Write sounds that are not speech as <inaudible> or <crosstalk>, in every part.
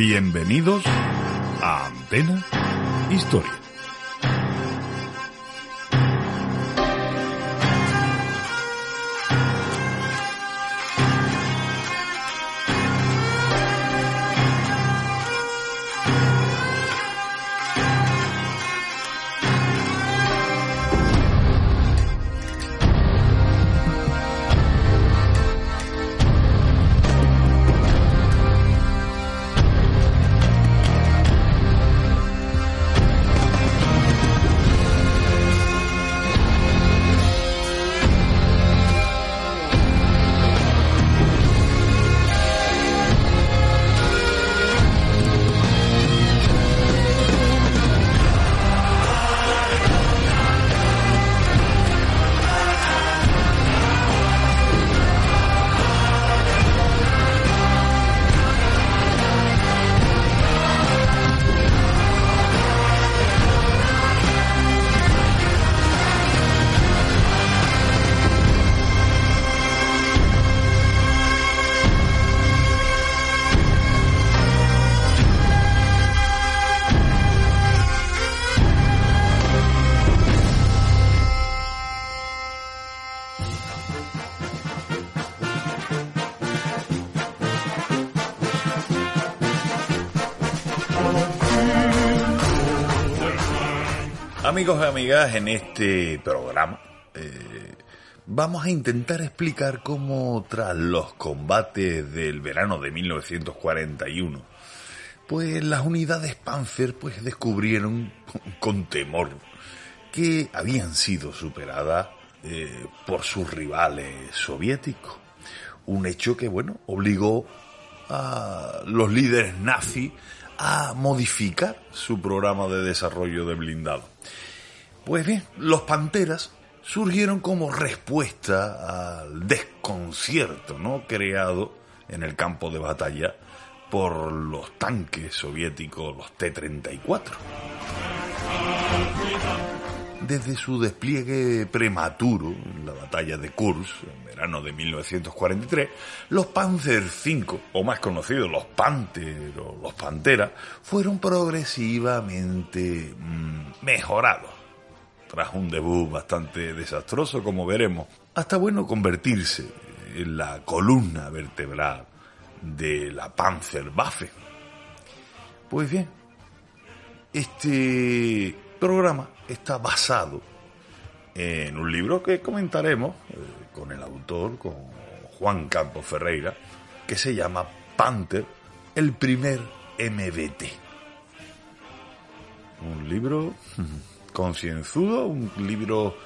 Bienvenidos a Antena Historia. Amigas, en este programa eh, vamos a intentar explicar cómo tras los combates del verano de 1941, pues las unidades Panzer pues descubrieron con temor que habían sido superadas eh, por sus rivales soviéticos. Un hecho que, bueno, obligó a los líderes nazis a modificar su programa de desarrollo de blindado. Pues bien, los Panteras surgieron como respuesta al desconcierto ¿no? creado en el campo de batalla por los tanques soviéticos, los T-34. Desde su despliegue prematuro en la batalla de Kursk, en verano de 1943, los Panzer V, o más conocidos los Panther o los Pantera, fueron progresivamente mm, mejorados tras un debut bastante desastroso, como veremos, hasta bueno convertirse en la columna vertebral de la Panzerwaffe. Pues bien, este programa está basado en un libro que comentaremos eh, con el autor, con Juan Campos Ferreira, que se llama Panther, el primer MBT. Un libro <laughs> concienzudo, un libro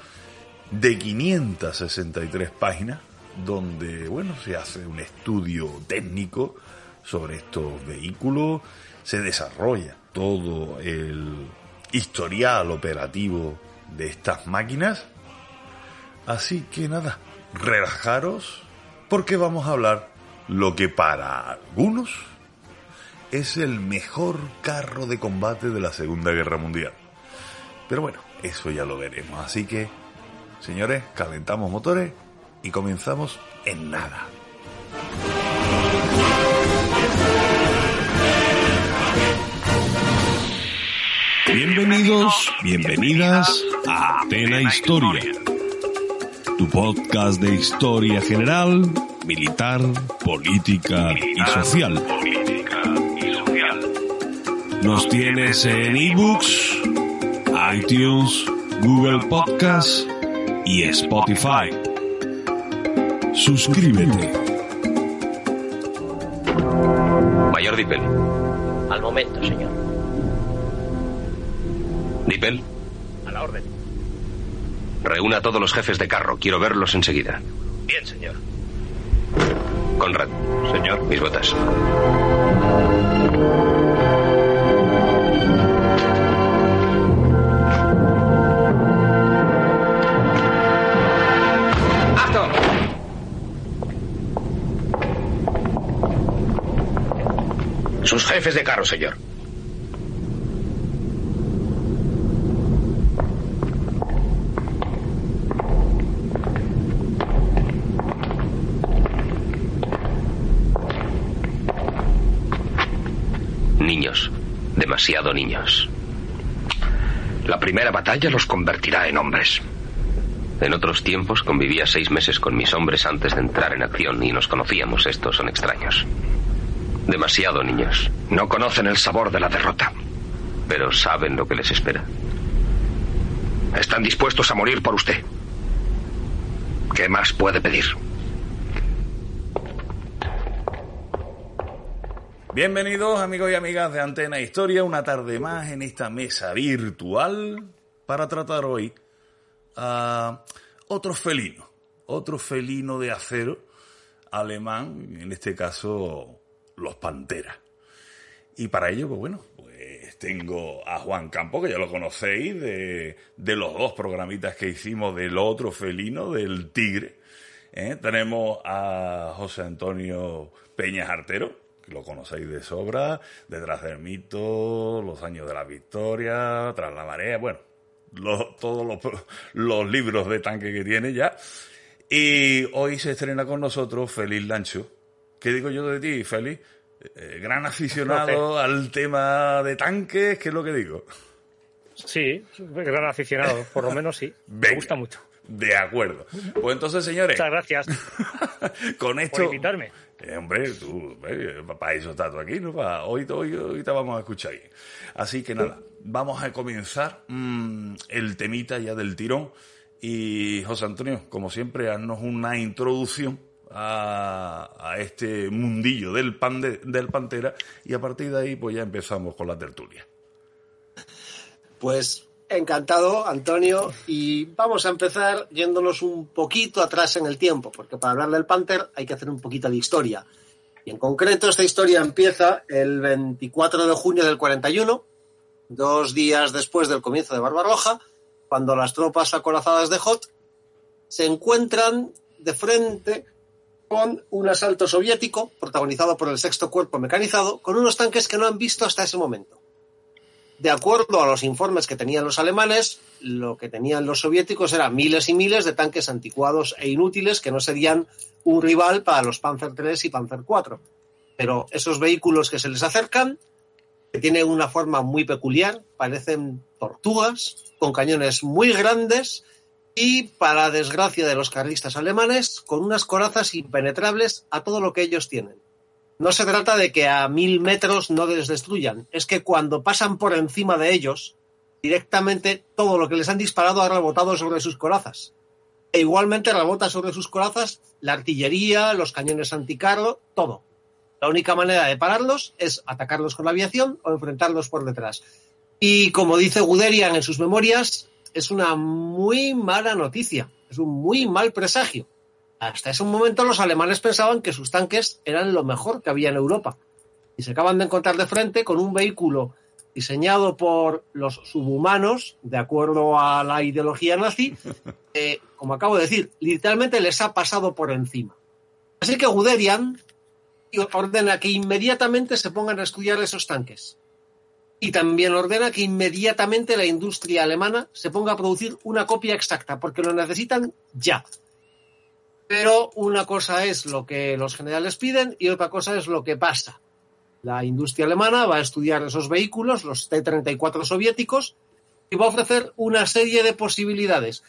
de 563 páginas, donde, bueno, se hace un estudio técnico sobre estos vehículos, se desarrolla todo el historial operativo de estas máquinas. Así que nada, relajaros porque vamos a hablar lo que para algunos es el mejor carro de combate de la Segunda Guerra Mundial. Pero bueno, eso ya lo veremos. Así que, señores, calentamos motores y comenzamos en nada. Bienvenidos, bienvenidas a Atena Historia, tu podcast de historia general, militar, política y social. Nos tienes en ebooks iTunes, Google Podcast y Spotify. Suscríbete. Mayor Dipel. Al momento, señor. Dipel. A la orden. Reúna a todos los jefes de carro. Quiero verlos enseguida. Bien, señor. Conrad. Señor. Mis botas. Jefes de carro, señor. Niños, demasiado niños. La primera batalla los convertirá en hombres. En otros tiempos convivía seis meses con mis hombres antes de entrar en acción y nos conocíamos. Estos son extraños. Demasiado niños. No conocen el sabor de la derrota. Pero saben lo que les espera. Están dispuestos a morir por usted. ¿Qué más puede pedir? Bienvenidos amigos y amigas de Antena Historia, una tarde más en esta mesa virtual para tratar hoy a otro felino, otro felino de acero alemán, en este caso los Panteras. Y para ello, pues bueno, pues tengo a Juan Campo, que ya lo conocéis, de, de los dos programitas que hicimos del otro felino, del tigre. ¿eh? Tenemos a José Antonio Peñas Artero, que lo conocéis de sobra, detrás del mito, los años de la victoria, tras la marea, bueno, todos los, los, libros de tanque que tiene ya. Y hoy se estrena con nosotros Félix Lancho. ¿Qué digo yo de ti, Félix? Eh, gran <laughs> aficionado al tema de tanques, ¿qué es lo que digo? Sí, gran aficionado, por lo menos sí. Me gusta mucho. De acuerdo. Pues entonces, señores. Muchas gracias. <laughs> con esto. Por invitarme. Eh, hombre, tú, eh, para eso estás tú aquí, ¿no? hoy, hoy, te vamos a escuchar ahí. Así que nada, vamos a comenzar mm, el temita ya del tirón. Y José Antonio, como siempre, haznos una introducción a, este mundillo del, pan del Pantera y a partir de ahí pues ya empezamos con la tertulia. Pues Encantado, Antonio. Y vamos a empezar yéndonos un poquito atrás en el tiempo, porque para hablar del Panther hay que hacer un poquito de historia. Y en concreto, esta historia empieza el 24 de junio del 41, dos días después del comienzo de Barbarroja, cuando las tropas acorazadas de Hot se encuentran de frente con un asalto soviético protagonizado por el sexto cuerpo mecanizado, con unos tanques que no han visto hasta ese momento de acuerdo a los informes que tenían los alemanes, lo que tenían los soviéticos era miles y miles de tanques anticuados e inútiles que no serían un rival para los Panzer III y Panzer IV. Pero esos vehículos que se les acercan, que tienen una forma muy peculiar, parecen tortugas, con cañones muy grandes y, para desgracia de los carlistas alemanes, con unas corazas impenetrables a todo lo que ellos tienen no se trata de que a mil metros no les destruyan, es que cuando pasan por encima de ellos, directamente todo lo que les han disparado ha rebotado sobre sus corazas. E igualmente rebota sobre sus corazas la artillería, los cañones anticarro, todo. La única manera de pararlos es atacarlos con la aviación o enfrentarlos por detrás. Y como dice Guderian en sus memorias, es una muy mala noticia, es un muy mal presagio hasta ese momento los alemanes pensaban que sus tanques eran lo mejor que había en Europa. Y se acaban de encontrar de frente con un vehículo diseñado por los subhumanos, de acuerdo a la ideología nazi, <laughs> eh, como acabo de decir, literalmente les ha pasado por encima. Así que Guderian ordena que inmediatamente se pongan a estudiar esos tanques. Y también ordena que inmediatamente la industria alemana se ponga a producir una copia exacta, porque lo necesitan ya. Pero una cosa es lo que los generales piden y otra cosa es lo que pasa. La industria alemana va a estudiar esos vehículos, los T-34 soviéticos, y va a ofrecer una serie de posibilidades.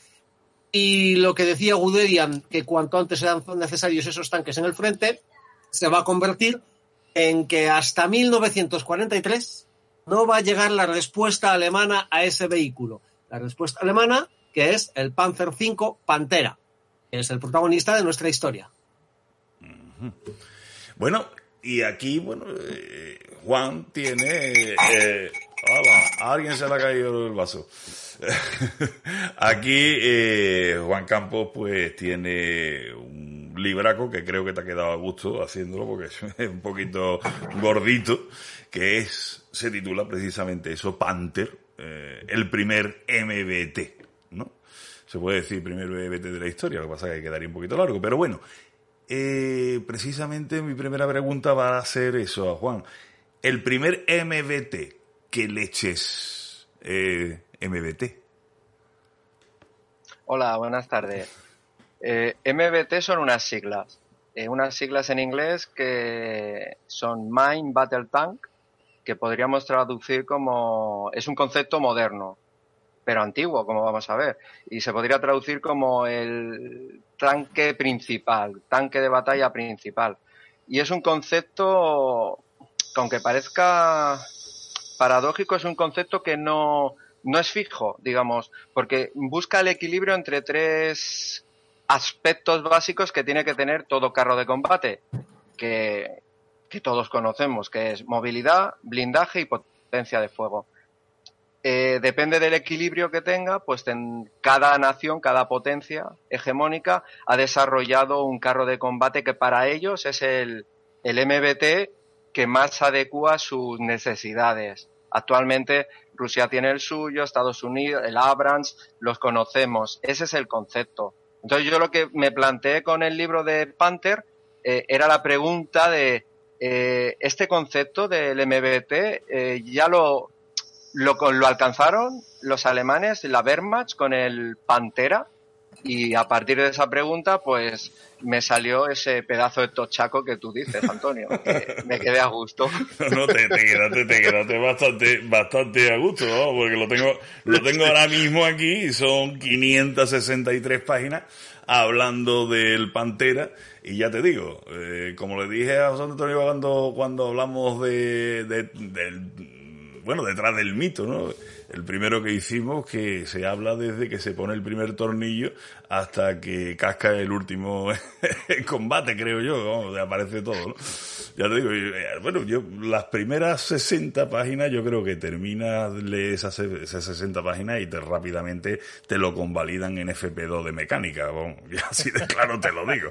Y lo que decía Guderian, que cuanto antes sean necesarios esos tanques en el frente, se va a convertir en que hasta 1943 no va a llegar la respuesta alemana a ese vehículo. La respuesta alemana, que es el Panzer V Pantera es el protagonista de nuestra historia. Bueno, y aquí, bueno, eh, Juan tiene... Eh, a alguien se le ha caído el vaso. <laughs> aquí eh, Juan Campos pues tiene un libraco que creo que te ha quedado a gusto haciéndolo porque <laughs> es un poquito gordito, que es, se titula precisamente eso, Panther, el primer MBT se puede decir primer BBT de la historia, lo que pasa es que quedaría un poquito largo, pero bueno, eh, precisamente mi primera pregunta va a ser eso, Juan. El primer MBT, ¿qué leches eh, MBT? Hola, buenas tardes. Eh, MBT son unas siglas, unas siglas en inglés que son Mine Battle Tank que podríamos traducir como es un concepto moderno, pero antiguo, como vamos a ver, y se podría traducir como el tanque principal, tanque de batalla principal. Y es un concepto, que aunque parezca paradójico, es un concepto que no, no es fijo, digamos, porque busca el equilibrio entre tres aspectos básicos que tiene que tener todo carro de combate, que, que todos conocemos, que es movilidad, blindaje y potencia de fuego. Eh, depende del equilibrio que tenga, pues en cada nación, cada potencia hegemónica ha desarrollado un carro de combate que para ellos es el, el MBT que más adecua sus necesidades. Actualmente Rusia tiene el suyo, Estados Unidos, el Abrams, los conocemos. Ese es el concepto. Entonces yo lo que me planteé con el libro de Panther eh, era la pregunta de eh, este concepto del MBT eh, ya lo, lo, lo, alcanzaron los alemanes, la Wehrmacht con el Pantera y a partir de esa pregunta, pues me salió ese pedazo de tochaco que tú dices, Antonio. Me quedé a gusto. <laughs> No, te, te, quedaste, te quedaste bastante, bastante a gusto, ¿no? Porque lo tengo, lo tengo ahora mismo aquí, son 563 páginas hablando del Pantera. Y ya te digo, eh, como le dije a José Antonio cuando, cuando hablamos de, de, bueno, detrás del mito, ¿no? el primero que hicimos, que se habla desde que se pone el primer tornillo hasta que casca el último <laughs> combate, creo yo, aparece todo. Ya te digo, eh, bueno, yo las primeras 60 páginas yo creo que terminas, lees esas, esas 60 páginas y te rápidamente te lo convalidan en FP2 de mecánica, <laughs> y así de claro te lo digo.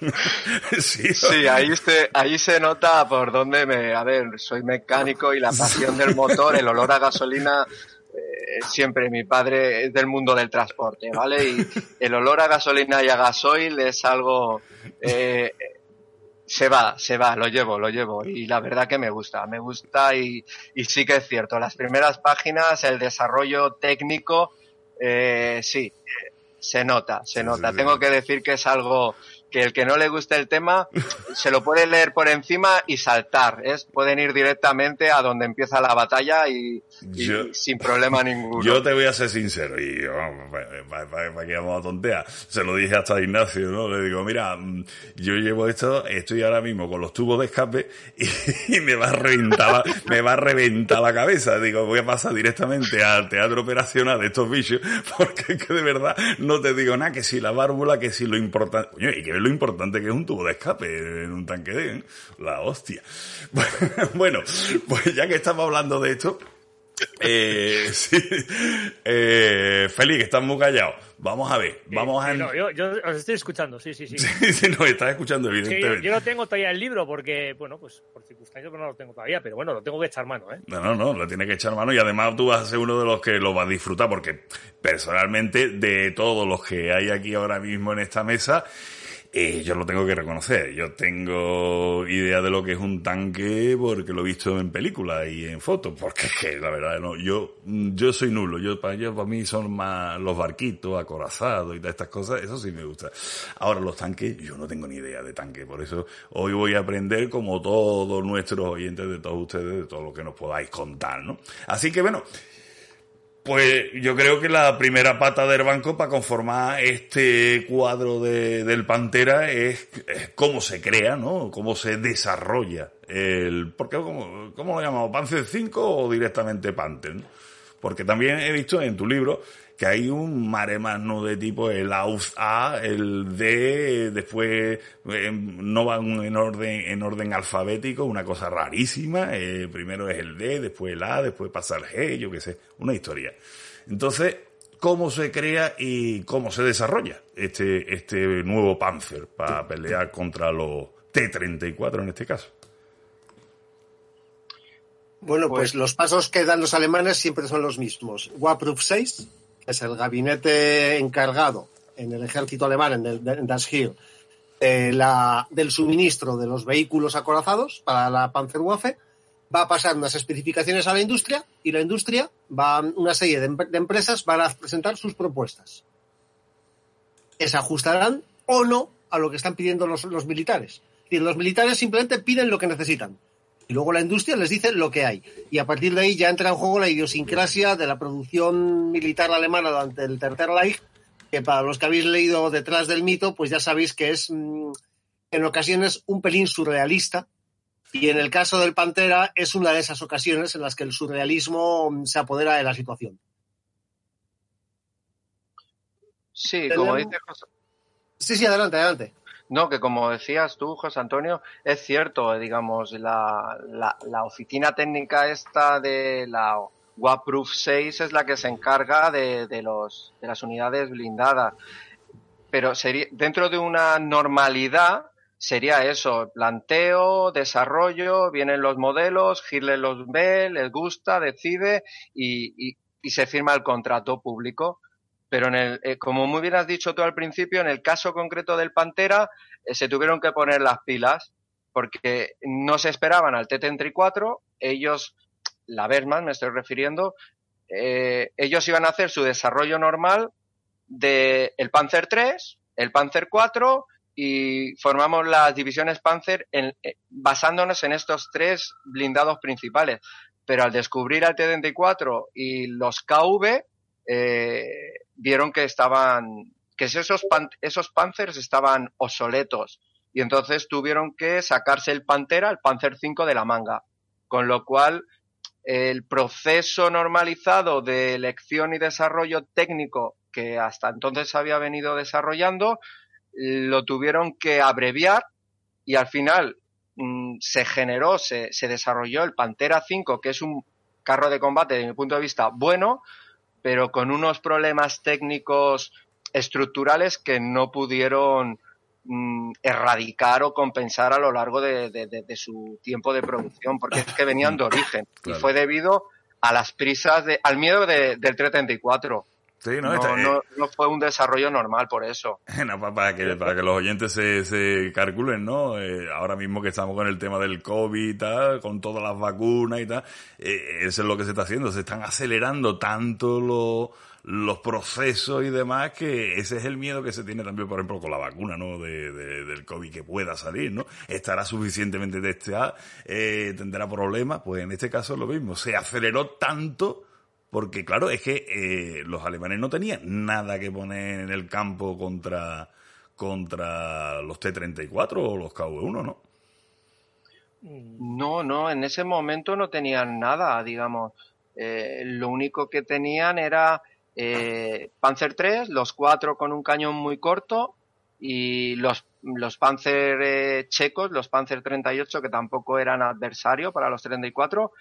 <laughs> sí, sí ahí, se, ahí se nota por dónde me, a ver, soy mecánico y la pasión del motor, el olor a gasolina eh, siempre mi padre es del mundo del transporte, ¿vale? Y <laughs> el olor a gasolina y a gasoil es algo... Eh, se va, se va, lo llevo, lo llevo. Y la verdad que me gusta, me gusta y, y sí que es cierto. Las primeras páginas, el desarrollo técnico, eh, sí, se nota, se nota. Tengo que decir que es algo que el que no le guste el tema se lo puede leer por encima y saltar. Es, pueden ir directamente a donde empieza la batalla y, sin problema ninguno. Yo te voy a ser sincero y para que vamos a tontear. Se lo dije hasta a Ignacio, ¿no? Le digo, mira, mm, yo llevo esto, estoy ahora mismo con los tubos de escape y, <laughs> me va a reventar, me va a reventar la cabeza. Digo, voy a pasar directamente al teatro operacional de estos bichos <laughs> porque es que de verdad no te digo nada, que si la válvula, que si lo importante, y que lo importante que es un tubo de escape en un tanque de ¿eh? la hostia. <laughs> Bueno, pues ya que estamos hablando de esto, eh, <laughs> sí, eh, Félix, estás muy callado. Vamos a ver, vamos a... no, yo, yo, os estoy escuchando, sí, sí, sí. <laughs> sí, no, estás escuchando, evidentemente. yo, no tengo todavía el libro porque, bueno, pues por circunstancias no lo tengo todavía, pero bueno, lo tengo que echar mano, ¿eh? No, no, no, lo tiene que echar mano y además tú vas a ser uno de los que lo va a disfrutar porque personalmente de todos los que hay aquí ahora mismo en esta mesa, eh, yo lo tengo que reconocer. Yo tengo idea de lo que es un tanque porque lo he visto en películas y en fotos. Porque es que, la verdad, no, yo, yo soy nulo. Yo, para, yo, para mí son más los barquitos, acorazados y todas estas cosas. Eso sí me gusta. Ahora, los tanques, yo no tengo ni idea de tanque. Por eso, hoy voy a aprender como todos nuestros oyentes, de todos ustedes, de todo lo que nos podáis contar, ¿no? Así que, bueno, pues yo creo que la primera pata del banco para conformar este cuadro de, del Pantera es, cómo se crea, ¿no? Cómo se desarrolla el... ¿Por qué, cómo, cómo lo llamamos? ¿Panzer 5 o directamente Panther? Porque también he visto en tu libro que hay un mare no de tipo el AUS A, el D, después eh, no van en orden, en orden alfabético, una cosa rarísima, eh, primero es el D, después el A, después pasa el G, yo qué sé, una historia. Entonces, ¿cómo se crea y cómo se desarrolla este, este nuevo Panzer para pelear contra los T-34 en este caso? Bueno, pues, pues, los pasos que dan los alemanes siempre son los mismos. WAPRUF 6, es el gabinete encargado en el ejército alemán, en, el, Das eh, la, del suministro de los vehículos acorazados para la Panzerwaffe, va a pasar unas especificaciones a la industria y la industria va, una serie de, empresas van a presentar sus propuestas. Se ajustarán o no a lo que están pidiendo los, los militares. Y los militares simplemente piden lo que necesitan. Y luego la industria les dice lo que hay. Y a partir de ahí ya entra en juego la idiosincrasia de la producción militar alemana durante el Tercer Reich, que para los que habéis leído detrás del mito, pues ya sabéis que es mm, en ocasiones un pelín surrealista. Y en el caso del Pantera es una de esas ocasiones en las que el surrealismo mm, se apodera de la situación. Sí, como dice José. Sí, sí, adelante, adelante. No, que como decías tú, José Antonio, es cierto, digamos, la, la, la oficina técnica esta de la WAPROOF 6 es la que se encarga de, de, los, de las unidades blindadas. Pero sería, dentro de una normalidad sería eso, planteo, desarrollo, vienen los modelos, Hitler los ve, les gusta, decide y, y, y se firma el contrato público pero en el, eh, como muy bien has dicho tú al principio, en el caso concreto del Pantera eh, se tuvieron que poner las pilas porque no se esperaban al T-34, ellos, la Versman me estoy refiriendo, eh, ellos iban a hacer su desarrollo normal de el Panzer 3, el Panzer 4 y formamos las divisiones Panzer en, basándonos en estos tres blindados principales. Pero al descubrir al T-34 y los KV, eh, vieron que estaban, que esos, esos Panzers estaban obsoletos. Y entonces tuvieron que sacarse el Pantera, el Panzer 5 de la manga, con lo cual el proceso normalizado de elección y desarrollo técnico que hasta entonces había venido desarrollando, lo tuvieron que abreviar y al final mmm, se generó, se, se desarrolló el Pantera 5, que es un carro de combate, desde mi punto de vista, bueno, pero con unos problemas técnicos estructurales que no pudieron mmm, erradicar o compensar a lo largo de, de, de, de, su tiempo de producción, porque es que venían de origen claro. y fue debido a las prisas, de, al miedo del 334. Sí, no, no, está, no, no, fue un desarrollo normal por eso. <laughs> No, para, que, para que los oyentes se, se calculen, ¿no? Eh, ahora mismo que estamos con el tema del COVID y tal, con todas las vacunas y tal, eh, eso es lo que se está haciendo. Se están acelerando tanto los, los procesos y demás que ese es el miedo que se tiene también, por ejemplo, con la vacuna, ¿no? De, de, del COVID que pueda salir, ¿no? Estará suficientemente testeada, eh, tendrá problemas, pues en este caso es lo mismo. Se aceleró tanto porque claro, es que eh, los alemanes no tenían nada que poner en el campo contra, contra los T-34 o los KV-1, ¿no? No, no, en ese momento no tenían nada, digamos. Eh, lo único que tenían era eh, Panzer 3, los cuatro con un cañón muy corto y los, los Panzer eh, checos, los Panzer 38, que tampoco eran adversario para los 34,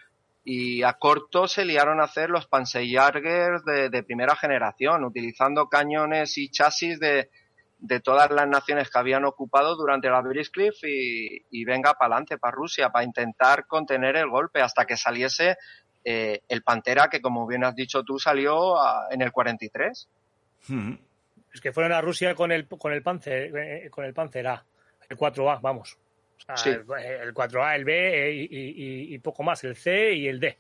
y a corto se liaron a hacer los Panzerjägers de, de primera generación, utilizando cañones y chasis de, de todas las naciones que habían ocupado durante la Blitzkrieg y, y venga para adelante, para Rusia, para intentar contener el golpe hasta que saliese eh, el Pantera, que como bien has dicho tú, salió a, en el 43. Hmm. Es que fueron a Rusia con el, con el Panzer, eh, con el Panzer A, el 4A, vamos. O sea, sí. el, el, 4A, el B y, y, y, poco más, el C y el D.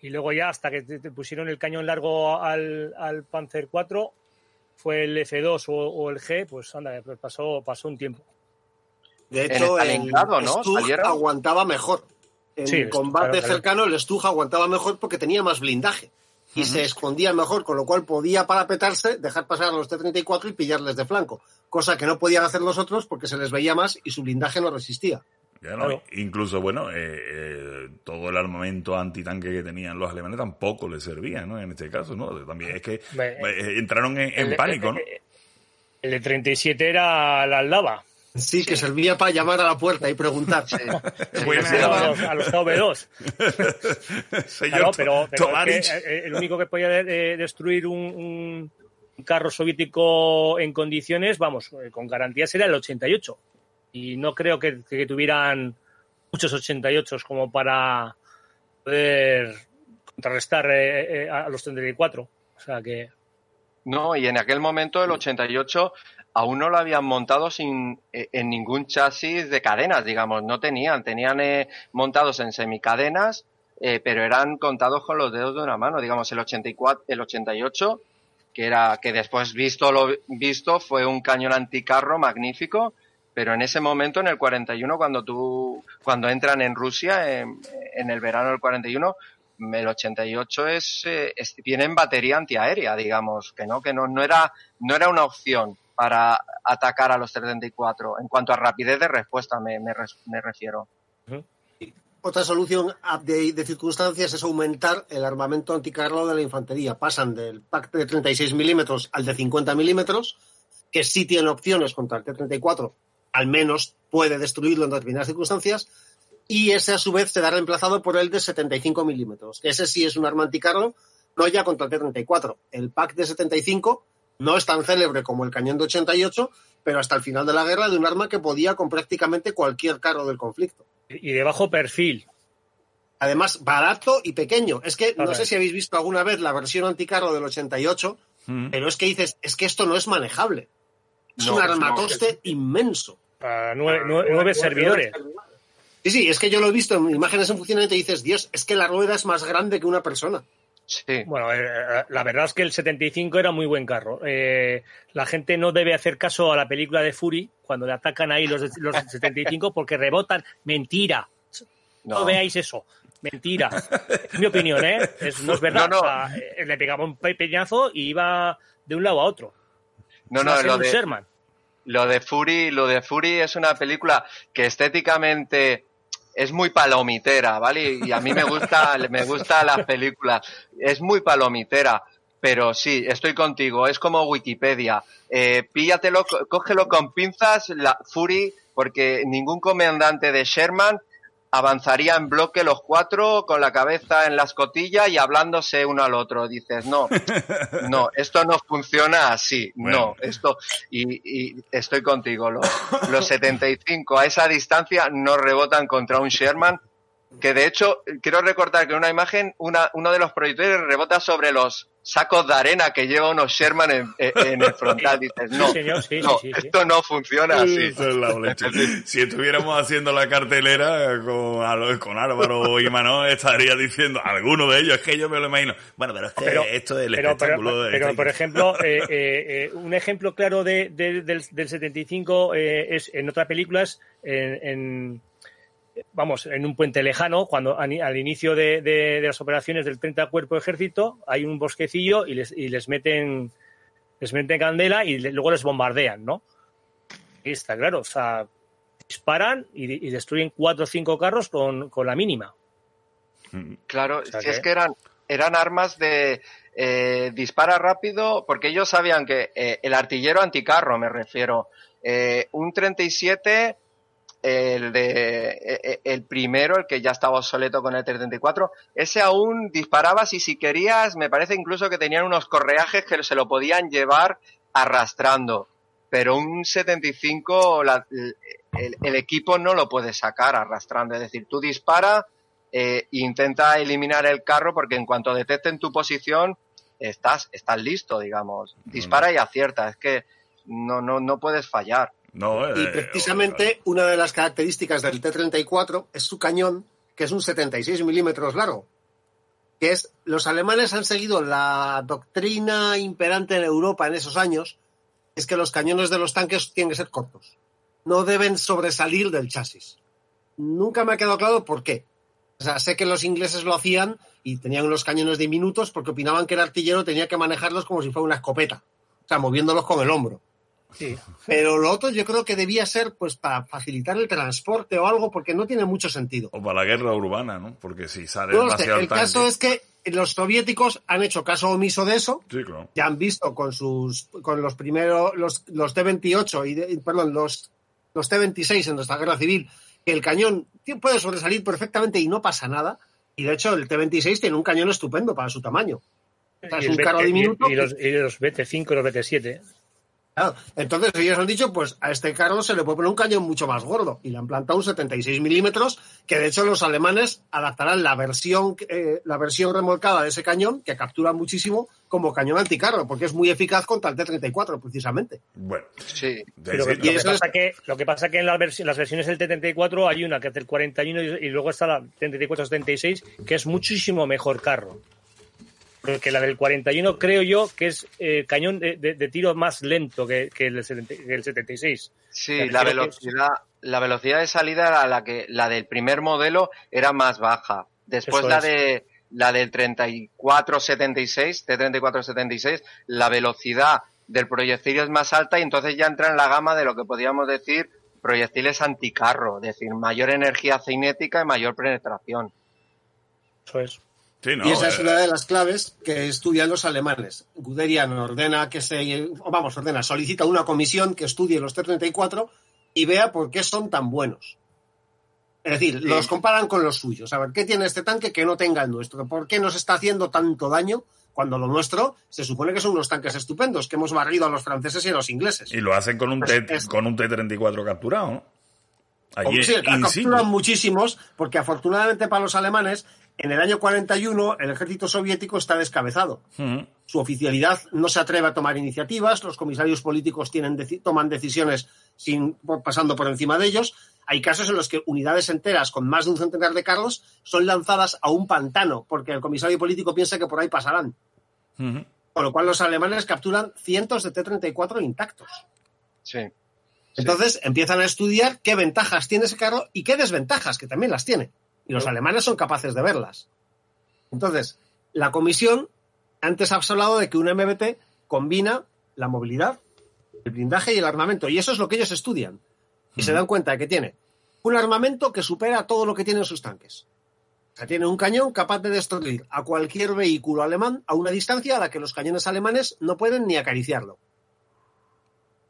Y luego ya hasta que te, pusieron el cañón largo al, al, Panzer 4, fue el F2 o, o, el G, pues anda, pues pasó, pasó un tiempo. De hecho, el, el ¿no? aguantaba mejor. En sí, combate claro, cercano, el Stug aguantaba mejor porque tenía más blindaje y uh -huh. se escondía mejor, con lo cual podía parapetarse, dejar pasar a los T-34 y pillarles de flanco, cosa que no podían hacer los otros porque se les veía más y su blindaje no resistía. Ya no, claro. Incluso, bueno, eh, eh, todo el armamento antitanque que tenían los alemanes tampoco les servía, ¿no? En este caso, ¿no? También es que eh, entraron en, en el, pánico, ¿no? El de 37 era la lava. Sí, que servía para llamar a la puerta y preguntar. <laughs> Sí. a, los, a los KV2. Señor claro, pero, pero es que el único que podía de, de destruir un, un, carro soviético en condiciones, vamos, con garantía sería el 88. Y no creo que, que tuvieran muchos 88 como para poder contrarrestar eh, eh, a los 34. O sea que. No, y en aquel momento el 88 aún no lo habían montado sin eh, en ningún chasis de cadenas, digamos, no tenían, tenían eh, montados en semicadenas, eh, pero eran contados con los dedos de una mano, digamos, el 84, el 88, que era que después visto lo visto fue un cañón anticarro magnífico, pero en ese momento, en el 41, cuando tú, cuando entran en Rusia, en, el verano del 41, el 88 es, eh, es, viene en batería antiaérea, digamos, que no, que no, no era, no era una opción para atacar a los 74. En cuanto a rapidez de respuesta me, me, me refiero. Otra solución de, de, circunstancias es aumentar el armamento anticarro de la infantería. Pasan del pack de 36 milímetros al de 50 milímetros, que sí tiene opciones contra el T-34, al menos puede destruirlo en determinadas circunstancias, y ese a su vez será reemplazado por el de 75 milímetros. Ese sí es un arma anticarro, no ya contra el T-34. El pack de 75 no es tan célebre como el cañón de 88, pero hasta el final de la guerra de un arma que podía con prácticamente cualquier carro del conflicto. Y de bajo perfil. Además, barato y pequeño. Es que no sé si habéis visto alguna vez la versión anticarro del 88, mm. pero es que dices, es que esto no es manejable. Es no, un armatoste no. inmenso. Para nueve, nueve, nueve servidores. Sí, sí, es que yo lo he visto en imágenes en funcionamiento y dices, Dios, es que la rueda es más grande que una persona. Sí. Bueno, eh, la verdad es que el 75 era muy buen carro. Eh, la gente no debe hacer caso a la película de Fury cuando le atacan ahí los, los <laughs> 75 porque rebotan. Mentira. No, no veáis eso. Mentira. Es mi opinión, ¿eh? Es, no es verdad. No, o sea, eh, le pegaba un peñazo y iba de un lado a otro. No, no, lo de, Sherman. lo de Fury, lo de Fury es una película que estéticamente es muy palomitera, ¿vale? Y a mí me gusta, <laughs> me gusta las películas. Es muy palomitera. Pero sí, estoy contigo. Es como Wikipedia. Eh, píllatelo, cógelo con pinzas, la Fury, porque ningún comandante de Sherman avanzaría en bloque los cuatro con la cabeza en la escotilla y hablándose uno al otro. Dices, no, <laughs> no, esto no funciona así, bueno. no, esto, y, y, estoy contigo, los, los 75 a esa distancia no rebotan contra un Sherman, que de hecho, quiero recordar que en una imagen, una, uno de los proyectores rebota sobre los sacos de arena que lleva unos Sherman en, en el frontal. Dices, no, sí, señor, sí, no sí, esto no funciona así. Es <laughs> si estuviéramos haciendo la cartelera con, con Álvaro y Manón, estaría diciendo alguno de ellos, es que yo me lo imagino. Bueno, pero es que pero, esto es el pero, espectáculo pero, de pero, por ejemplo, eh, eh, un ejemplo claro de, de, del, del 75 eh, es en otras películas, en, en vamos, en un puente lejano, cuando al inicio de, de, de, las operaciones del 30 Cuerpo de Ejército hay un bosquecillo y les, y les meten les meten candela y luego les bombardean, ¿no? Y está claro, o sea, disparan y, y destruyen cuatro o cinco carros con, con la mínima. Claro, o sea, si que... es que eran, eran armas de eh, dispara rápido, porque ellos sabían que eh, el artillero anticarro, me refiero, eh, un 37 el de el primero, el que ya estaba obsoleto con el 34, ese aún disparabas y si querías, me parece incluso que tenían unos correajes que se lo podían llevar arrastrando. Pero un 75, la, el, el, equipo no lo puede sacar arrastrando. Es decir, tú dispara eh, e intenta eliminar el carro porque en cuanto detecten tu posición, estás, estás listo, digamos. Dispara y acierta. Es que no, no, no puedes fallar. No, eh, y precisamente una de las características del T-34 es su cañón, que es un 76 milímetros largo. Que es, los alemanes han seguido la doctrina imperante en Europa en esos años, es que los cañones de los tanques tienen que ser cortos. No deben sobresalir del chasis. Nunca me ha quedado claro por qué. O sea, sé que los ingleses lo hacían y tenían unos cañones diminutos porque opinaban que el artillero tenía que manejarlos como si fuera una escopeta. O sea, moviéndolos con el hombro. Sí. Pero lo otro yo creo que debía ser pues para facilitar el transporte o algo porque no tiene mucho sentido. O para la guerra urbana, ¿no? Porque si sale no, demasiado el tanque... caso es que los soviéticos han hecho caso omiso de eso. Sí, claro. Ya han visto con sus con los primeros los, los T-28 y de, perdón, los los T-26 en nuestra guerra civil que el cañón puede sobresalir perfectamente y no pasa nada. Y de hecho el T-26 tiene un cañón estupendo para su tamaño. O sea, es un carro diminuto. Y, y, los, y los BT5 y los BT7. Claro. Entonces ellos han dicho, pues a este carro se le puede poner un cañón mucho más gordo y le han plantado un 76 milímetros, que de hecho los alemanes adaptarán la versión, eh, la versión remolcada de ese cañón, que captura muchísimo, como cañón anticarro, porque es muy eficaz contra el T-34, precisamente. Bueno, sí. Pero lo, que pasa es... que, lo que pasa que en las, vers las versiones del T-34 hay una que es del 41 y, y luego está la T-34-76, que es muchísimo mejor carro que la del 41 creo yo que es eh, cañón de, de, de, tiro más lento que, que, el, que, el, 76. Sí, la velocidad, la velocidad de salida era la que la del primer modelo era más baja. Después la de la del 3476, T3476, la velocidad del proyectil es más alta y entonces ya entra en la gama de lo que podríamos decir proyectiles anticarro, es decir, mayor energía cinética y mayor penetración. Eso es. Y esa es una de las claves que estudian los alemanes. Guderian ordena que se, vamos, ordena, solicita una comisión que estudie los T-34 y vea por qué son tan buenos. Es decir, los comparan con los suyos. A ver, ¿qué tiene este tanque que no tenga el nuestro? ¿Por qué nos está haciendo tanto daño cuando lo nuestro se supone que son unos tanques estupendos, que hemos barrido a los franceses y a los ingleses? Y lo hacen con un, pues T, con un T-34 capturado, ¿no? Allí sí, capturan muchísimos, porque afortunadamente para los alemanes, en el año 41 el ejército soviético está descabezado. Su oficialidad no se atreve a tomar iniciativas, los comisarios políticos tienen, toman decisiones sin, pasando por encima de ellos, hay casos en los que unidades enteras con más de un centenar de carros son lanzadas a un pantano porque el comisario político piensa que por ahí pasarán. Con lo cual los alemanes capturan cientos de T-34 intactos. Sí. Entonces empiezan a estudiar qué ventajas tiene ese carro y qué desventajas, que también las tiene. Y los alemanes son capaces de verlas. Entonces, la comisión, antes ha hablado de que un MBT combina la movilidad, el blindaje y el armamento. Y eso es lo que ellos estudian y se dan cuenta de que tiene un armamento que supera todo lo que tienen sus tanques. O sea, tiene un cañón capaz de destruir a cualquier vehículo alemán a una distancia a la que los cañones alemanes no pueden ni acariciarlo.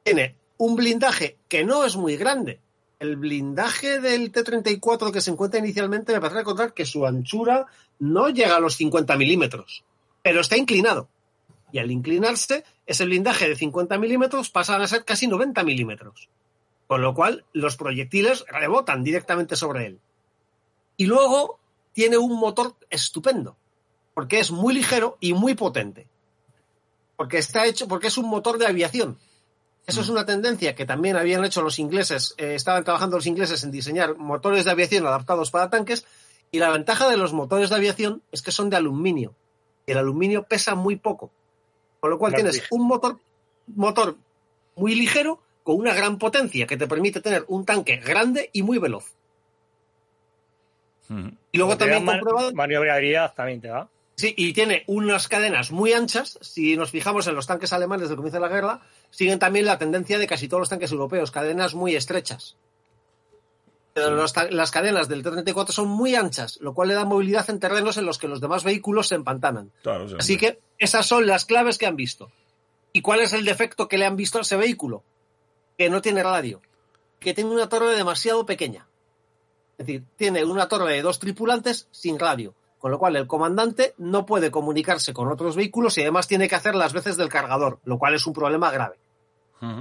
Tiene un blindaje que no es muy grande. El blindaje del T-34 que se encuentra inicialmente me parece encontrar que su anchura no llega a los 50 milímetros, pero está inclinado. Y al inclinarse, ese blindaje de 50 milímetros pasa a ser casi 90 milímetros con lo cual los proyectiles rebotan directamente sobre él. Y luego tiene un motor estupendo, porque es muy ligero y muy potente. Porque está hecho, porque es un motor de aviación. Eso es mm. una tendencia que también habían hecho los ingleses, eh, estaban trabajando los ingleses en diseñar motores de aviación adaptados para tanques, y la ventaja de los motores de aviación es que son de aluminio. Y el aluminio pesa muy poco. Con lo cual tienes un motor, motor muy ligero con una gran potencia que te permite tener un tanque grande y muy veloz. Y luego también comprobado. Maniobrabilidad también te da. Sí, y tiene unas cadenas muy anchas. Si nos fijamos en los tanques alemanes desde el comienzo de la guerra, siguen también la tendencia de casi todos los tanques europeos, cadenas muy estrechas. Pero las cadenas del T-34 son muy anchas, lo cual le da movilidad en terrenos en los que los demás vehículos se empantanan. Así que esas son las claves que han visto. ¿Y cuál es el defecto que le han visto a ese vehículo? que no tiene radio, que tiene una torre demasiado pequeña. Es decir, tiene una torre de dos tripulantes sin radio, con lo cual el comandante no puede comunicarse con otros vehículos y además tiene que hacer las veces del cargador, lo cual es un problema grave.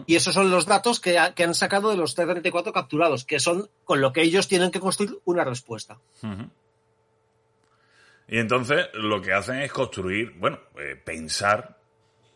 Y esos son los datos que, han sacado de los T-34 capturados, que son con lo que ellos tienen que construir una respuesta. Y entonces lo que hacen es construir, bueno, eh, pensar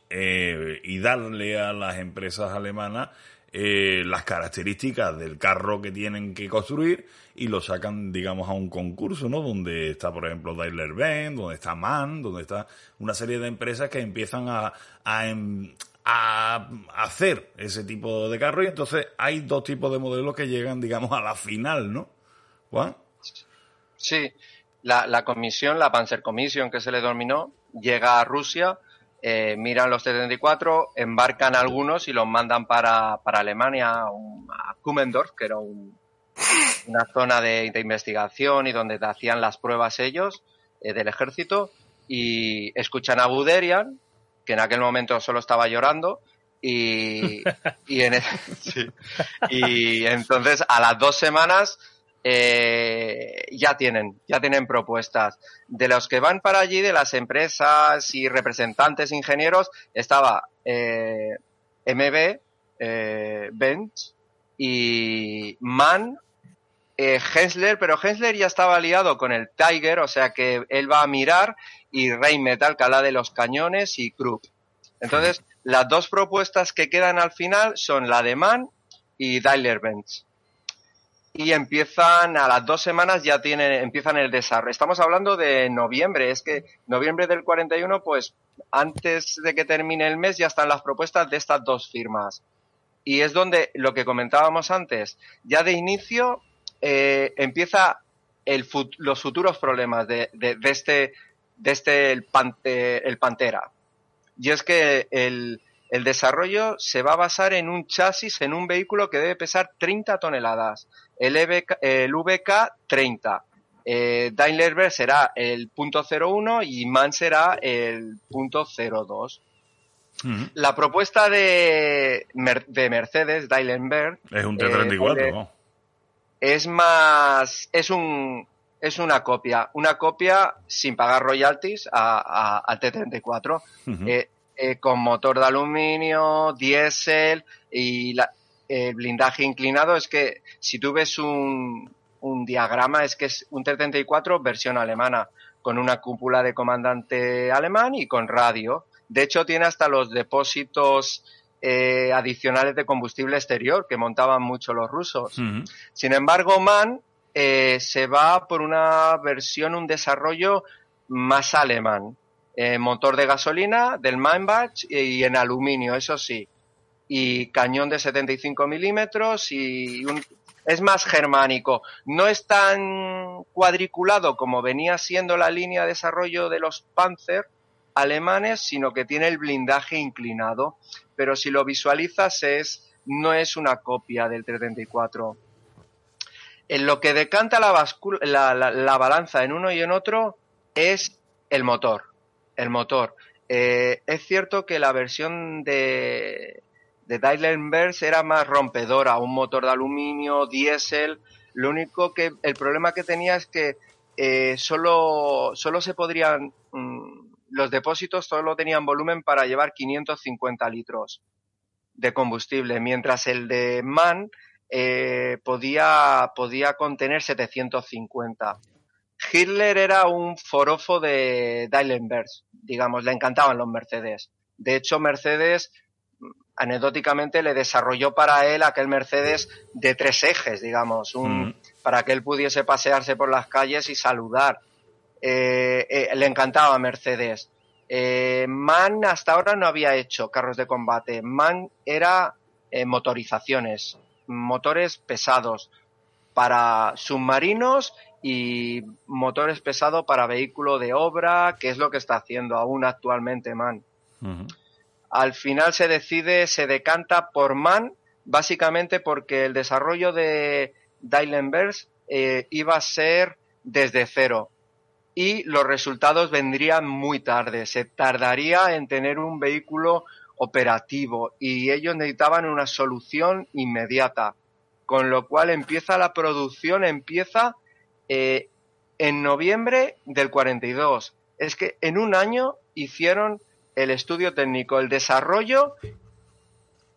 eh, y darle a las empresas alemanas eh, las características del carro que tienen que construir y lo sacan, digamos, a un concurso, ¿no? Donde está, por ejemplo, Daimler Benz, donde está MAN, donde está una serie de empresas que empiezan a, a, em, a hacer ese tipo de carro y entonces hay dos tipos de modelos que llegan, digamos, a la final, ¿no? Juan. Sí, la, la comisión, la Panzer Commission que se le denominó, llega a Rusia eh, miran los T-34, embarcan algunos y los mandan para, para Alemania, a Kummendorf, que era una zona de, investigación y donde hacían las pruebas ellos eh, del ejército, y escuchan a Buderian, que en aquel momento solo estaba llorando, y, y, en, <laughs> y entonces a las dos semanas eh, ya tienen, ya tienen propuestas. De los que van para allí, de las empresas y representantes ingenieros, estaba eh, MB, eh, Bench y Mann, eh, Hensler, pero Hensler ya estaba aliado con el Tiger, o sea que él va a mirar, y Rheinmetall, que habla de los cañones, y Krupp. Entonces, las dos propuestas que quedan al final son la de Mann y Daimler Bench y empiezan a las dos semanas ya tienen empiezan el desarrollo. Estamos hablando de noviembre, es que noviembre del 41, pues antes de que termine el mes ya están las propuestas de estas dos firmas. y es donde lo que comentábamos antes, ya de inicio eh, empieza el los futuros problemas de, de, este, de este el, el, Pantera. Y es que el, el, desarrollo se va a basar en un chasis, en un vehículo que debe pesar 30 toneladas, el, EVK, el VK 30. Eh, Daimler será el punto 01 y MAN será el punto 02. La propuesta de, de Mercedes, Daimler es un T34, Es más, es un, es una copia, una copia sin pagar royalties al T34, eh, eh, con motor de aluminio, diésel y el blindaje inclinado. Es que si tú ves un, un diagrama, es que es un T34 versión alemana, con una cúpula de comandante alemán y con radio. De hecho, tiene hasta los depósitos eh, adicionales de combustible exterior que montaban mucho los rusos. Sin embargo, MAN eh, se va por una versión, un desarrollo más alemán. Eh, motor de gasolina del Mainbach y en aluminio, eso sí. Y cañón de 75 milímetros y es más germánico. No es tan cuadriculado como venía siendo la línea de desarrollo de los Panzer, alemanes, sino que tiene el blindaje inclinado. Pero si lo visualizas es no es una copia del 334. En lo que decanta la, la, balanza en uno y en otro es el motor. El motor. Eh, es cierto que la versión de, de Daimler era más rompedora, un motor de aluminio, diésel. Lo único que el problema que tenía es que eh, solo, solo se podrían mm, los depósitos solo tenían volumen para llevar 550 litros de combustible, mientras el de MAN eh, podía, podía contener 750. Hitler era un forofo de Dylenbergs, digamos, le encantaban los Mercedes. De hecho, Mercedes, anecdóticamente, le desarrolló para él aquel Mercedes de tres ejes, digamos, un, mm. para que él pudiese pasearse por las calles y saludar. Eh, eh, le encantaba Mercedes. Eh, MAN hasta ahora no había hecho carros de combate. MAN era motorizaciones, motores pesados para submarinos y motores pesados para vehículo de obra, que es lo que está haciendo aún actualmente MAN. Al final se decide, se decanta por MAN, básicamente porque el desarrollo de Dylenbergs iba a ser desde cero y los resultados vendrían muy tarde. Se tardaría en tener un vehículo operativo y ellos necesitaban una solución inmediata. Con lo cual empieza la producción, empieza eh, en noviembre del 42. Es que en un año hicieron el estudio técnico, el desarrollo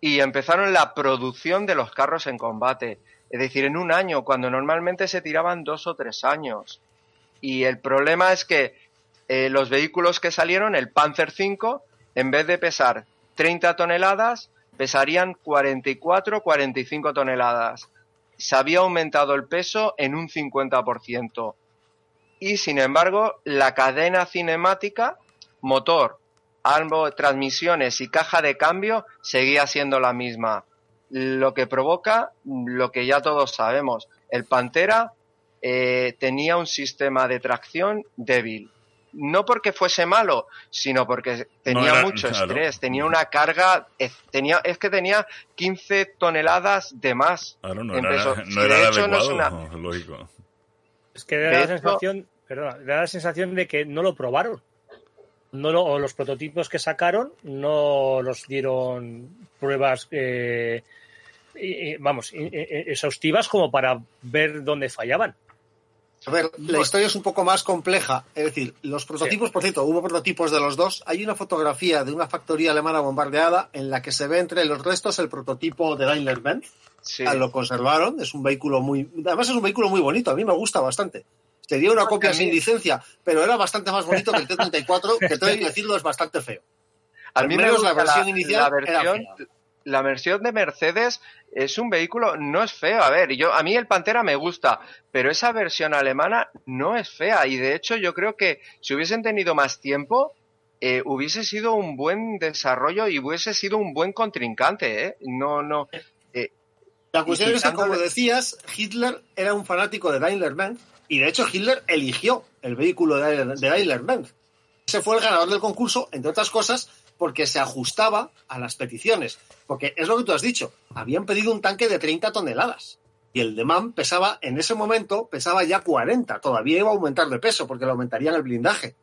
y empezaron la producción de los carros en combate. Es decir, en un año, cuando normalmente se tiraban dos o tres años. Y el problema es que eh, los vehículos que salieron, el Panzer V, en vez de pesar 30 toneladas, pesarían 44, 45 toneladas. Se había aumentado el peso en un 50%. Y sin embargo, la cadena cinemática, motor, ambos transmisiones y caja de cambio seguía siendo la misma. Lo que provoca lo que ya todos sabemos. El Pantera eh, tenía un sistema de tracción débil. No porque fuese malo, sino porque tenía mucho estrés, tenía una carga, tenía, es que tenía 15 toneladas de más no, era, adecuado, lógico. Es que da la sensación, da la sensación de que no lo probaron. No o los prototipos que sacaron no los dieron pruebas eh, vamos, exhaustivas como para ver dónde fallaban. A ver, la historia es un poco más compleja. Es decir, los prototipos, por cierto, hubo prototipos de los dos. Hay una fotografía de una factoría alemana bombardeada en la que se ve entre los restos el prototipo de Daimler-Benz. Sí. Lo conservaron. Es un vehículo muy. Además, es un vehículo muy bonito. A mí me gusta bastante. Sería una copia sin licencia, pero era bastante más bonito que el T-34, que tengo que decirlo, es bastante feo. Al menos la versión inicial. la versión de Mercedes es un vehículo, no es feo. A ver, yo, a mí el Pantera me gusta, pero esa versión alemana no es fea. Y de hecho, yo creo que si hubiesen tenido más tiempo, eh, hubiese sido un buen desarrollo y hubiese sido un buen contrincante, ¿eh? No, no. Eh, La cuestión es que, como decías, Hitler era un fanático de Daimler-Benz y de hecho Hitler eligió el vehículo de Daimler-Benz. Ese fue el ganador del concurso, entre otras cosas, porque se ajustaba a las peticiones. Porque es lo que tú has dicho, habían pedido un tanque de 30 toneladas y el de MAN pesaba, en ese momento, pesaba ya 40. Todavía iba a aumentar de peso porque le aumentarían el blindaje.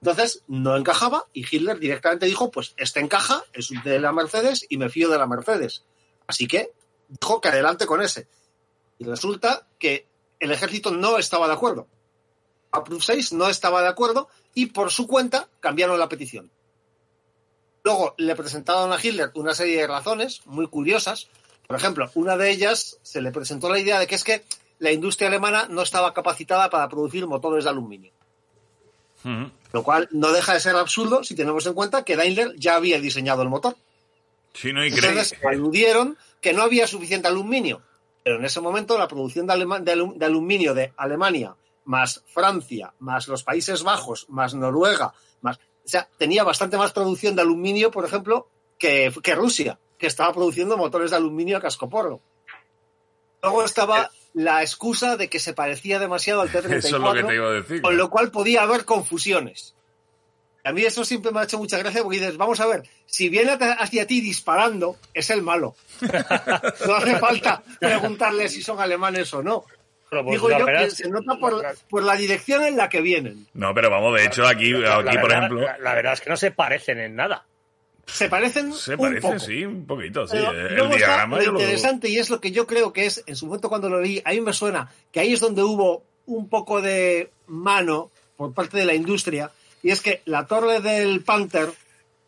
Entonces no encajaba y Hitler directamente dijo, pues este encaja, es de la Mercedes y me fío de la Mercedes. Así que dijo que adelante con ese. Y resulta que el ejército no estaba de acuerdo. Approve 6 no estaba de acuerdo y por su cuenta cambiaron la petición. Luego le presentaron a Hitler una serie de razones muy curiosas por ejemplo, una de ellas se le presentó la idea de que es que la industria alemana no estaba capacitada para producir motores de aluminio. Lo cual no deja de ser absurdo si tenemos en cuenta que Daimler ya había diseñado el motor. Sí, no, y Entonces aludieron que no había suficiente aluminio. Pero en ese momento la producción de, de, aluminio de Alemania, más Francia, más los Países Bajos, más Noruega, más. O sea, tenía bastante más producción de aluminio, por ejemplo, que, que Rusia que estaba produciendo motores de aluminio a cascoporro. Luego estaba la excusa de que se parecía demasiado al T-34, eso es lo que te iba a decir. con lo cual podía haber confusiones. A mí eso siempre me ha hecho mucha gracia porque dices, vamos a ver, si viene hacia ti disparando, es el malo. <laughs> no hace falta preguntarle si son alemanes o no. Pues Digo yo que se nota por, la dirección en la que vienen. No, pero vamos, de hecho aquí, aquí por ejemplo... la, verdad es que no se parecen en nada. Se parecen. Se parecen, sí, un poquito, sí. el diagrama lo interesante, y es lo que yo creo que es, en su momento cuando lo leí, a mí me suena que ahí es donde hubo un poco de mano por parte de la industria, y es que la torre del Panther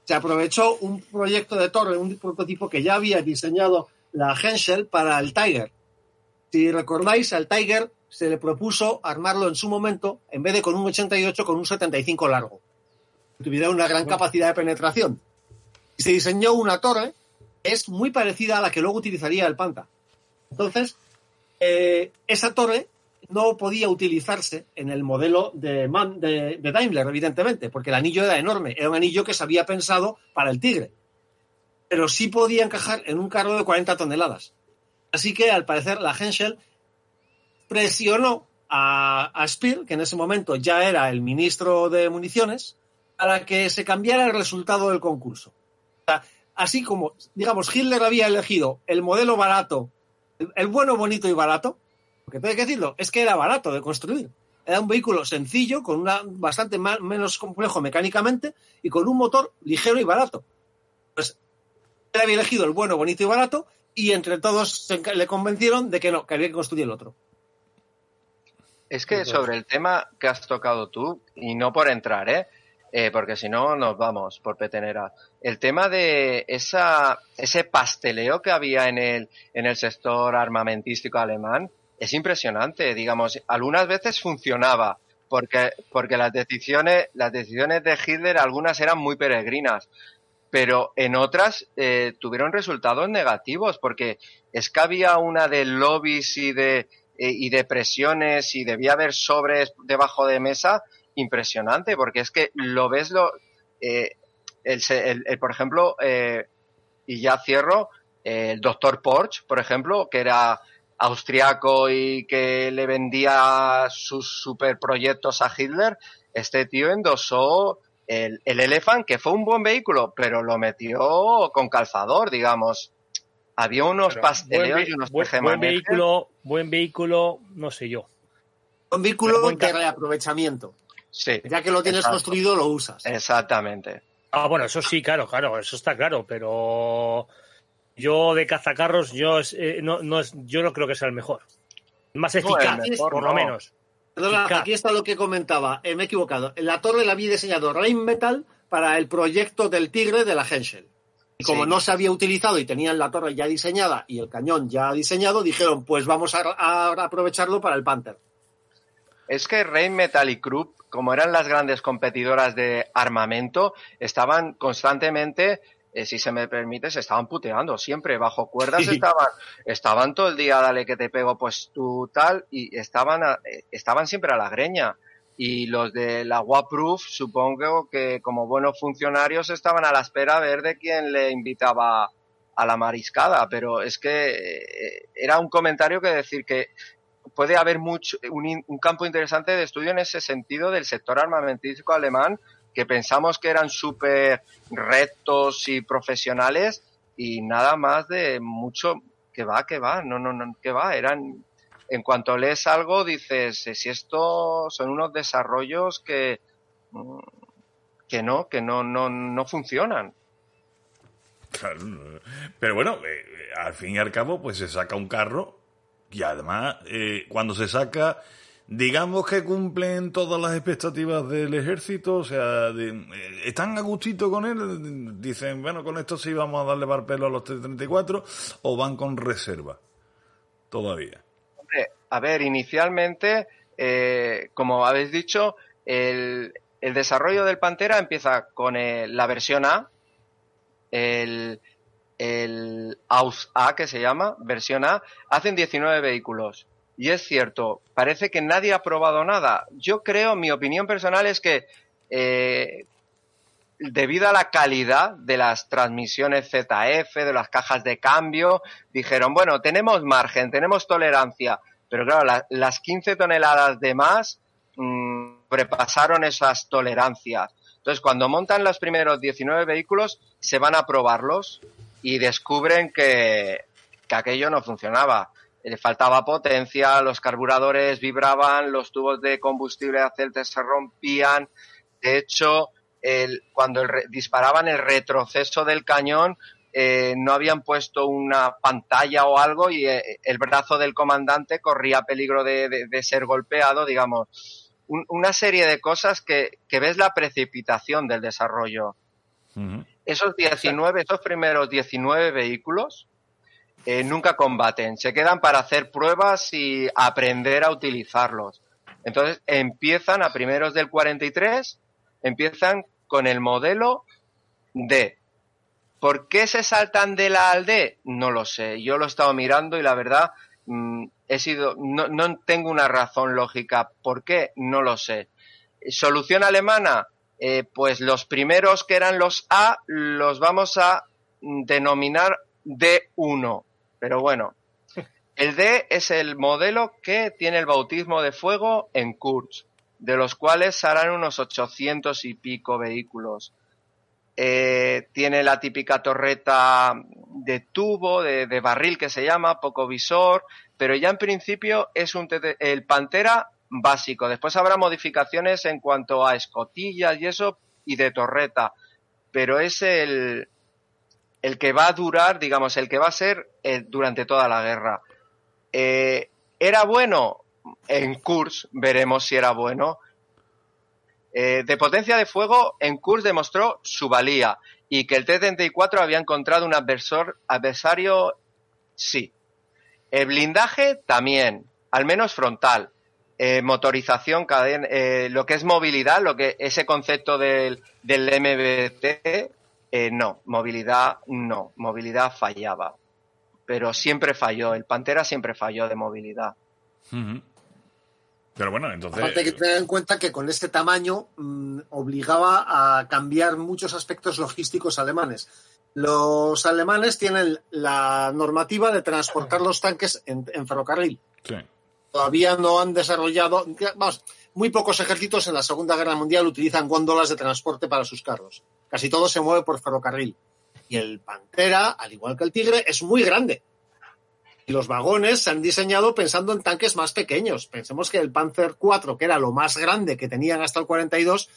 se aprovechó un proyecto de torre, un prototipo que ya había diseñado la Henschel para el Tiger. Si recordáis, al Tiger se le propuso armarlo en su momento, en vez de con un 88, con un 75 largo. Tuviera una gran capacidad de penetración y se diseñó una torre que es muy parecida a la que luego utilizaría el Panta. Entonces, eh, esa torre no podía utilizarse en el modelo de, Daimler, evidentemente, porque el anillo era enorme, era un anillo que se había pensado para el Tigre, pero sí podía encajar en un carro de 40 toneladas. Así que, al parecer, la Henschel presionó a, a Speer, que en ese momento ya era el ministro de municiones, para que se cambiara el resultado del concurso así como, digamos, Hitler había elegido el modelo barato, el, bueno, bonito y barato, porque tengo que decirlo, es que era barato de construir. Era un vehículo sencillo, con una bastante menos complejo mecánicamente y con un motor ligero y barato. Pues él había elegido el bueno, bonito y barato y entre todos le convencieron de que no, que había que construir el otro. Es que sobre el tema que has tocado tú, y no por entrar, ¿eh? Eh, porque si no nos vamos por petenera. El tema de esa, ese pasteleo que había en el, en el sector armamentístico alemán es impresionante. Digamos, algunas veces funcionaba porque, porque las decisiones, las decisiones de Hitler algunas eran muy peregrinas, pero en otras eh, tuvieron resultados negativos porque es que había una de lobbies y de, eh, y de presiones y debía haber sobres debajo de mesa impresionante, porque es que lo ves, lo, eh, el, por ejemplo, eh, y ya cierro, el doctor Porsche, por ejemplo, que era austriaco y que le vendía sus superproyectos a Hitler, este tío endosó el, el Elephant, que fue un buen vehículo, pero lo metió con calzador, digamos. Había unos pasteleos y unos buen, buen vehículo, buen vehículo, no sé yo. Un vehículo de reaprovechamiento. Ya que lo tienes construido, lo usas. Exactamente. Ah, bueno, eso sí, claro, claro, eso está claro, pero yo de cazacarros, yo eh, no, no es, yo no creo que sea el mejor. Más eficaz, por lo menos. Perdona, aquí está lo que comentaba, eh, me he equivocado. La torre la había diseñado Rheinmetall para el proyecto del Tigre de la Henschel. Y como no se había utilizado y tenían la torre ya diseñada y el cañón ya diseñado, dijeron, pues vamos a, a aprovecharlo para el Panther. Es que Rheinmetall y Krupp como eran las grandes competidoras de armamento, estaban constantemente, eh, si se me permite, se estaban puteando siempre, bajo cuerdas estaban, estaban todo el día, dale que te pego, pues tú tal, y estaban, eh, estaban siempre a la greña. y los de la Waproof supongo que como buenos funcionarios estaban a la espera a ver de quién le invitaba a la mariscada, pero es que eh, era un comentario que decir que puede haber mucho, un, un campo interesante de estudio en ese sentido del sector armamentístico alemán que pensamos que eran súper rectos y profesionales y nada más de mucho que va, que va, no, no, no, que va, eran, en cuanto lees algo dices, si esto son unos desarrollos que, mm, que no, que no, no, no funcionan. Pero bueno, eh, al fin y al cabo, pues se saca un carro y además, eh, cuando se saca, digamos que cumplen todas las expectativas del ejército, o sea, de, eh, están a gustito con él, dicen, bueno, con esto sí vamos a darle pelo a los T-34, o van con reserva, todavía. Hombre, a ver, inicialmente, eh, como habéis dicho, el, el, desarrollo del Pantera empieza con el, la versión A, el, el AUS A que se llama, versión A, hacen 19 vehículos y es cierto, parece que nadie ha probado nada. Yo creo, mi opinión personal es que eh, debido a la calidad de las transmisiones ZF, de las cajas de cambio, dijeron, bueno, tenemos margen, tenemos tolerancia, pero claro, la, las 15 toneladas de más mmm, sobrepasaron esas tolerancias. Entonces, cuando montan los primeros 19 vehículos, se van a probarlos y descubren que, que aquello no funcionaba le faltaba potencia, los carburadores vibraban, los tubos de combustible de aceite se rompían. De hecho, el, cuando el, disparaban el retroceso del cañón, eh, no habían puesto una pantalla o algo y eh, el brazo del comandante corría peligro de, de, de ser golpeado, digamos. Un, una serie de cosas que, que, ves la precipitación del desarrollo. Uh -huh. Esos 19, esos primeros 19 vehículos, eh, nunca combaten, se quedan para hacer pruebas y aprender a utilizarlos. Entonces empiezan a primeros del 43, empiezan con el modelo D. ¿Por qué se saltan de la al D? No lo sé. Yo lo he estado mirando y la verdad mmm, he sido, no, no, tengo una razón lógica. ¿Por qué? No lo sé. Solución alemana, eh, pues los primeros que eran los A los vamos a denominar D1 pero bueno, el D es el modelo que tiene el bautismo de fuego en Kurz, de los cuales harán unos 800 y pico vehículos. Eh, tiene la típica torreta de tubo, de, barril que se llama, poco visor, pero ya en principio es un el Pantera básico. Después habrá modificaciones en cuanto a escotillas y eso y de torreta, pero es el, el que va a durar, digamos, el que va a ser eh, durante toda la guerra. Eh, ¿Era bueno? En Kurs veremos si era bueno. Eh, de potencia de fuego, en Kurs demostró su valía y que el T-34 había encontrado un adversor, adversario, sí. El blindaje también, al menos frontal. Motorización, cadena, lo que es movilidad, lo que ese concepto del, del MBT, eh, no, movilidad no, movilidad fallaba. Pero siempre falló, el Pantera siempre falló de movilidad. Uh -huh. Pero bueno, entonces. Aparte hay que tener en cuenta que con este tamaño mmm, obligaba a cambiar muchos aspectos logísticos alemanes. Los alemanes tienen la normativa de transportar los tanques en, en ferrocarril. Sí. Todavía no han desarrollado. Vamos, muy pocos ejércitos en la Segunda Guerra Mundial utilizan góndolas de transporte para sus carros. Casi todo se mueve por ferrocarril. Y el Pantera, al igual que el Tigre, es muy grande. Y los vagones se han diseñado pensando en tanques más pequeños. Pensemos que el Panzer IV, que era lo más grande que tenían hasta el 42,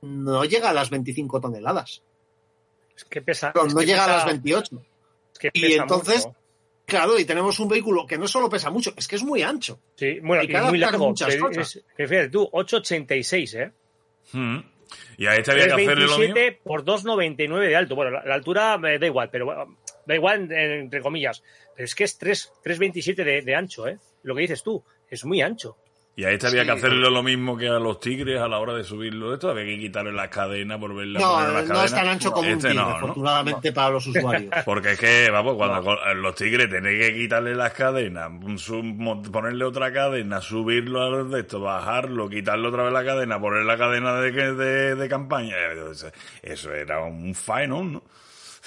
no llega a las 25 toneladas. Es que pesa. Pero es no que llega pesa, a las 28. Es que y pesa entonces, mucho. claro, y tenemos un vehículo que no solo pesa mucho, es que es muy ancho. Sí, bueno, y y muy largo. muchas que, cosas. es, que fíjate tú, 886, ¿eh? Mm. Y a este había que hacerle lo mismo. 327 por 2,99 de alto. Bueno, la, la altura me da igual, pero da igual entre comillas. Pero es que es 3, 3,27 de, de ancho, ¿eh? Lo que dices tú, es muy ancho. Y a este había Sí, que hacerle lo mismo que a los tigres a la hora de subirlo. Esto había que quitarle las cadenas por verla No, poner las no cadenas. es tan ancho como un Este tigre, no, ¿no? afortunadamente para los usuarios. <laughs> Porque es que, vamos, cuando los tigres tenéis que quitarle las cadenas, ponerle otra cadena, subirlo a los de estos, bajarlo, quitarle otra vez la cadena, poner la cadena de, que- de, de campaña. Eso, eso era un faenón, ¿no?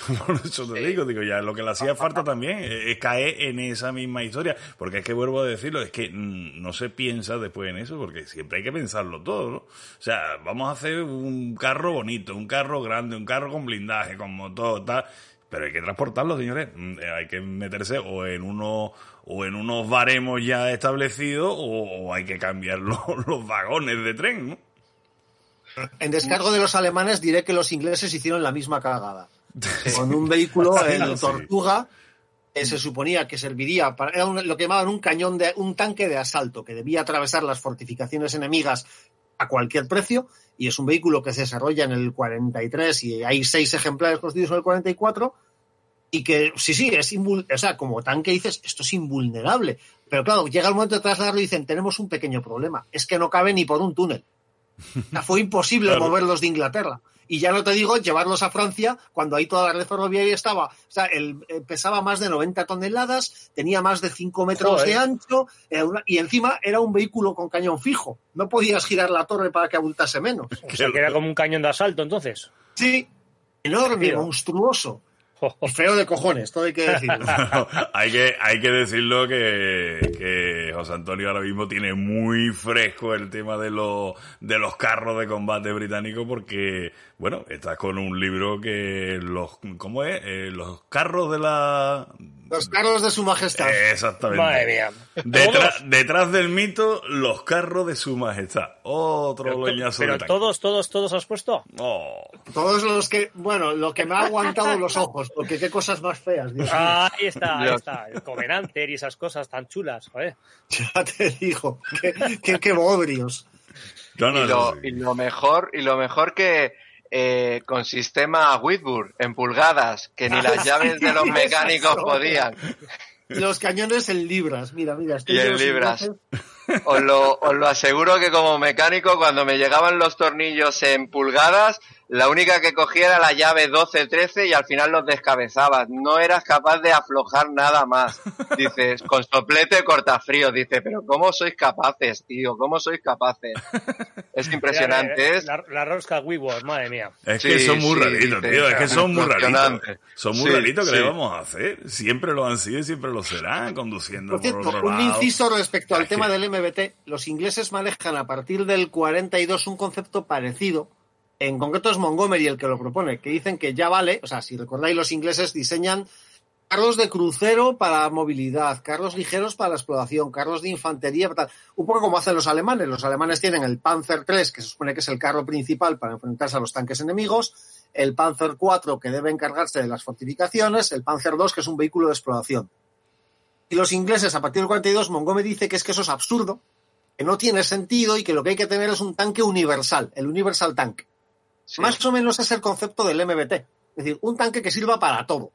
<laughs> Por eso te digo, digo, ya lo que le hacía falta también es es caer en esa misma historia. Porque es que vuelvo a decirlo, es que mm, no se piensa después en eso, porque siempre hay que pensarlo todo, ¿no? O sea, vamos a hacer un carro bonito, un carro grande, un carro con blindaje, con motor, tal. Pero hay que transportarlo, señores. Mm, eh, Hay que meterse o en uno o en unos baremos ya establecidos o, o hay que cambiar <laughs> los, los vagones de tren, ¿no? En descargo de los alemanes diré que los ingleses hicieron la misma cagada. Con un vehículo, <laughs> el. Tortuga, que se suponía que serviría para era un- lo que llamaban un cañón de un tanque de asalto que debía atravesar las fortificaciones enemigas a cualquier precio y es un vehículo que se desarrolla en el 43 y hay seis ejemplares construidos en el 44 y que sí, sí, es invul- o sea, como tanque dices, esto es invulnerable. Pero claro, llega el momento de trasladarlo y dicen, tenemos un pequeño problema, es que no cabe ni por un túnel. O sea, fue imposible Claro. moverlos de Inglaterra. Y ya no te digo llevarlos a Francia cuando ahí toda la red ferroviaria estaba. O sea, el, eh, pesaba más de 90 toneladas, tenía más de 5 metros Joder. de ancho una- y encima era un vehículo con cañón fijo. No podías girar la torre para que abultase menos. <laughs> O sea, que era como un cañón de asalto, entonces. Sí, enorme, monstruoso. <laughs> Feo de cojones, todo hay que decirlo. <laughs> hay que hay que decirlo que, que José Antonio ahora mismo tiene muy fresco el tema de los de los carros de combate británicos porque bueno estás con un libro que los cómo es Eh, los carros de la Los carros de su majestad. exactamente Madre mía. Detrás, del mito los carros de su majestad otro pero, loñazo pero de todos, todos, todos has puesto. Oh. Todos los que, bueno, lo que me ha aguantado los ojos, porque qué cosas más feas, Dios mío. Ahí está, ahí está. El Covenanter y esas cosas tan chulas, joder. Ya te digo, qué, qué, qué bodrios. No, no, y, lo, sí, sí. y lo mejor, y lo mejor que eh, con sistema Whitburn en pulgadas, que ni las <laughs> llaves de los mecánicos podían. Los cañones en libras, mira, mira. estoy Y en libras. Os lo, os lo aseguro que como mecánico, cuando me llegaban los tornillos en pulgadas, la única que cogía era la llave 12-13 y al final los descabezabas. No eras capaz de aflojar nada más. Dices, con soplete cortafrío. Dice, pero ¿cómo sois capaces, tío? ¿Cómo sois capaces? Es impresionante. Era, eh, Es, La, la rosca Weaver, madre mía. Es Sí, que son muy sí, raritos, dice, tío. Es que son muy raritos. Son muy Sí, raritos que sí. le vamos a hacer. Siempre lo han sido y siempre lo serán, conduciendo Por por, cierto, otro un lado. inciso respecto al Es tema que- del MBT. Los ingleses manejan a partir del 42 un concepto parecido. En concreto es Montgomery el que lo propone, que dicen que ya vale, o sea, si recordáis, los ingleses diseñan carros de crucero para movilidad, carros ligeros para la exploración, carros de infantería, tal. un poco como hacen los alemanes. Los alemanes tienen el Panzer III, que se supone que es el carro principal para enfrentarse a los tanques enemigos, el Panzer IV, que debe encargarse de las fortificaciones, el Panzer II, que es un vehículo de exploración. Y los ingleses, a partir del 42, Montgomery dice que es que eso es absurdo, que no tiene sentido y que lo que hay que tener es un tanque universal, el Universal Tank. Sí. Más o menos es el concepto del MBT. Es decir, un tanque que sirva para todo.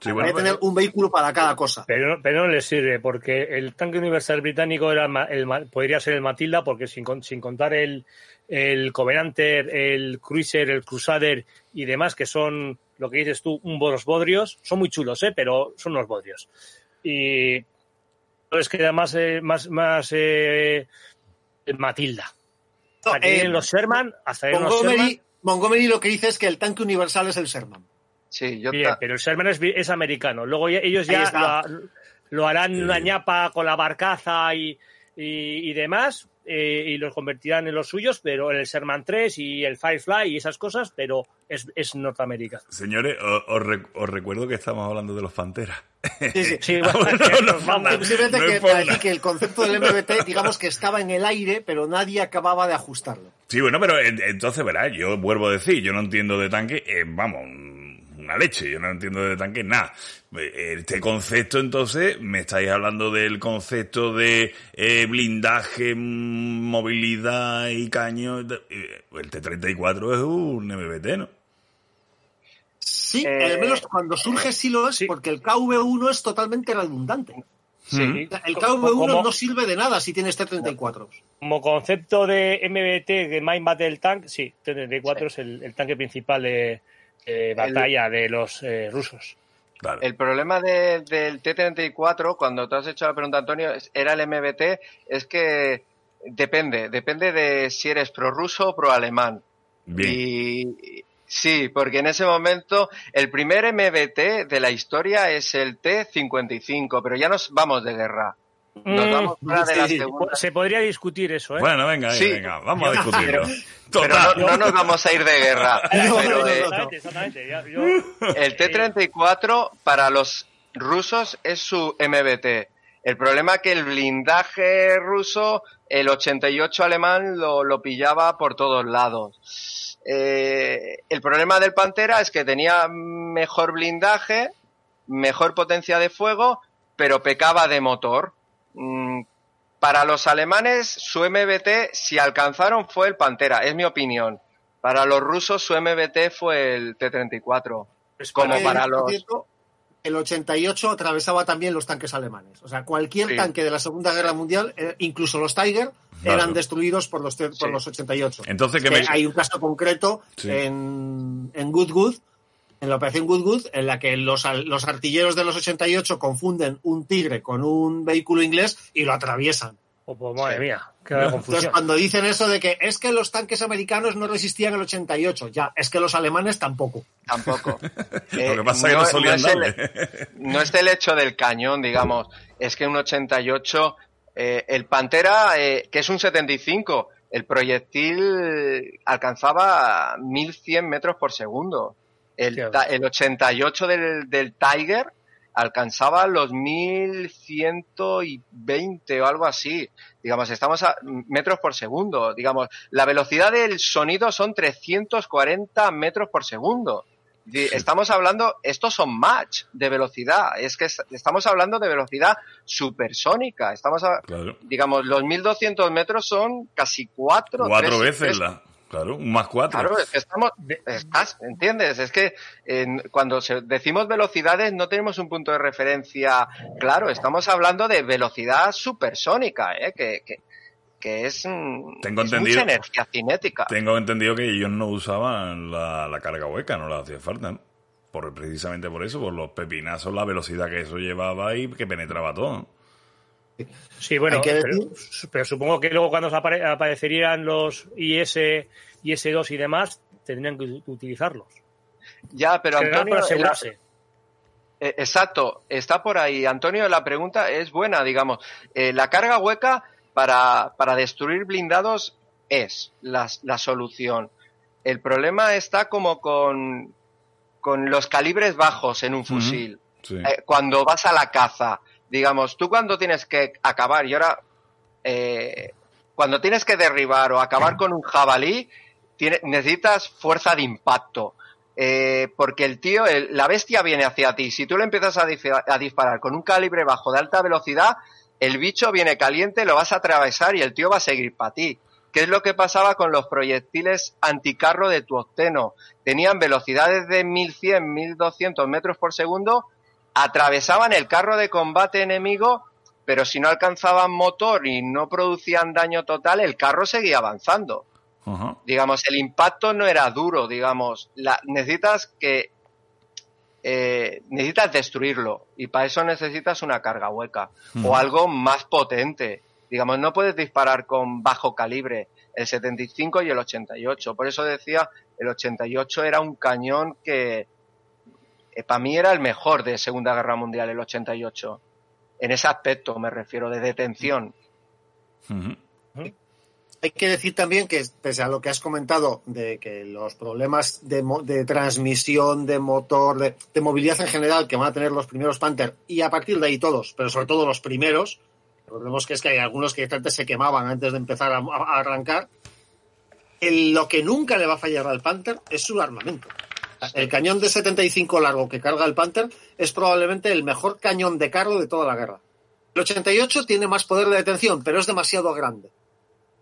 Sí, bueno, que tener un vehículo para cada cosa. Pero, pero no le sirve, porque el tanque universal británico era el, podría ser el Matilda, porque sin, sin contar el, el Covenanter, el Cruiser, el Crusader y demás, que son lo que dices tú, unos bodrios, son muy chulos, ¿eh? pero son unos bodrios. Y es que era más, eh, más, más eh, Matilda. Hasta que Eh, los Sherman, hasta que los Sherman. Montgomery lo que dice es que el tanque universal es el Sherman. Sí, yo Bien, ta- pero el Sherman es, es americano. Luego ya- ellos ya lo, lo harán una ñapa con la barcaza y, y, y demás, eh, y los convertirán en los suyos, pero en el Sherman 3 y el Firefly y esas cosas, pero es, es norteamericano. Señores, os, os rec- os recuerdo que estamos hablando de los Panteras. Sí, sí. <laughs> Sí, Ah, bueno, <laughs> no, no, Simplemente no que, para decir que el concepto del MBT, digamos que estaba en el aire, pero nadie acababa de ajustarlo. Sí, bueno, pero en- entonces, verás, yo vuelvo a decir, yo no entiendo de tanque, eh, vamos, una leche, yo no entiendo de tanque nada. Eh, Este concepto, entonces, me estáis hablando del concepto de eh, blindaje, mm, movilidad y caño. eh, El T-34 es un MBT, ¿no? Sí, Eh, al menos cuando surge sí lo es, sí. porque el KV1 es totalmente redundante. Sí. El Co- KV-1 como- no sirve de nada si tienes T-34. Como concepto de MBT, de Main Battle Tank, sí, T-34 es el, el tanque principal de, de batalla de los eh, rusos. Claro. El problema de- del T-34, cuando te has hecho la pregunta, Antonio, es- era el MBT, es que depende, depende de si eres prorruso o proalemán. Bien. Y sí, porque en ese momento el primer MBT de la historia es el T-55, pero ya nos vamos de guerra. Nos Mm, vamos fuera de la sí, segunda. Se podría discutir eso, ¿eh? Bueno, venga, Sí. venga, vamos a discutirlo. Pero Total. no, no nos vamos a ir de guerra. <laughs> No, Pero, eh. Exactamente, exactamente. Ya- yo- El T-34 para los rusos es su MBT. El problema es que el blindaje ruso, el 88 alemán lo, lo pillaba por todos lados. Eh, el problema del Pantera es que tenía mejor blindaje, mejor potencia de fuego, pero pecaba de motor. Mm, para los alemanes, su MBT, si alcanzaron, fue el Pantera, es mi opinión. Para los rusos, su MBT fue el T-34. pues como Eh, para los- cierto, el 88 atravesaba también los tanques alemanes. O sea, cualquier Sí. tanque de la Segunda Guerra Mundial, eh, incluso los Tiger, Claro. eran destruidos por los, por Sí. los 88. Entonces, ¿qué Que me... Hay un caso concreto Sí. en, en Goodwood, en la operación Goodwood, en la que los, al- los artilleros de los 88 confunden un tigre con un vehículo inglés y lo atraviesan. Oh, pues, madre Sí. mía, qué Entonces, confusión. cuando dicen eso de que es que los tanques americanos no resistían el 88, ya, es que los alemanes tampoco. Tampoco. <laughs> Eh, Lo que pasa es que no solían es el, no es el hecho del cañón, digamos. Es que un 88, eh, el Pantera, eh, que es un 75, el proyectil alcanzaba 1100 metros por segundo. El, el 88 del, del Tiger alcanzaba los 1120 o algo así. Digamos, estamos a metros por segundo. Digamos, la velocidad del sonido son 340 metros por segundo. Estamos hablando, estos son match de velocidad. Es que es- estamos hablando de velocidad supersónica. Estamos, a- Claro. digamos, los 1200 metros son casi cuatro. Cuatro tres- veces tres- la... Claro, un más cuatro. Claro, es que estamos, estás, ¿entiendes? Es que en- cuando se- decimos velocidades no tenemos un punto de referencia claro, estamos hablando de velocidad supersónica, ¿eh? que, que, que es, mm, Tengo es entendido- mucha energía cinética. Tengo entendido que ellos no usaban la, la carga hueca, no la hacía falta, ¿no? Por, precisamente por eso, por los pepinazos, la velocidad que eso llevaba y que penetraba todo. Sí, bueno, pero, pero supongo que luego cuando apare- aparecerían los IS, IS-2 y demás, tendrían que ut- utilizarlos. Ya, pero Antonio, para. Eh, Exacto, está por ahí. Antonio, la pregunta es buena, digamos. Eh, la carga hueca para, para destruir blindados es la, la solución. El problema está como con, con los calibres bajos en un fusil. Sí. Eh, cuando vas a la caza, digamos, tú cuando tienes que acabar, y ahora, eh, cuando tienes que derribar o acabar con un jabalí, necesitas fuerza de impacto. Eh, porque el tío, la bestia viene hacia ti. Si tú le empiezas a, a disparar con un calibre bajo de alta velocidad, el bicho viene caliente, lo vas a atravesar y el tío va a seguir para ti. ¿Qué es lo que pasaba con los proyectiles anticarro de tu octeno? Tenían velocidades de 1100, 1200 metros por segundo, atravesaban el carro de combate enemigo, pero si no alcanzaban motor y no producían daño total, el carro seguía avanzando digamos, el impacto no era duro, digamos, la, necesitas que eh, necesitas destruirlo y para eso necesitas una carga hueca o algo más potente. Digamos, no puedes disparar con bajo calibre el 75 y el 88. Por eso decía, el 88 era un cañón que para mí era el mejor de Segunda Guerra Mundial, el 88. En ese aspecto me refiero, de detención. Hay que decir también que, pese a lo que has comentado de que los problemas de, mo- de transmisión, de motor, de, de movilidad en general que van a tener los primeros Panther, y a partir de ahí todos, pero sobre todo los primeros, recordemos que es que hay algunos que antes se quemaban antes de empezar a, a arrancar, el- lo que nunca le va a fallar al Panther es su armamento. El cañón de 75 largo que carga el Panther es probablemente el mejor cañón de carro de toda la guerra. El 88 tiene más poder de detención, pero es demasiado grande.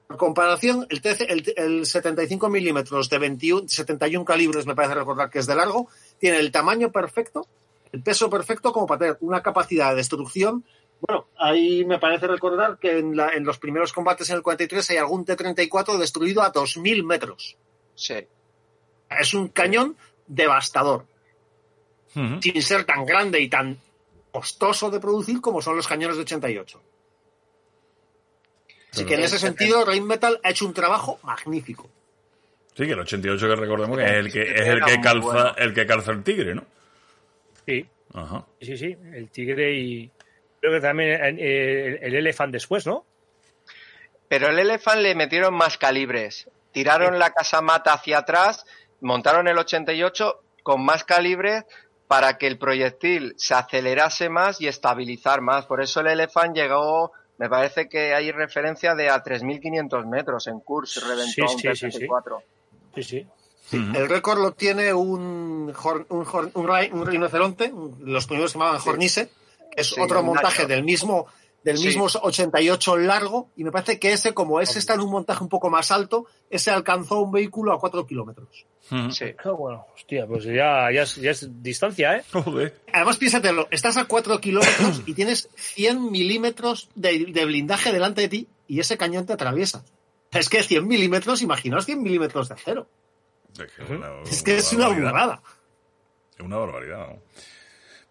Por comparación, el, TC el, el 75 milímetros de 21, 71 calibres, me parece recordar que es de largo, tiene el tamaño perfecto, el peso perfecto como para tener una capacidad de destrucción Bueno, ahí me parece recordar que en, la- en los primeros combates en el 43 hay algún T-34 destruido a 2.000 metros. Sí. Es un cañón devastador, sin ser tan grande y tan costoso de producir como son los cañones de 88. Así que en ese sentido, Rheinmetall ha hecho un trabajo magnífico. Sí, que el 88 que recordemos que es el que, es el que calza, bueno. el que calza el tigre, ¿no? Sí, Ajá. sí, sí. El tigre y. Creo que también eh, el, el elefant después, ¿no? Pero el Elephant le metieron más calibres. Tiraron la casamata hacia atrás, montaron el 88 con más calibres para que el proyectil se acelerase más y estabilizar más. Por eso el Elephant llegó, me parece que hay referencia de a 3.500 metros en curso, reventó Sí, a un sí, sí, sí. T-34. Sí, sí. El récord lo tiene un, un, un un rinoceronte, los primeros se llamaban Hornisse, que es Sí, otro montaje del mismo del Sí. mismo 88 largo, y me parece que ese, como ese está en un montaje un poco más alto, ese alcanzó un vehículo a 4 kilómetros. Sí. Ah, bueno, hostia, pues ya, ya, es, ya es distancia, ¿eh? Joder. Además, piénsatelo, estás a 4 kilómetros y tienes 100 milímetros de, de blindaje delante de ti y ese cañón te atraviesa. Es que 100 milímetros, imaginaos 100 milímetros de acero. Es que es una, Es que es una barbaridad. burrada. Es una barbaridad. ¿no?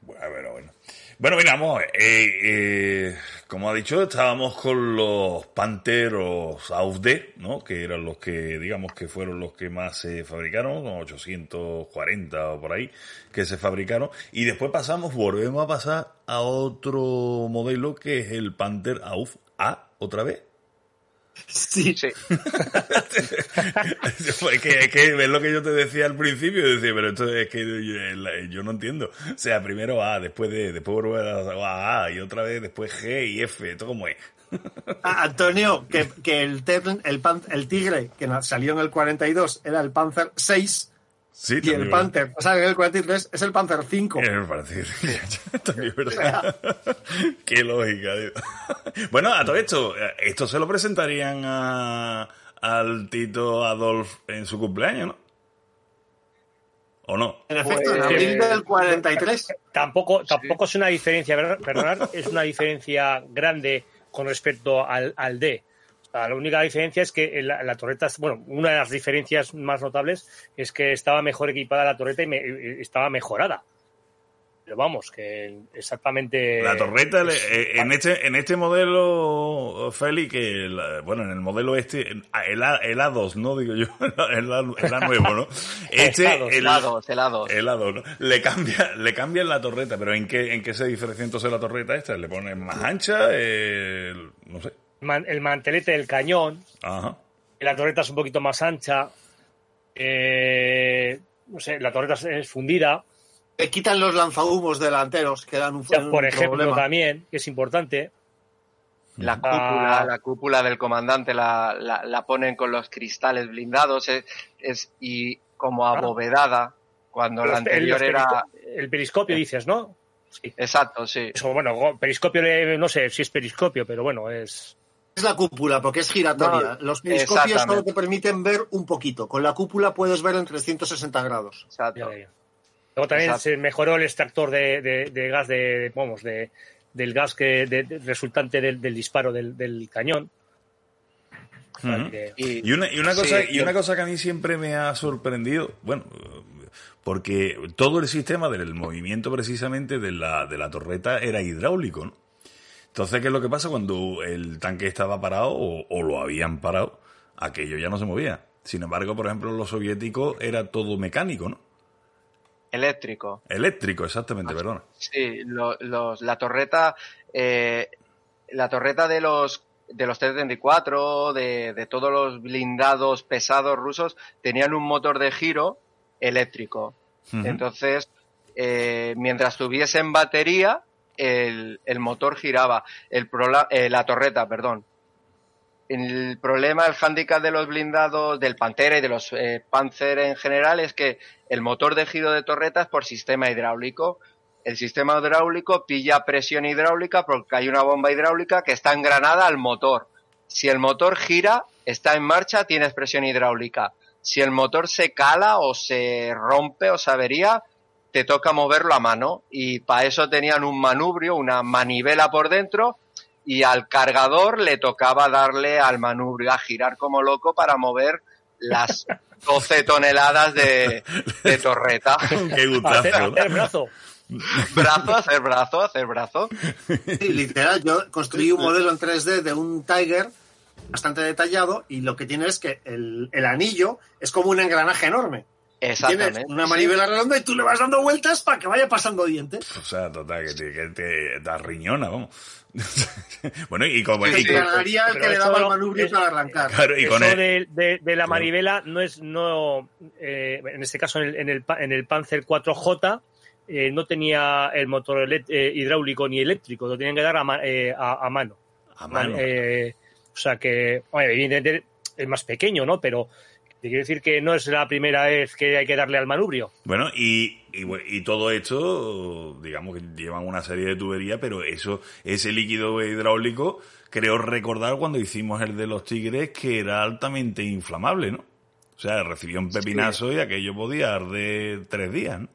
Bueno, bueno, bueno. Bueno, mira, vamos, eh, eh, como ha dicho, estábamos con los Panteros AUD, ¿no? Que eran los que, digamos, que fueron los que más se fabricaron, con 840 o por ahí, que se fabricaron. Y después pasamos, volvemos a pasar a otro modelo que es el Panther AUF A, otra vez. Sí. Sí. <laughs> es que, es que es lo que yo te decía al principio, decía, pero esto es que yo, yo no entiendo. O sea, primero A, después D, después vuelve a A y otra vez después G y F, ¿esto cómo es? Ah, Antonio, que, que el, Terren- el, pan- el tigre que salió en el 42 era el Panzer 6 Sí, y el Panther, o sea, en el 43 es el Panzer 5. verdad. Eh, me parece que- <laughs> también es verdad. <laughs> Qué lógica, tío. <laughs> Bueno, a todo esto, esto se lo presentarían a, al Tito Adolf en su cumpleaños, ¿no? ¿O no? En efecto, en Pues- abril del 43. Tampoco, tampoco es una diferencia, ¿verdad? perdonad, es una diferencia grande con respecto al, al D. Sea, la única diferencia es que la, la torreta, bueno, una de las diferencias más notables es que estaba mejor equipada la torreta y, me- estaba mejorada. Pero vamos, que exactamente. La torreta es- eh, en este en este modelo Félix que la- bueno en el modelo este el A, el A2 no digo yo <laughs> el A, el A nuevo no <laughs> este A2, el, Helados, helados. el A2 ¿no? le cambia le cambian la torreta pero en qué en qué se diferencia entonces la torreta esta le ponen más ancha el- no sé man- el mantelete del cañón, ajá la torreta es un poquito más ancha, eh, no sé, la torreta es- fundida, Le quitan los lanzahumos delanteros, que dan un, un por ejemplo, problema. también, que es importante. La Ah. cúpula, la cúpula del comandante la, la, la ponen con los cristales blindados es, es- y como abovedada cuando la anterior era perisco- El periscopio, dices, ¿no? Sí. exacto sí Eso, bueno, periscopio, eh, no sé si es periscopio, pero bueno, es. Es la cúpula, porque es giratoria. No, los periscopios solo te permiten ver un poquito. Con la cúpula puedes ver en 360 grados. exacto. Luego también Exacto. se mejoró el extractor de, de- de gas de, vamos, de, del gas que de- de- resultante del, del disparo del, del cañón. Y una, y una Sí, cosa, y yo- una cosa que a mí siempre me ha sorprendido, bueno, porque todo el sistema del movimiento precisamente de la, de la torreta era hidráulico, ¿no? Entonces, ¿qué es lo que pasa cuando el tanque estaba parado o, o lo habían parado? Aquello ya no se movía. Sin embargo, por ejemplo, los soviéticos era todo mecánico, ¿no? eléctrico Eléctrico, exactamente, perdona. sí lo- los, la torreta eh, la torreta de los de los T-34 de, de todos los blindados pesados rusos tenían un motor de giro eléctrico. Entonces, eh, mientras tuviesen batería, el, el motor giraba. El prola- eh, la torreta, perdón. El problema, el hándicap de los blindados, del Pantera y de los eh, Panzer en general, es que el motor de giro de torreta es por sistema hidráulico. El sistema hidráulico pilla presión hidráulica porque hay una bomba hidráulica que está engranada al motor. Si el motor gira, está en marcha, tienes presión hidráulica. Si el motor se cala o se rompe o se avería, te toca moverlo a mano y para eso tenían un manubrio, una manivela por dentro y al cargador le tocaba darle al manubrio a girar como loco para mover las <laughs> 12 toneladas de, de torreta. <laughs> Qué gustazo, Hacer, brazo. Brazo, hacer brazo, hacer brazo. Sí, literal, yo construí un modelo en 3D de un Tiger bastante detallado y lo que tiene es que el, el anillo es como un engranaje enorme. Exactamente. Tienes una manivela redonda y tú le vas dando vueltas para que vaya pasando dientes. O sea, total, que te, que te da riñona, vamos. <laughs> bueno, y como... Sí, y con- cargaría el que le daba el manubrio es- para arrancar. claro, y con Eso el- de, de- de la manivela no es, no, eh, en este caso en el, en el, pa- en el Panzer 4J eh, no tenía el motor eh, hidráulico ni eléctrico, lo tenían que dar a, ma- eh, a- a mano. a mano. Eh, o sea que, bueno, evidentemente es más pequeño, ¿no? Pero te quiero decir que no es la primera vez que hay que darle al manubrio. Bueno, y, y todo esto, digamos que llevan una serie de tuberías, pero eso, ese líquido hidráulico, creo recordar cuando hicimos el de los tigres que era altamente inflamable, ¿no? O sea, recibió un pepinazo y aquello podía arder tres días, ¿no?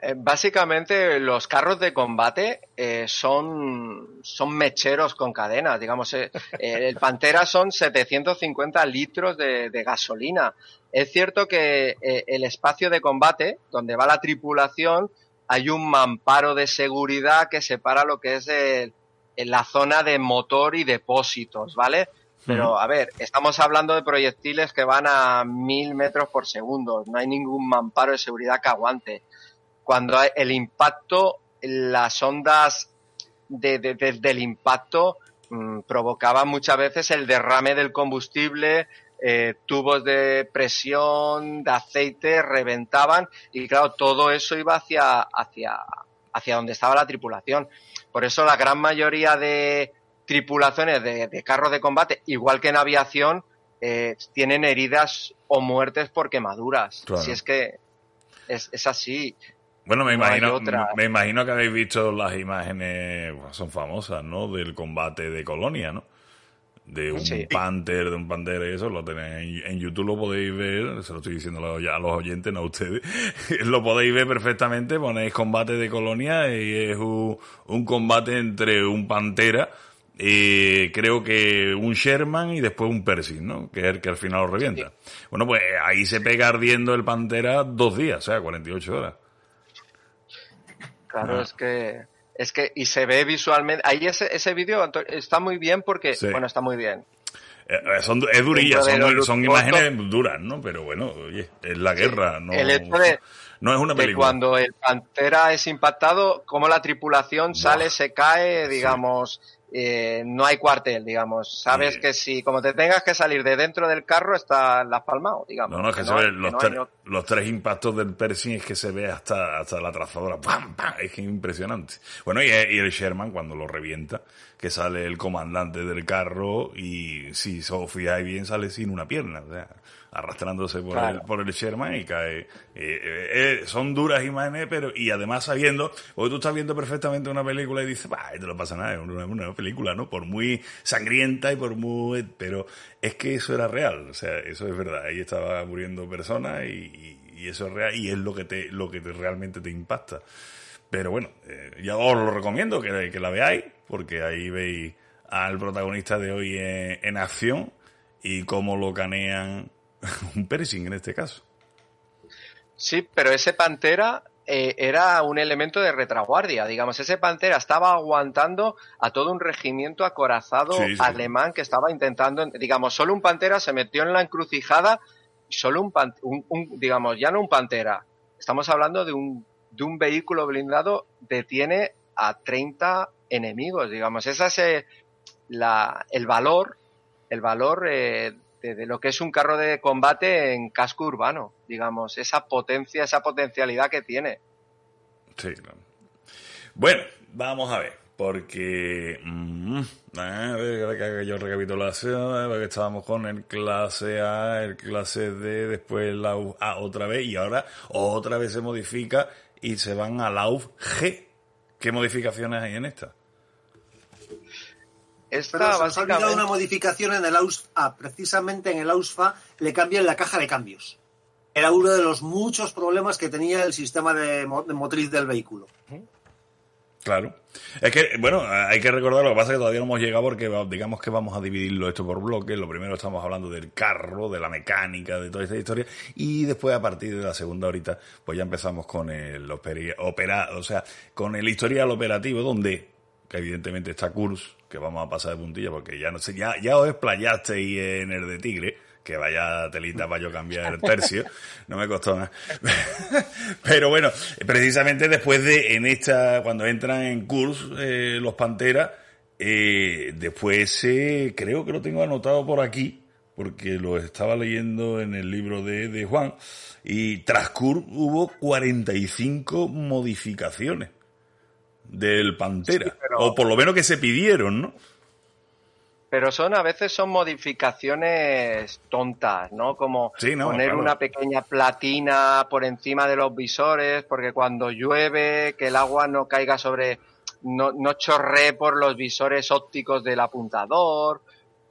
Eh, Básicamente los carros de combate eh, son, son mecheros con cadenas, digamos. eh, eh, el Pantera son 750 litros de, de gasolina. Es cierto que eh, el espacio de combate, donde va la tripulación, hay un mamparo de seguridad que separa lo que es el- la zona de motor y depósitos, ¿vale? Pero, a ver, estamos hablando de proyectiles que van a mil metros por segundo. No hay ningún mamparo de seguridad que aguante cuando el impacto, las ondas de- de- de- del impacto mm, provocaban muchas veces el derrame del combustible, eh, tubos de presión, de aceite, reventaban y claro, todo eso iba hacia, hacia, hacia donde estaba la tripulación. Por eso la gran mayoría de tripulaciones de, de carros de combate, igual que en aviación, eh, tienen heridas o muertes por quemaduras. Claro. Si es que es, es así. Bueno, me No imagino, me imagino que habéis visto las imágenes, pues, son famosas, ¿no? Del combate de Colonia, ¿no? De un Sí. Panther, de un Panther y eso, lo tenéis en, en YouTube, lo podéis ver, se lo estoy diciendo a los- ya a los oyentes, no a ustedes, <laughs> lo podéis ver perfectamente, ponéis combate de Colonia y es un, un combate entre un Pantera, eh, creo que un Sherman y después un Pershing, ¿no? Que es el que al final lo revienta. Bueno, pues ahí se pega ardiendo el Pantera dos días, o sea, 48 horas. Claro, Ah. es que es que y se ve visualmente. Ahí ese ese vídeo está muy bien porque Sí. bueno está muy bien. Eh, eh, son, es durilla, son, imágenes duras, ¿no? Pero bueno, oye, es la guerra, no, El hecho de, no es una de película. cuando el pantera es impactado, como la tripulación sale, Buah. se cae, digamos, eh, no hay cuartel, digamos. Sabes Sí. que si como te tengas que salir de dentro del carro está la has palmado, digamos. No, no, es que, se que los, no los tres impactos del Pershing es que se ve hasta, hasta la trazadora. ¡Pam, pam! Es que es impresionante. Bueno, y, y el Sherman cuando lo revienta, que sale el comandante del carro y si os fijáis bien sale sin una pierna, o sea, arrastrándose por, Claro. el, por el Sherman y cae. Eh, eh, eh, son duras imágenes, pero y además sabiendo, porque tú estás viendo perfectamente una película y dices, bah, esto no pasa nada, es una, una película, ¿no? Por muy sangrienta y por muy... Pero es que eso era real, o sea, eso es verdad, ahí estaba muriendo personas y, y- y eso es real y es lo que te, lo que te- realmente te impacta. Pero bueno, eh, ya os lo recomiendo que, que la veáis, porque ahí veis al protagonista de hoy en, en acción y cómo lo canean <laughs> un Pershing en este caso. Sí, pero ese pantera eh, era un elemento de retraguardia, digamos. Ese pantera estaba aguantando a todo un regimiento acorazado Sí, sí. alemán que estaba intentando, digamos, solo un pantera se metió en la encrucijada, solo un, pan- un- un- digamos, ya no un pantera. Estamos hablando de un, de un vehículo blindado detiene a 30 enemigos, digamos. Ese es eh, la, el valor, el valor eh, de, lo que es un carro de combate en casco urbano, digamos, esa potencia, esa potencialidad que tiene. Sí, claro. Bueno, vamos a ver, porque mm, haga yo recapitulación, a ver que estábamos con el clase A, el clase D, después la U- A otra vez y ahora otra vez se modifica y se van a la UF G. ¿Qué modificaciones hay en esta? Esta Pero se nos ha olvidado básicamente una modificación en el AUSFA. Precisamente en el AUSFA le cambian la caja de cambios. era uno de los muchos problemas que tenía el sistema de, de motriz del vehículo. Claro. Es que, bueno, hay que recordar, lo que pasa es que todavía no hemos llegado porque digamos que vamos a dividirlo esto por bloques. Lo primero estamos hablando del carro, de la mecánica, de toda esta historia. Y después, a partir de la segunda horita, pues ya empezamos con el opera, o sea, con el historial operativo, donde, que evidentemente está Kurs, que vamos a pasar de puntilla porque ya no sé, ya, ya os explayasteis en el de Tigre que vaya telita para yo cambiar el tercio, no me costó nada. <laughs> Pero bueno, precisamente después de, en esta, cuando entran en Kurs eh, los Panteras, eh, después eh, creo que lo tengo anotado por aquí, porque lo estaba leyendo en el libro de, de Juan, y tras Kurs hubo 45 modificaciones del Pantera, o por lo menos que se pidieron, ¿no? pero son a veces son modificaciones tontas, ¿no? Como poner una pequeña platina por encima de los visores, porque cuando llueve, que el agua no caiga sobre, no, no chorree por los visores ópticos del apuntador,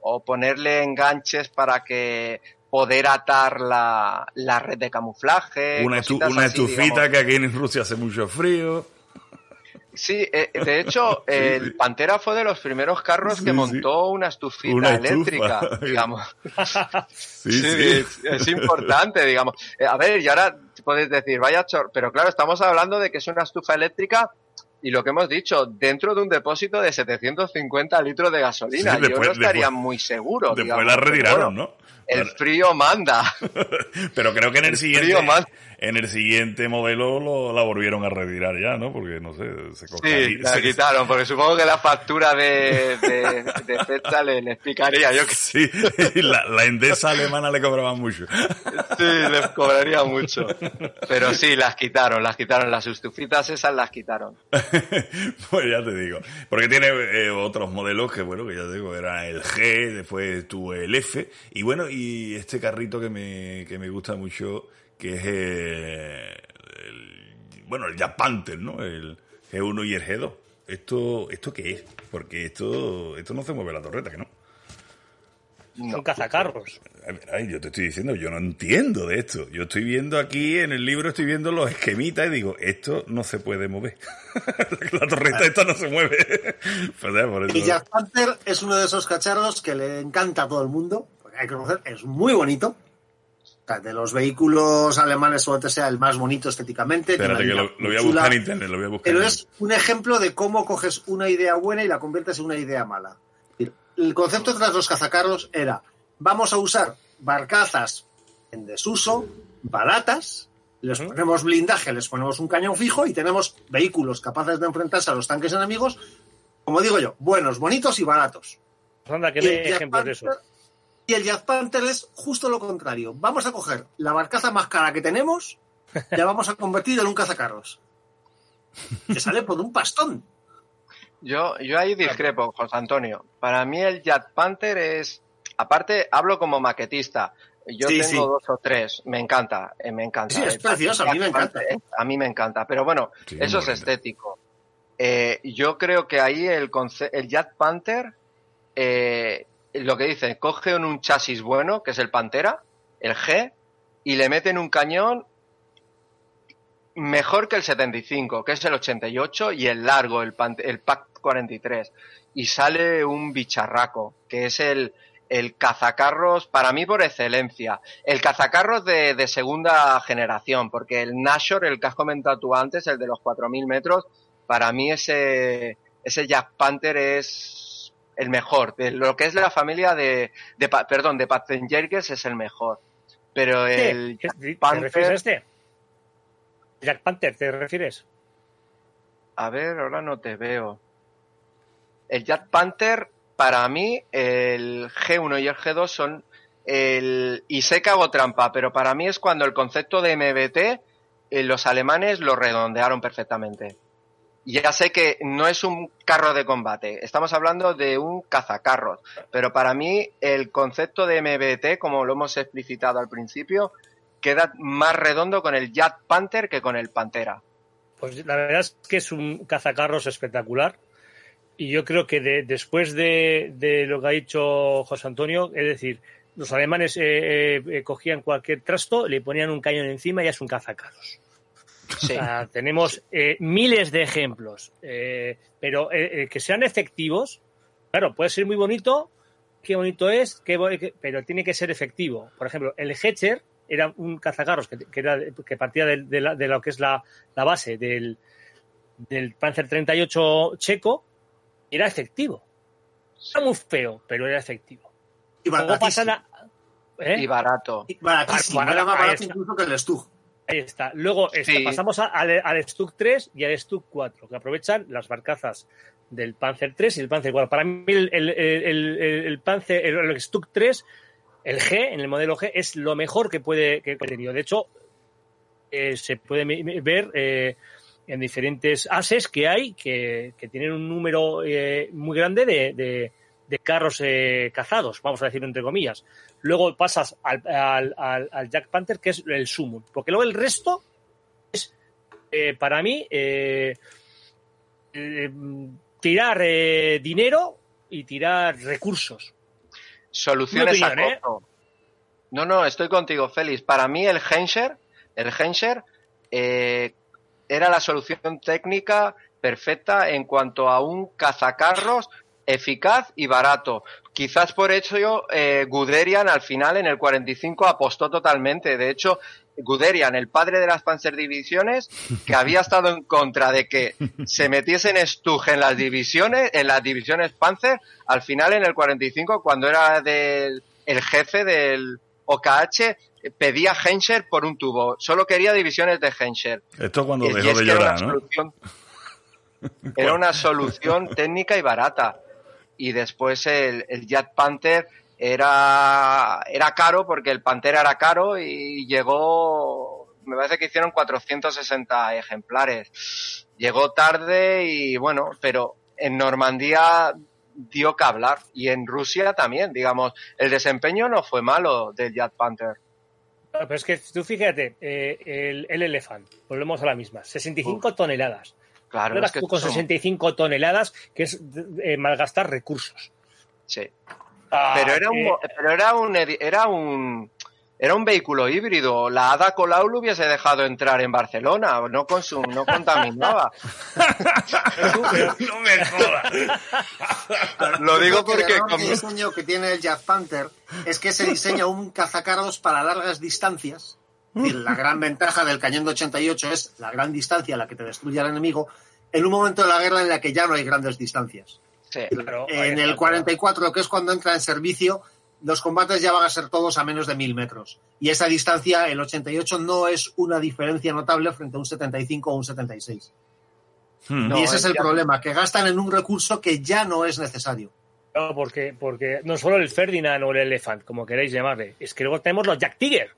o ponerle enganches para que poder atar la, la red de camuflaje. Una, una estufita que aquí en Rusia hace mucho frío. Sí, eh, de hecho, <laughs> el Pantera fue de los primeros carros que montó una estufita eléctrica, <laughs> digamos. sí, Es, importante, digamos. Eh, a ver, y ahora podéis decir, vaya chor, pero claro, estamos hablando de que es una estufa eléctrica y lo que hemos dicho, dentro de un depósito de 750 litros de gasolina. Yo no estaría muy seguro. Después la retiraron, ¿no? El frío manda. <laughs> Pero creo que en el, siguiente en el siguiente modelo lo, la volvieron a retirar ya, ¿no? Porque no sé, se Sí, la quitaron, porque supongo que la factura de, de, de le, le, explicaría yo que sí. <laughs> La, la endesa alemana le cobraba mucho. Sí, les cobraría mucho. Pero sí, las quitaron, las quitaron, las estufitas esas las quitaron. <laughs> pues ya te digo. Porque tiene eh, otros modelos que, bueno, que ya te digo, era el G, después tuvo el F, y bueno, y este carrito que me, que me gusta mucho, que es eh, el, bueno, el Jack Panther, ¿no? El G1 y el G2. ¿Esto, ¿Esto qué es? Porque esto, esto no se mueve la torreta, que no. Son cazacarros. Ay, yo te estoy diciendo, yo no entiendo de esto. Yo estoy viendo aquí en el libro, estoy viendo los esquemitas y digo, esto no se puede mover. <laughs> la torreta esta no se mueve. <laughs> pues, Y Jack Panther es uno de esos cacharros que le encanta a todo el mundo. Hay que conocer, es muy bonito. de los vehículos alemanes suele sea el más bonito estéticamente. Espérate que lo, voy a buscar en internet, lo voy a buscar. Pero es un ejemplo de cómo coges una idea buena y la conviertes en una idea mala el concepto tras los cazacarros era, vamos a usar barcazas en desuso, baratas, les ponemos blindaje, les ponemos un cañón fijo y tenemos vehículos capaces de enfrentarse a los tanques enemigos, como digo yo, buenos, bonitos y baratos. Anda, que y, ejemplos de eso. Y el Jazz Panther es justo lo contrario. Vamos a coger la barcaza más cara que tenemos y <laughs> la vamos a convertir en un cazacarros. Que sale por un pastón. Yo, yo ahí discrepo, José Antonio. Para mí el Jet Panther es, aparte, hablo como maquetista. Yo tengo dos o tres, me encanta, eh, me encanta. Sí, es precioso, a mí me encanta. a mí me encanta, pero bueno, eso es estético. Eh, yo creo que ahí el, el Jet Panther, eh, lo que dice, coge un chasis bueno, que es el Pantera, el G, y le meten un cañón mejor que el 75, que es el 88, y el largo, el, el PAC 43. Y sale un bicharraco, que es el, el cazacarros, para mí por excelencia. El cazacarros de, de segunda generación, porque el Nashor, el que has comentado tú antes, el de los 4.000 metros, para mí ese, ese Jack Panther es el mejor. De lo que es de la familia de, de perdón, de Patzenjerkes es el mejor. Pero el Jack Panther... este? Jack Panther, ¿te refieres? A ver, ahora no te veo. El Jack Panther, para mí, el G1 y el G2 son el... Y sé que hago trampa, pero para mí es cuando el concepto de MBT eh, los alemanes lo redondearon perfectamente. Ya sé que no es un carro de combate, estamos hablando de un cazacarros, pero para mí el concepto de MBT, como lo hemos explicitado al principio, queda más redondo con el Jet Panther que con el Pantera. Pues la verdad es que es un cazacarros espectacular. Y yo creo que después de, lo que ha dicho José Antonio, es decir, los alemanes eh, eh, cogían cualquier trasto, le ponían un cañón encima y es un cazacarros. O sea, tenemos miles de ejemplos, pero que sean efectivos, claro, puede ser muy bonito, qué bonito es, qué, pero tiene que ser efectivo. Por ejemplo, el Hecher era un cazacarros que, que, partía de, lo que es la, base del, del Panzer 38 checo, era efectivo. Era muy feo, pero era efectivo. Y barato. ¿eh? Y barato. baratísimo. Era más barato incluso que el Stug. Ahí está. Luego pasamos al, al Stug 3 y al Stug 4, que aprovechan las barcazas del Panzer 3 y el Panzer 4. Para mí el, el, el Panzer, el, Stug 3, el G, en el modelo G, es lo mejor que puede que he tenido. De hecho, eh, se puede ver eh, en diferentes ases que hay que, tienen un número eh, muy grande de, carros eh, cazados, vamos a decir entre comillas. Luego pasas al, al, Jack Panther, que es el Summon, porque luego el resto es, eh, para mí, tirar dinero y tirar recursos. Soluciones a No, no, estoy contigo, Félix. Para mí el Hensher, el Hensher, era la solución técnica perfecta en cuanto a un cazacarros eficaz y barato. Quizás por eso eh, Guderian al final en el 45 apostó totalmente. De hecho, Guderian, el padre de las Panzer Divisiones, que había estado en contra de que se metiesen Stug en las divisiones, en las divisiones Panzer, al final en el 45, cuando era del el jefe del OKH, pedía Henscher por un tubo. Solo quería divisiones de Henscher. Esto cuando dejó de llorar, ¿no? era una solución <laughs> técnica y barata. Y después el, el Jet Panther era, era caro porque el Pantera era caro y llegó, me parece que hicieron 460 ejemplares. Llegó tarde y bueno, pero en Normandía dio que hablar y en Rusia también, digamos, el desempeño no fue malo del Jet Panther. Pero es que tú fíjate, eh, el, el Elephant, volvemos a la misma, 65 toneladas. Claro, es que con 65 toneladas, que es eh, malgastar recursos. Sí. Ah, pero era un, pero era un, era un, era un vehículo híbrido. La Ada Colau lo hubiese dejado entrar en Barcelona, no, consum, no contaminaba. no me jodas. Lo digo porque... El diseño que tiene el Jack Panther es que se diseña un cazacarros para largas distancias. La gran <laughs> ventaja del cañón de 88 es la gran distancia a la que te destruye al enemigo en un momento de la guerra en la que ya no hay grandes distancias. en el 44, que es cuando entra en servicio, los combates ya van a ser todos a menos de mil metros. Y esa distancia, el 88, no es una diferencia notable frente a un 75 o un 76. Hmm. y ese es el problema, que gastan en un recurso que ya no es necesario. No, porque, porque no solo el Ferdinand o el Elephant, como queréis llamarle, es que luego tenemos los Jack Tiger.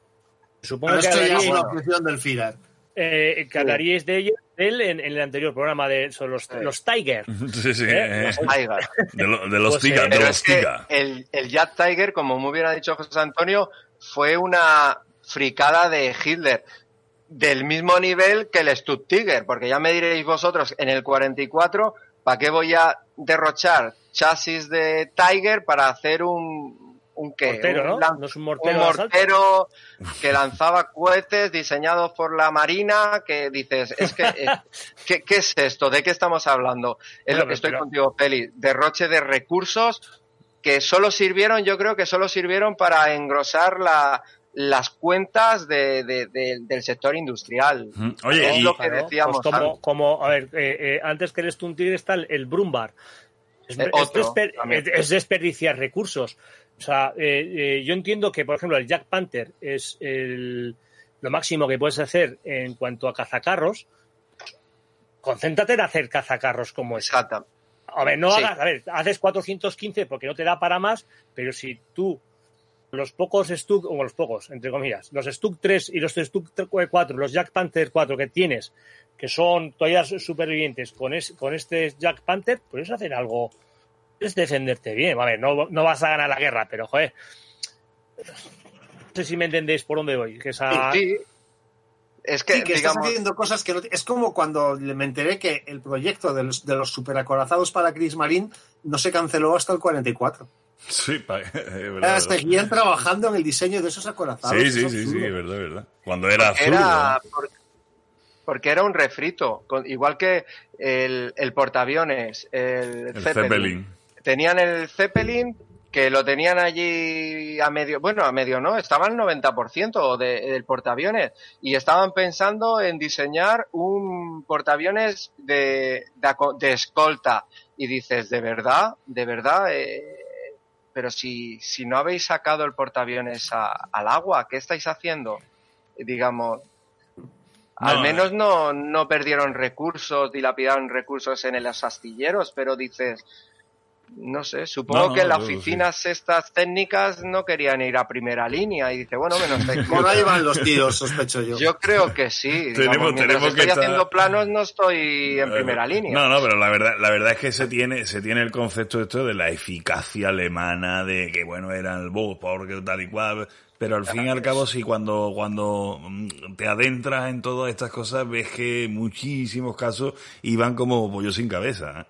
Supongo que esto ya es una opción del FIRAR. Eh, de ellos él en, el anterior programa de los, los Tiger. <laughs> Sí, sí. ¿Eh? Los Tiger. De, los pues, Tiger, de los Tiger. El, el Jack Tiger, como muy bien ha dicho José Antonio, fue una fricada de Hitler. Del mismo nivel que el Stutt Tiger, porque ya me diréis vosotros, en el 44, ¿para qué voy a derrochar chasis de Tiger para hacer un, un Mortero, ¿no? es un mortero. que lanzaba cohetes diseñados por la Marina, que dices, es que, eh, <laughs> ¿qué, es esto? ¿De qué estamos hablando? Es lo que estoy contigo, Peli. Derroche de recursos que solo sirvieron, yo creo que solo sirvieron para engrosar la, las cuentas del sector industrial. Oye, es lo que decíamos. Pues como, como, a ver, eh, eh, antes que el Stuntir está el, Brumbar. Es, es, desperdiciar recursos. O sea, eh, eh, yo entiendo que, por ejemplo, el Jack Panther es lo máximo que puedes hacer en cuanto a cazacarros. Concéntrate en hacer cazacarros como ese. Exacto. A ver, no hagas, a ver, haces 415 porque no te da para más, pero si tú los pocos Stug, o los pocos, entre comillas, los Stug 3 y los Stug 4, los Jack Panther 4 que tienes, que son todavía supervivientes con, con este Jack Panther, puedes hacer algo es defenderte bien. A ver, no, no vas a ganar la guerra, pero joder. No sé si me entendéis por dónde voy. Que esa... sí, Es que, estás haciendo cosas que no... Es como cuando me enteré que el proyecto de los, de los superacorazados para Chris Marine no se canceló hasta el 44. Sí, pa- <laughs> es verdad, Seguían trabajando en el diseño de esos acorazados. Sí, es sí, sí, sí, es verdad, es verdad. Cuando era azul. Era por- porque era un refrito, con- igual que el, el portaaviones, el, el Zeppelin. Zeppelin. Tenían el Zeppelin que lo tenían allí a medio, bueno, a medio no, estaba al 90% de, del portaaviones y estaban pensando en diseñar un portaaviones de, de, escolta y dices, ¿de verdad? ¿De verdad? Eh, pero si, si no habéis sacado el portaaviones a- al agua, ¿qué estáis haciendo? Digamos, al No, menos no, no perdieron recursos, dilapidaron recursos en los astilleros, pero dices, no sé, supongo No, no, que las oficinas estas técnicas no querían ir a primera línea y dice, bueno, menos <laughs> Por ahí van los tiros, sospecho yo. Yo creo que sí. Tenemos- <laughs> digamos, tenemos que estoy estar- haciendo planos no estoy en primera línea. No, no, pero la verdad, la verdad es que se tiene, se tiene el concepto esto de la eficacia alemana, de que bueno, era el Bus, porque tal y cual. Pero al fin y al cabo, sí, cuando, cuando mm, te adentras en todas estas cosas, ves que muchísimos casos iban como pollo sin cabeza. ¿eh?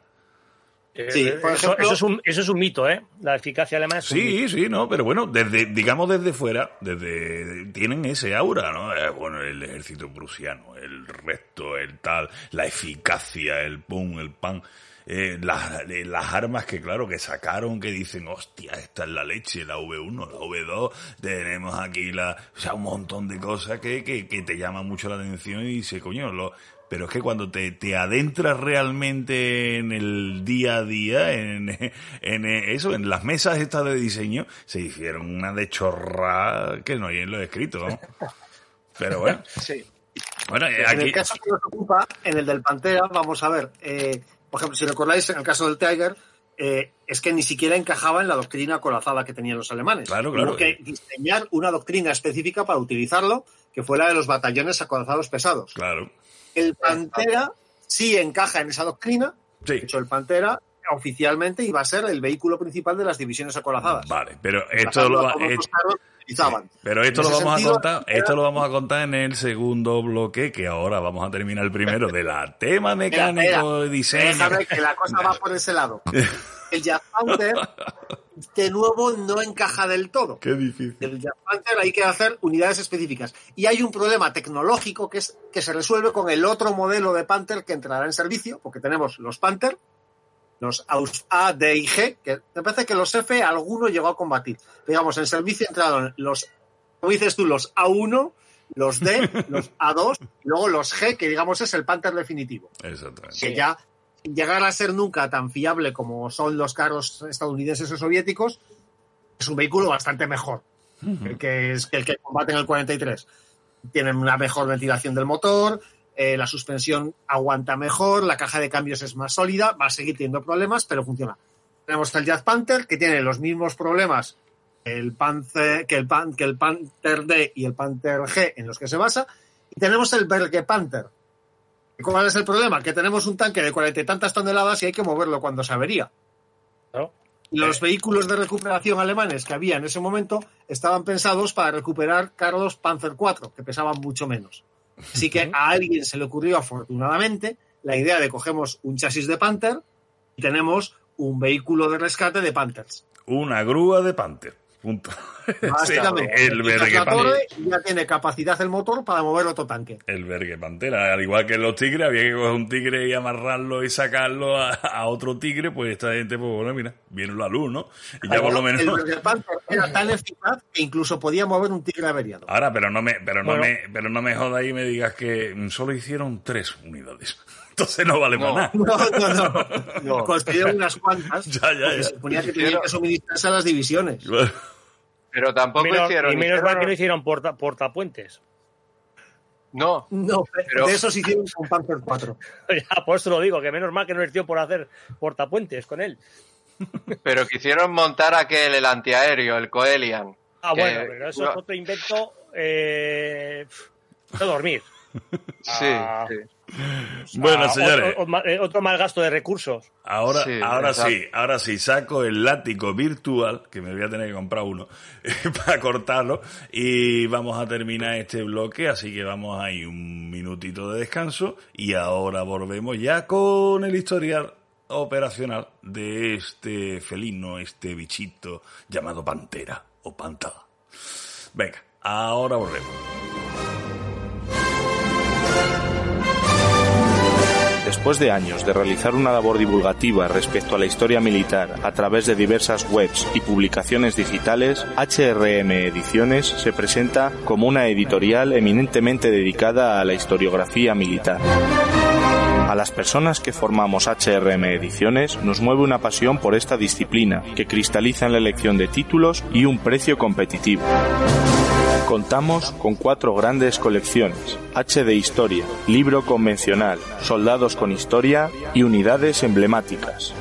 Sí, eso, ejemplo- eso es un, eso es un mito, ¿eh? La eficacia alemana es un mito. Sí, sí, no, pero bueno, desde, digamos desde fuera, desde, tienen ese aura, ¿no? Eh, bueno, el ejército prusiano, el resto, el tal, la eficacia, el pum, el pan, eh, las, eh, las armas que claro, que sacaron, que dicen, hostia, esta es la leche, la V1, la V2, tenemos aquí la, o sea, un montón de cosas que, que, que te llaman mucho la atención y dice, coño, lo, pero es que cuando te, te adentras realmente en el día a día, en, en eso, en las mesas estas de diseño, se hicieron una de chorra que no hay en lo escrito, ¿no? Pero bueno, Sí. bueno, eh, En aquí, el caso que nos ocupa, en el del Pantera, vamos a ver, eh, por ejemplo, si recordáis, en el caso del Tiger, eh, es que ni siquiera encajaba en la doctrina acorazada que tenían los alemanes. Claro, claro. Hubo que diseñar una doctrina específica para utilizarlo, que fue la de los batallones acorazados pesados. claro, El Pantera sí encaja en esa doctrina. sí. De hecho, el Pantera oficialmente iba a ser el vehículo principal de las divisiones acorazadas. Vale, pero esto lo, va- esto- pero esto lo vamos a contar, esto lo vamos a contar en el segundo bloque, que ahora vamos a terminar el primero de la tema mecánico Espera, de diseño. Déjame que la cosa va por ese lado. <laughs> El Jazz Panther, <laughs> de nuevo, no encaja del todo. Qué difícil. El Jazz Panther hay que hacer unidades específicas. Y hay un problema tecnológico que, es, que se resuelve con el otro modelo de Panther que entrará en servicio, porque tenemos los Panther, los A, D y G, que me parece que los F alguno llegó a combatir. Digamos, en servicio entraron los, como dices tú, los A1, los D, <laughs> los A2, y luego los G, que digamos es el Panther definitivo Exactamente. que ya llegar a ser nunca tan fiable como son los carros estadounidenses o soviéticos, es un vehículo bastante mejor el que es el que combate en el 43. Tienen una mejor ventilación del motor, eh, la suspensión aguanta mejor, la caja de cambios es más sólida, va a seguir teniendo problemas, pero funciona. Tenemos el Jazz Panther, que tiene los mismos problemas el Panther, que, el Pan- que el Panther D y el Panther G en los que se basa, y tenemos el Berge Panther, ¿Cuál es el problema? Que tenemos un tanque de cuarenta y tantas toneladas y hay que moverlo cuando se avería. los vehículos de recuperación alemanes que había en ese momento estaban pensados para recuperar carros Panzer IV, que pesaban mucho menos. Así que a alguien se le ocurrió, afortunadamente, la idea de cogemos un chasis de Panther y tenemos un vehículo de rescate de Panthers. Una grúa de Panther. Punto. Básicamente, <laughs> Sí, el vergue ya tiene capacidad el motor para mover otro tanque. El vergue pantera, al igual que los tigres, había que coger un tigre y amarrarlo y sacarlo a, a otro tigre, pues esta gente, pues bueno, mira, viene la luz, ¿no? Y ya por lo menos. El Berge Panther era tan eficaz que incluso podía mover un tigre averiado. Ahora, pero no me, pero no Bueno. me, pero no me jodas y me digas que solo hicieron tres unidades. Entonces no vale No. para nada. No, no, no. <laughs> No. Construyeron unas cuantas. Ya, ya. Se suponía que tenían que suministrarse a las divisiones. Pero tampoco Menos- hicieron. y menos mal que no hicieron porta, portapuentes. No, No, Pero- de esos hicieron un Panther 4. ya, por eso lo digo, que menos mal que no les dio por hacer portapuentes con él. <laughs> pero quisieron montar aquel, el antiaéreo, el Coelian. Ah, Que- bueno, pero eso no. es otro invento. Eh, no dormir. <laughs> Sí, Ah. sí. Bueno, Ah, señores. Otro, otro- eh, otro mal gasto de recursos. Ahora, Sí, ahora exacto. sí, ahora sí, saco el látigo virtual, que me voy a tener que comprar uno, <laughs> para cortarlo, y vamos a terminar este bloque, así que vamos ahí un minutito de descanso, y ahora volvemos ya con el historial operacional de este felino, este bichito llamado pantera o pantada. Venga, ahora volvemos. Después de años de realizar una labor divulgativa respecto a la historia militar a través de diversas webs y publicaciones digitales, HRM Ediciones se presenta como una editorial eminentemente dedicada a la historiografía militar. A las personas que formamos HRM Ediciones nos mueve una pasión por esta disciplina, que cristaliza en la elección de títulos y un precio competitivo. Contamos con cuatro grandes colecciones, H de Historia, Libro Convencional, Soldados con Historia y Unidades Emblemáticas.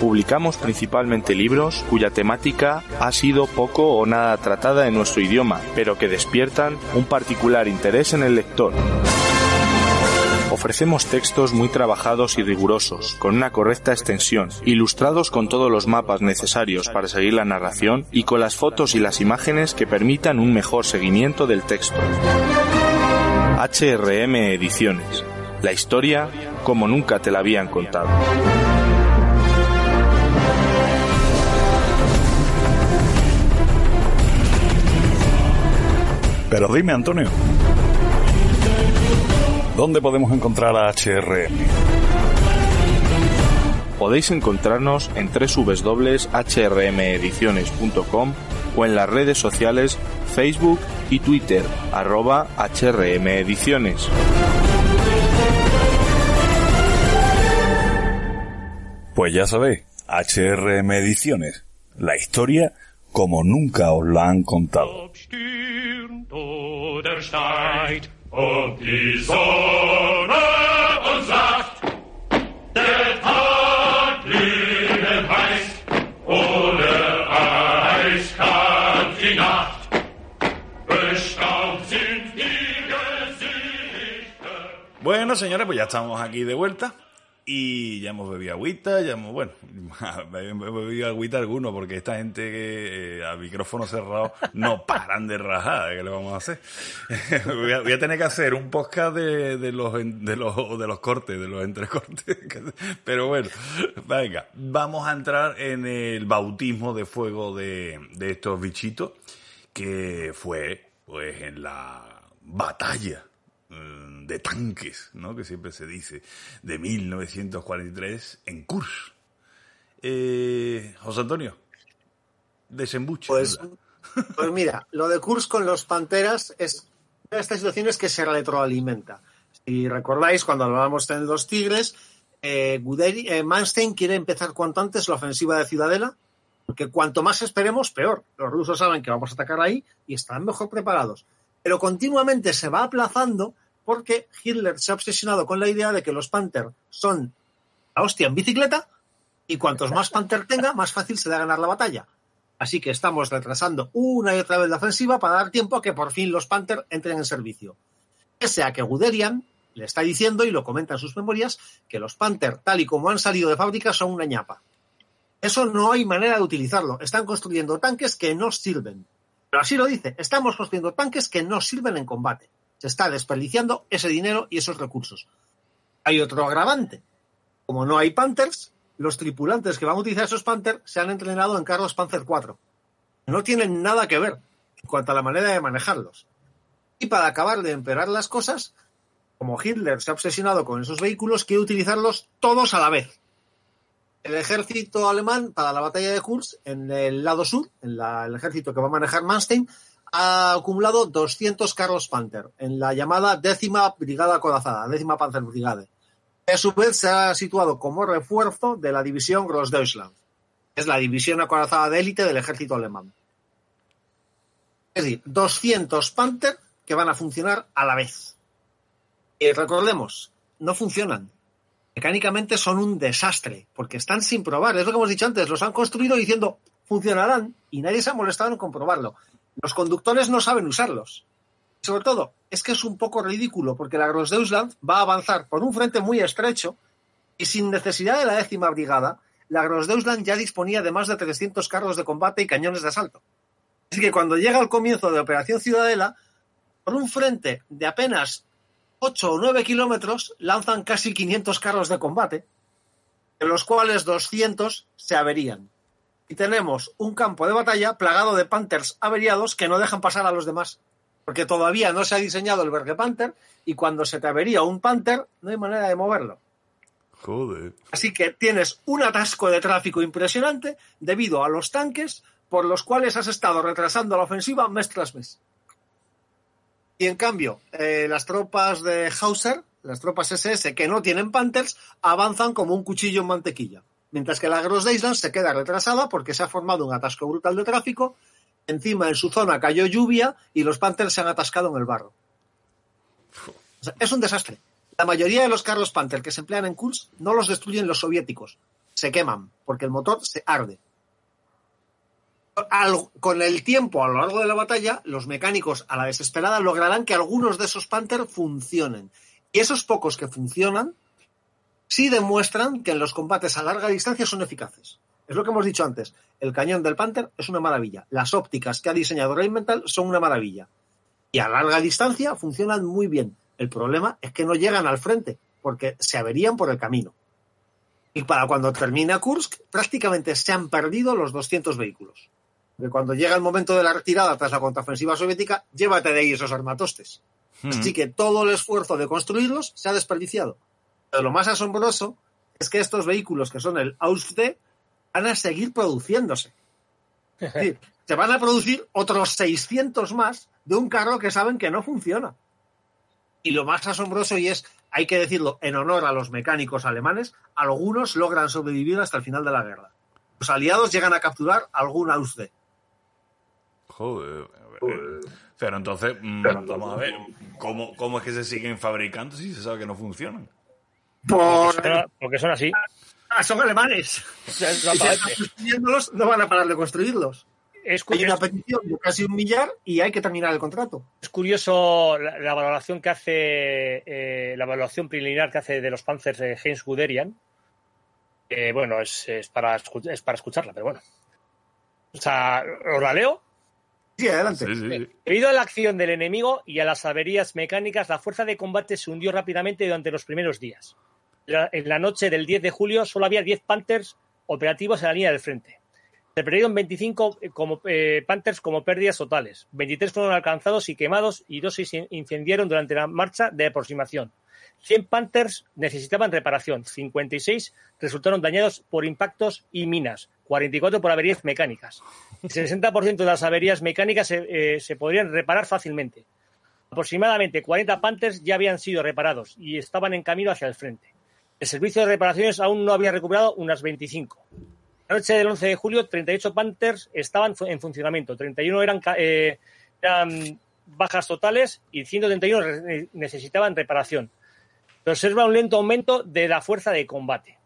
Publicamos principalmente libros cuya temática ha sido poco o nada tratada en nuestro idioma, pero que despiertan un particular interés en el lector. Ofrecemos textos muy trabajados y rigurosos, con una correcta extensión, ilustrados con todos los mapas necesarios para seguir la narración y con las fotos y las imágenes que permitan un mejor seguimiento del texto. HRM Ediciones. La historia como nunca te la habían contado. Pero dime, Antonio, ¿dónde podemos encontrar a HRM? Podéis encontrarnos en www.hrmediciones.com o en las redes sociales Facebook y Twitter, arroba HRM Ediciones. Pues ya sabéis, HRM Ediciones, la historia como nunca os la han contado. Und die Sonne uns sagt, der Tag liebe heiß, ohne Eis kann die Nacht, bestaubt sind die Gesichter. Bueno, señores, pues ya estamos aquí de vuelta. Y ya hemos bebido agüita, ya hemos, bueno, <laughs> hemos bebido agüita alguno, porque esta gente que eh, a micrófono cerrado no <laughs> paran de rajar, ¿qué le vamos a hacer? <laughs> voy, a, voy a tener que hacer un podcast de, de los, de los, de los cortes, de los entrecortes. Pero bueno, venga, vamos a entrar en el bautismo de fuego de, de estos bichitos, que fue, pues, en la batalla de tanques, ¿no? Que siempre se dice, de 1943 en Kursk. Eh, José Antonio, desembuche. Pues, pues mira, lo de Kursk con los Panteras es una de estas situaciones que se retroalimenta. Si recordáis, cuando hablábamos de los Tigres, eh, eh, Manstein quiere empezar cuanto antes la ofensiva de Ciudadela, porque cuanto más esperemos, peor. Los rusos saben que vamos a atacar ahí y están mejor preparados. Pero continuamente se va aplazando porque Hitler se ha obsesionado con la idea de que los Panther son la hostia en bicicleta y cuantos más Panther tenga, más fácil será ganar la batalla. Así que estamos retrasando una y otra vez la ofensiva para dar tiempo a que por fin los Panther entren en servicio. Pese a que Guderian le está diciendo, y lo comenta en sus memorias, que los Panther, tal y como han salido de fábrica, son una ñapa. Eso no hay manera de utilizarlo. Están construyendo tanques que no sirven. Pero así lo dice, estamos construyendo tanques que no sirven en combate. Está desperdiciando ese dinero y esos recursos. Hay otro agravante. Como no hay Panthers, los tripulantes que van a utilizar esos Panther se han entrenado en carros Panzer IV. No tienen nada que ver en cuanto a la manera de manejarlos. Y para acabar de empeorar las cosas, como Hitler se ha obsesionado con esos vehículos, quiere utilizarlos todos a la vez. El ejército alemán para la batalla de Kursk, en el lado sur, en el ejército que va a manejar Manstein, ha acumulado 200 carros Panther en la llamada décima brigada acorazada, décima Panzerbrigade. que A su vez se ha situado como refuerzo de la división Grossdeutschland. Es la división acorazada de élite del ejército alemán. Es decir, 200 Panther que van a funcionar a la vez. Y recordemos, no funcionan. Mecánicamente son un desastre, porque están sin probar. Es lo que hemos dicho antes, los han construido diciendo funcionarán y nadie se ha molestado en comprobarlo. Los conductores no saben usarlos. Sobre todo, es que es un poco ridículo, porque la Grossdeutschland va a avanzar por un frente muy estrecho y sin necesidad de la décima brigada, la Grossdeutschland ya disponía de más de 300 carros de combate y cañones de asalto. Así que cuando llega el comienzo de Operación Ciudadela, por un frente de apenas 8 o 9 kilómetros, lanzan casi 500 carros de combate de los cuales 200 se averían. Y tenemos un campo de batalla plagado de Panthers averiados que no dejan pasar a los demás. Porque todavía no se ha diseñado el Berge Panther y cuando se te avería un Panther no hay manera de moverlo. Joder. Así que tienes un atasco de tráfico impresionante debido a los tanques por los cuales has estado retrasando la ofensiva mes tras mes. Y en cambio, eh, las tropas de Hauser, las tropas SS que no tienen Panthers, avanzan como un cuchillo en mantequilla. Mientras que la Gross Daisland se queda retrasada porque se ha formado un atasco brutal de tráfico. Encima en su zona cayó lluvia y los Panthers se han atascado en el barro. Es un desastre. La mayoría de los carros Panther que se emplean en Kursk no los destruyen los soviéticos, se queman porque el motor se arde. Con el tiempo, a lo largo de la batalla, los mecánicos a la desesperada lograrán que algunos de esos Panther funcionen. Y esos pocos que funcionan sí demuestran que en los combates a larga distancia son eficaces. Es lo que hemos dicho antes. El cañón del Panther es una maravilla. Las ópticas que ha diseñado Rheinmetall son una maravilla. Y a larga distancia funcionan muy bien. El problema es que no llegan al frente, porque se averían por el camino. Y para cuando termina Kursk, prácticamente se han perdido los 200 vehículos. Porque cuando llega el momento de la retirada tras la contraofensiva soviética, llévate de ahí esos armatostes. Así que todo el esfuerzo de construirlos se ha desperdiciado. Pero lo más asombroso es que estos vehículos, que son el AUSD, van a seguir produciéndose. Es decir, <laughs> se van a producir otros 600 más de un carro que saben que no funciona. Y lo más asombroso, y es, hay que decirlo, en honor a los mecánicos alemanes, algunos logran sobrevivir hasta el final de la guerra. Los aliados llegan a capturar algún AUSD. Joder. a ver. Pero entonces, mm, vamos a ver, ¿cómo, ¿cómo es que se siguen fabricando si se sabe que no funcionan? Por... Porque son- Porque son así. Ah, son alemanes. Construyéndolos, no van a parar de construirlos. Es, Hay una petición de casi un millar y hay que terminar el contrato. es curioso la, la valoración que hace, eh, la evaluación preliminar que hace de los Panzers de Heinz Guderian. Eh, bueno, es, es para, es para escucharla, pero bueno. O sea, ¿os la leo? Sí, adelante. Sí, sí, sí. Debido a la acción del enemigo y a las averías mecánicas, la fuerza de combate se hundió rápidamente durante los primeros días. En la noche del 10 de julio solo había 10 Panthers operativos en la línea del frente. Se perdieron 25 como, eh, Panthers como pérdidas totales. 23 fueron alcanzados y quemados y dos se in- incendiaron durante la marcha de aproximación. 100 Panthers necesitaban reparación, 56 resultaron dañados por impactos y minas, 44 por averías mecánicas. El 60% de las averías mecánicas se, eh, se podrían reparar fácilmente. Aproximadamente 40 Panthers ya habían sido reparados y estaban en camino hacia el frente. El servicio de reparaciones aún no había recuperado unas 25. La noche del 11 de julio, 38 Panthers estaban en funcionamiento, 31 eran, eh, eran bajas totales y 131 re- necesitaban reparación. Se observa un lento aumento de la fuerza de combate.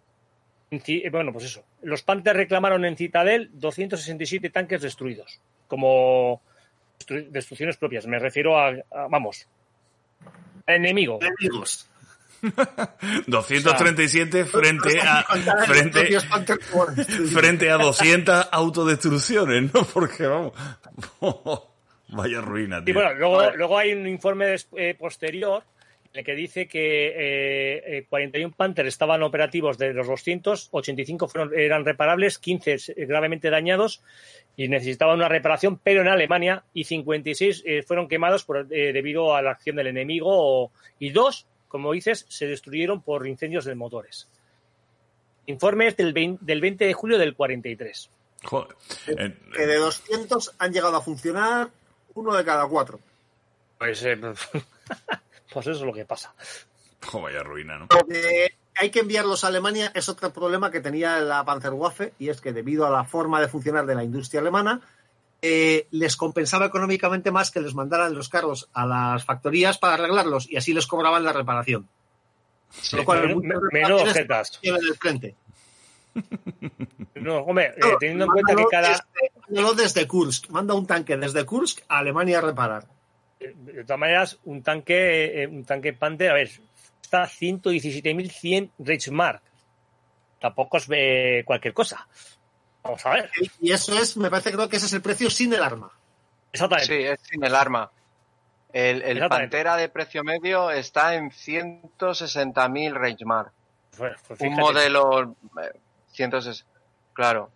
Eh, Bueno, pues eso. Los Panthers reclamaron en Citadel 267 tanques destruidos, como destru- destrucciones propias. Me refiero a, vamos, al enemigo. Enemigos. <laughs> 237 frente a <laughs> Contar los frente, Panther por- frente a 200 autodestrucciones, ¿no? <laughs> Porque vamos, vaya ruina, Y tío. bueno, luego, luego hay un informe eh, posterior en el que dice que eh, eh, 41 Panther estaban operativos de los 200, 85 fueron, eran reparables, 15 s- gravemente dañados y necesitaban una reparación, pero en Alemania, y 56 eh, fueron quemados por, eh, debido a la acción del enemigo, o- y dos, como dices, se destruyeron por incendios de motores. Informe es del 20, del 20 de julio del 43. Joder. Eh, que de 200 han llegado a funcionar uno de cada cuatro. Pues, eh, <laughs> pues eso es lo que pasa. vaya ruina, ¿no? Hay que enviarlos a Alemania es otro problema que tenía la Panzerwaffe y es que debido a la forma de funcionar de la industria alemana eh, les compensaba económicamente más que les mandaran los carros a las factorías para arreglarlos y así les cobraban la reparación. Lo cual, menudo jetas. frente. No, hombre, eh, teniendo en cuenta que cada. desde- mándalo desde Kursk. Manda un tanque desde Kursk a Alemania a reparar. De todas maneras, un tanque, eh, un tanque Panther, a ver, está a 117.100 Reichsmark. Tampoco es eh, cualquier cosa. Vamos a ver. Y eso es, me parece creo que ese es el precio sin el arma. Exactamente. Sí, es sin el arma. El, el. Pantera de precio medio está en 160.000 Reichsmark. Pues, pues un modelo eh, 160. Claro.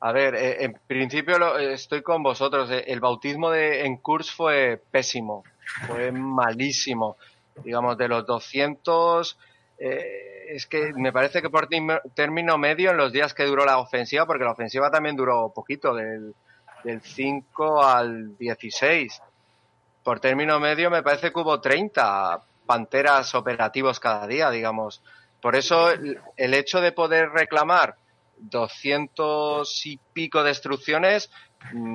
A ver, eh, en principio lo- eh, estoy con vosotros. Eh, El bautismo de, en Kursk fue pésimo, fue malísimo. Digamos, de los 200, eh, es que me parece que por término medio en los días que duró la ofensiva, porque la ofensiva también duró poquito, del, del 5 al 16. Por término medio me parece que hubo 30 panteras operativos cada día, digamos. Por eso el, el hecho de poder reclamar 200 y pico destrucciones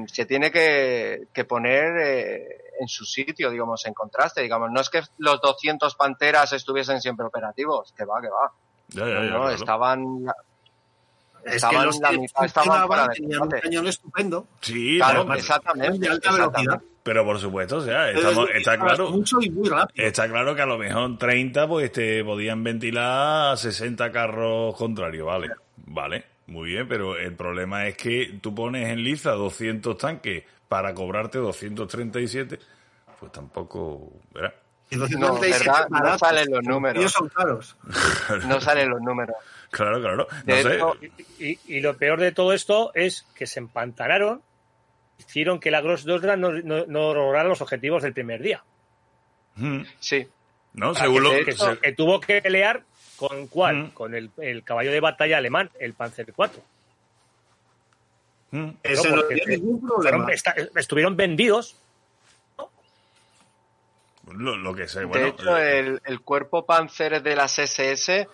se tiene que, que poner eh, en su sitio, digamos, en contraste, digamos. No es que los 200 panteras estuviesen siempre operativos, que va, que va. Ya, ya, No, ya, no, claro. estaban, Es que estaban la que mitad, estaban tenían un cañón estupendo. Sí, Claro, no, exactamente. de alta exactamente. velocidad. pero por supuesto, o sea, estamos, está claro. Mucho y muy rápido. Está claro que a lo mejor 30 pues te podían ventilar 60 carros contrarios, vale. Vale, muy bien, pero el problema es que tú pones en liza 200 tanques para cobrarte 237, pues tampoco, ¿verdad? No, 57 ¿verdad? No salen los números. Ellos son caros. <laughs> No salen los números. Claro, claro. No De sé. hecho, Y, y lo peor de todo esto es que se empantanaron, hicieron que la Gross 2 no, no, no lograra los objetivos del primer día. Mm, Sí, No, Para según lo que, que se- que tuvo que pelear con cuál? Mm. Con el, el caballo de batalla alemán, el Panzer IV. Mm, Ese No, no, porque tiene ningún Fueron- problema. esta- estuvieron vendidos. lo, lo que sé, de bueno. hecho, eh, el, el cuerpo Panzer de las SS,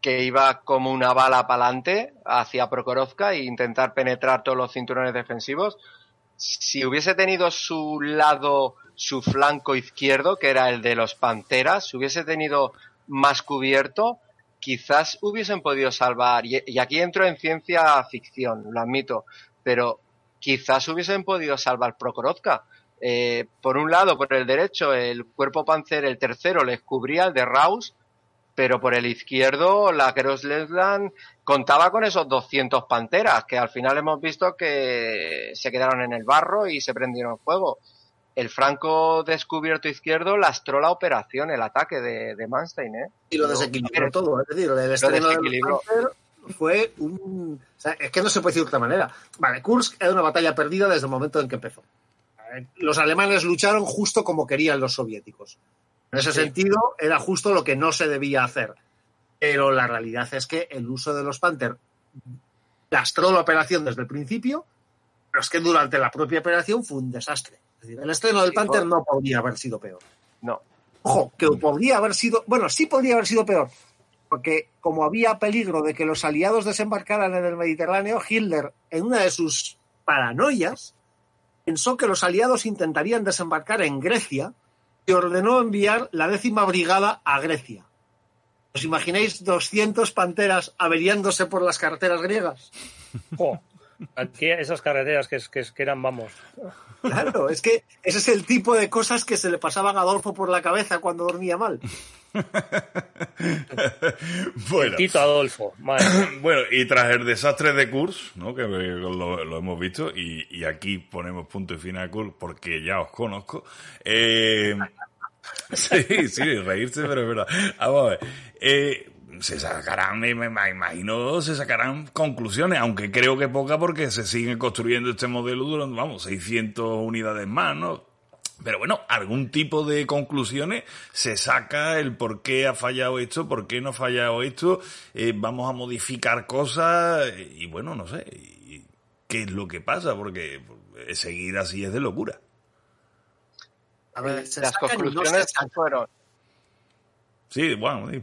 que iba como una bala para adelante hacia Prokhorovka e intentar penetrar todos los cinturones defensivos, si hubiese tenido su lado, su flanco izquierdo, que era el de los Panteras, si hubiese tenido más cubierto, quizás hubiesen podido salvar, y, aquí entro en ciencia ficción, lo admito, pero quizás hubiesen podido salvar Prokhorovka. Eh, por un lado, por el derecho, el cuerpo panzer, el tercero, les cubría el de Raus, pero por el izquierdo, la Grossleland contaba con esos 200 panteras, que al final hemos visto que se quedaron en el barro y se prendieron fuego. El franco descubierto izquierdo lastró la operación, el ataque de, de Manstein, ¿eh? Y lo desequilibró todo. Es decir, el estreno del fue un... o sea, es que no se puede decir de otra manera. Vale, Kursk era una batalla perdida desde el momento en que empezó. Eh, Los alemanes lucharon justo como querían los soviéticos. En ese sentido, era justo lo que no se debía hacer. Pero la realidad es que el uso de los Panther lastró la operación desde el principio, pero es que durante la propia operación fue un desastre. Es decir, el estreno del Panther no podría haber sido peor. No. Ojo, que podría haber sido, bueno, sí podría haber sido peor, porque como había peligro de que los aliados desembarcaran en el Mediterráneo, Hitler, en una de sus paranoias, pensó que los aliados intentarían desembarcar en Grecia y ordenó enviar la décima brigada a Grecia. ¿Os imagináis 200 panteras averiándose por las carreteras griegas? <laughs> Jo, aquí esas carreteras que, es- que, que eran, vamos, Claro, es que ese es el tipo de cosas que se le pasaban a Adolfo por la cabeza cuando dormía mal. <laughs> bueno. Tito Adolfo. madre. <clears throat> Bueno, y tras el desastre de Kurs, ¿no? que lo, lo hemos visto, y, y aquí ponemos punto y final a Kurs porque ya os conozco. Eh, <laughs> sí, sí, reírse, pero es verdad. Vamos a ver. Eh, se sacarán, me, me imagino, se sacarán conclusiones, aunque creo que poca porque se sigue construyendo este modelo durante, vamos, 600 unidades más, ¿no? Pero bueno, algún tipo de conclusiones se saca el por qué ha fallado esto, por qué no ha fallado esto, eh, vamos a modificar cosas eh, y bueno, no sé, y- qué es lo que pasa, porque eh, seguir así es de locura. A ver, se Las sacan y no se conclusiones sacan. fueron, Sí, bueno, sí.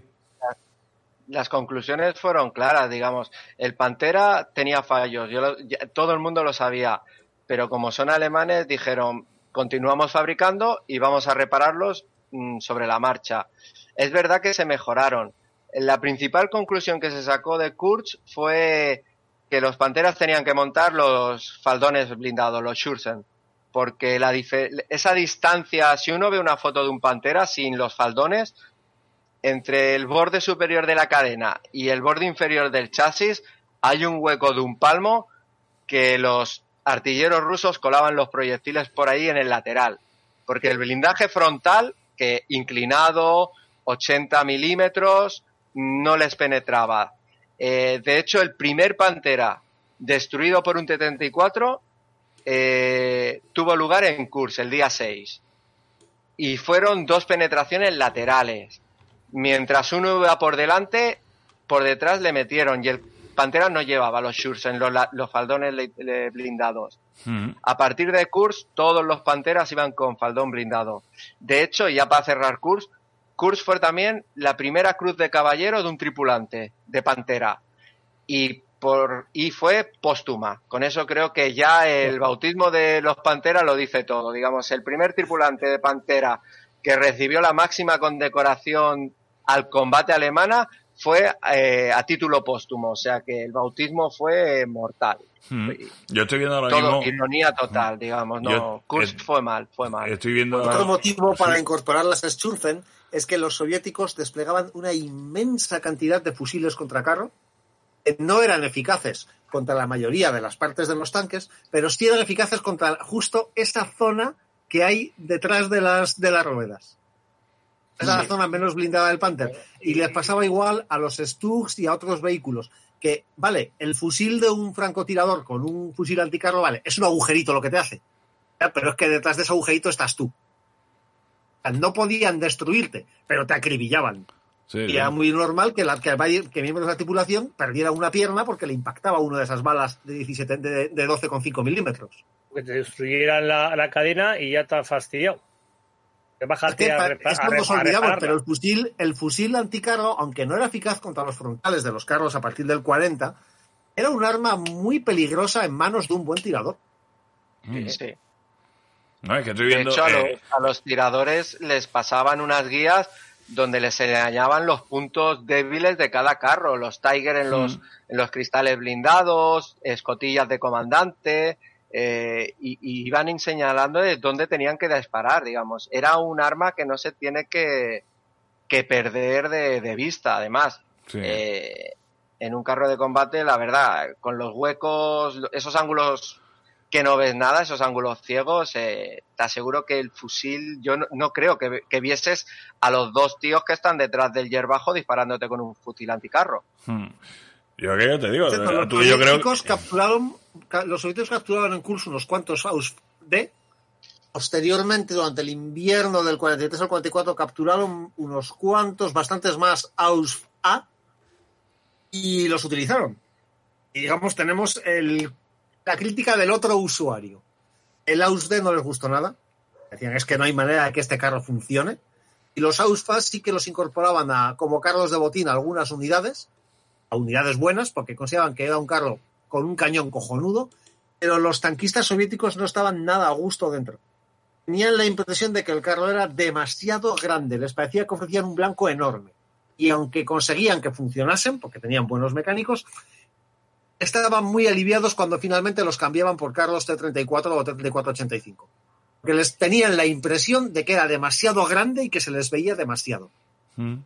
Las conclusiones fueron claras, digamos. El Pantera tenía fallos, yo lo- ya- todo el mundo lo sabía, pero como son alemanes dijeron, continuamos fabricando y vamos a repararlos mm, sobre la marcha. Es verdad que se mejoraron. La principal conclusión que se sacó de Kurz fue que los Panteras tenían que montar los faldones blindados, los Schürzen, porque la esa distancia, si uno ve una foto de un Pantera sin los faldones, entre el borde superior de la cadena y el borde inferior del chasis hay un hueco de un palmo que los artilleros rusos colaban los proyectiles por ahí en el lateral. Porque el blindaje frontal, que inclinado, 80 milímetros, no les penetraba. Eh, de hecho, el primer Pantera destruido por un T-34 eh, tuvo lugar en Kursk el día 6. Y fueron dos penetraciones laterales. Mientras uno iba por delante, por detrás le metieron y el Pantera no llevaba los en los, los faldones le- le- blindados. Mm. A partir de Kursk, todos los Panteras iban con faldón blindado. De hecho, ya para cerrar Kursk, Kursk fue también la primera cruz de caballero de un tripulante de Pantera. Y, por, y fue póstuma. Con eso creo que ya el bautismo de los Panteras lo dice todo. Digamos, el primer tripulante de Pantera que recibió la máxima condecoración al combate alemana fue eh, a título póstumo. O sea que el bautismo fue mortal. Mm. Yo estoy viendo ahora Todo mismo. ironía total, digamos. No, Yo- eh, fue mal, fue mal. Estoy viendo. Otro ahora- motivo para Sí. incorporar las Sturfen es que los soviéticos desplegaban una inmensa cantidad de fusiles contra carro que no eran eficaces contra la mayoría de las partes de los tanques, pero sí eran eficaces contra justo esa zona que hay detrás de las, de las ruedas. Esa es la zona menos blindada del Panther. Y les pasaba igual a los Stugs y a otros vehículos. Que, vale, el fusil de un francotirador con un fusil anticarro, vale, es un agujerito lo que te hace. Pero es que detrás de ese agujerito estás tú. O sea, no podían destruirte, pero te acribillaban. Sí, Y era muy normal que, la, que, que miembros de la tripulación perdiera una pierna porque le impactaba una de esas balas de, 17, de, de 12,5 milímetros. Que te destruyeran la, la cadena y ya te has fastidiado. Es bajarte que a, a nos olvidamos, pero el fusil, el fusil anticarro, aunque no era eficaz contra los frontales de los carros a partir del 40, era un arma muy peligrosa en manos de un buen tirador. Mm. Sí. No, es que estoy De hecho, a, eh, los, a los tiradores les pasaban unas guías donde les señalaban los puntos débiles de cada carro, los Tiger en los, Mm. en los cristales blindados, escotillas de comandante, eh, y, y iban señalando de dónde tenían que disparar, digamos. Era un arma que no se tiene que, que perder de, de vista, además. sí. Eh, en un carro de combate, la verdad, con los huecos, esos ángulos que no ves nada, esos ángulos ciegos, eh, te aseguro que el fusil, yo no, no creo que, que vieses a los dos tíos que están detrás del yerbajo disparándote con un fusil anticarro. Mm. Yo que yo te digo, los tú y yo creo capturaron, los soviéticos capturaron en curso unos cuantos AUS D. Posteriormente, durante el invierno del 43 al 44, capturaron unos cuantos, bastantes más AUS A y los utilizaron. Y digamos, tenemos el, la crítica del otro usuario. El AUS D no les gustó nada. Decían, es que no hay manera de que este carro funcione. Y los AUSFAS sí que los incorporaban a, como carros de botín a algunas unidades, a unidades buenas, porque consideraban que era un carro con un cañón cojonudo, pero los tanquistas soviéticos no estaban nada a gusto dentro. Tenían la impresión de que el carro era demasiado grande, les parecía que ofrecían un blanco enorme. Y aunque conseguían que funcionasen, porque tenían buenos mecánicos, estaban muy aliviados cuando finalmente los cambiaban por carros T-34 o T-34-85. Porque les tenían la impresión de que era demasiado grande y que se les veía demasiado. Mm.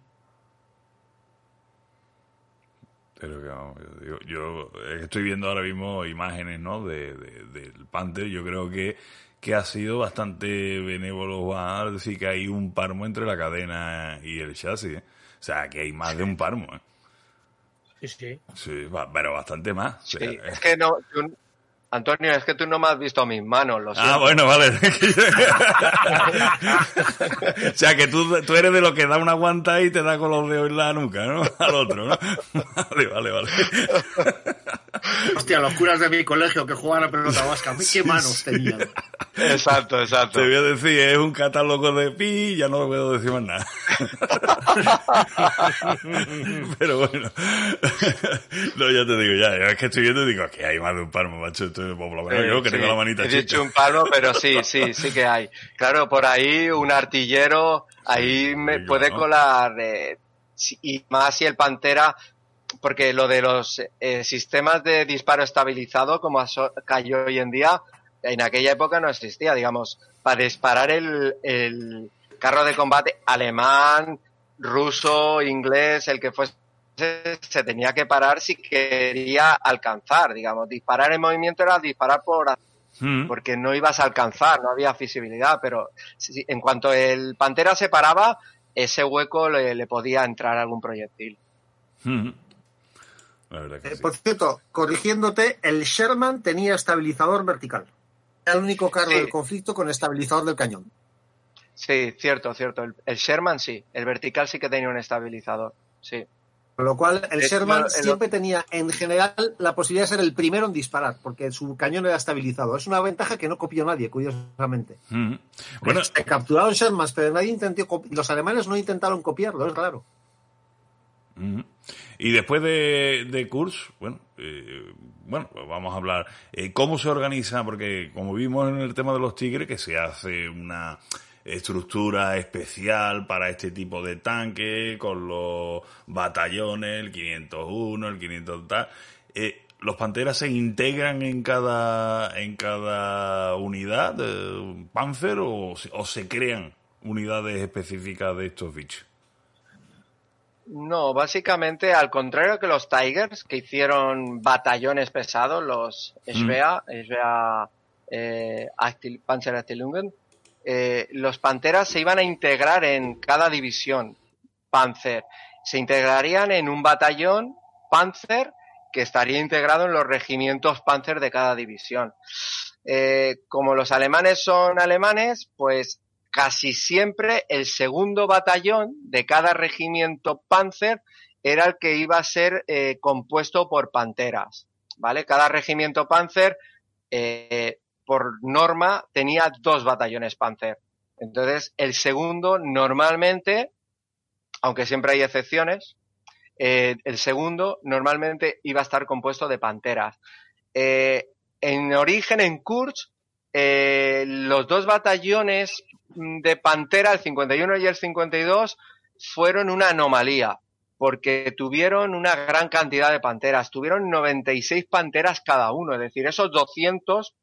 Pero que vamos, yo, digo, yo, eh, estoy viendo ahora mismo imágenes ¿no? de, de- del Panther. Yo creo que, que ha sido bastante benévolo Juan, al decir que hay un parmo entre la cadena y el chasis. ¿eh? O sea, que hay más de un parmo. ¿eh? Sí, sí. Sí, va- pero bastante más. O sea, Sí, es que no, Antonio, es que tú no me has visto mis manos, lo Ah, siento. bueno, vale. <laughs> o sea, que tú, tú eres de los que da una guanta y te da con los dedos en la nuca, ¿no? Al otro, ¿no? Vale, vale, vale. Hostia, los curas de mi colegio que jugaban a pelota vasca, qué manos tenían. Exacto, exacto. Te voy a decir, es un catálogo de pi, ya no puedo decir más nada. <laughs> Pero bueno, no, ya te digo, ya, es que estoy viendo y digo, que hay más de un palmo, macho, esto, por lo menos yo que Sí, tengo la manita He chica. dicho un palo, pero sí, sí, sí que hay. Claro, por ahí un artillero, ahí me sí, puede claro. colar, eh, y más si el Pantera, porque lo de los eh, sistemas de disparo estabilizado, como cayó hoy en día, en aquella época no existía, digamos, para disparar el, el carro de combate alemán, ruso, inglés, el que fuese, se tenía que parar si quería alcanzar, digamos, disparar en movimiento era disparar por Mm. porque no ibas a alcanzar, no había visibilidad, pero si- en cuanto el Pantera se paraba, ese hueco le, le podía entrar algún proyectil. Ujú. La verdad que Eh, sí. Por cierto, corrigiéndote, el Sherman tenía estabilizador vertical. Era el único carro Sí. del conflicto con estabilizador del cañón. Sí, cierto, cierto. El, el Sherman sí. El vertical sí que tenía un estabilizador. Sí. Con lo cual, el hecho, Sherman siempre tenía, en general, la posibilidad de ser el primero en disparar, porque su cañón era estabilizado. Es una ventaja que no copió nadie, curiosamente. Ujú. Bueno, Se capturaron Shermans, pero nadie intentó Los alemanes no intentaron copiarlo, es raro. Ujú. Y después de, de Kursk, bueno, eh, bueno, pues vamos a hablar eh, cómo se organiza, porque como vimos en el tema de los tigres, que se hace una estructura especial para este tipo de tanque, con los batallones, el 501, el 500 tal. Eh, los panteras se integran en cada en cada unidad de Panzer o, se- o se crean unidades específicas de estos bichos. No, básicamente al contrario que los Tigers, que hicieron batallones pesados, los Svea, Svea eh, Achtil- Panzerabteilungen, eh, los Panteras se iban a integrar en cada división Panzer. Se integrarían en un batallón Panzer que estaría integrado en los regimientos Panzer de cada división. Eh, como los alemanes son alemanes, pues casi siempre el segundo batallón de cada regimiento Panzer era el que iba a ser eh, compuesto por panteras, ¿vale? Cada regimiento Panzer, por norma, tenía dos batallones Panzer. Entonces, el segundo normalmente, aunque siempre hay excepciones, eh, el segundo normalmente iba a estar compuesto de panteras. Eh, en origen, en Kursk, eh, los dos batallones mm, de Pantera, el 51 y el 52, fueron una anomalía, porque tuvieron una gran cantidad de panteras, tuvieron 96 panteras cada uno, es decir, esos 200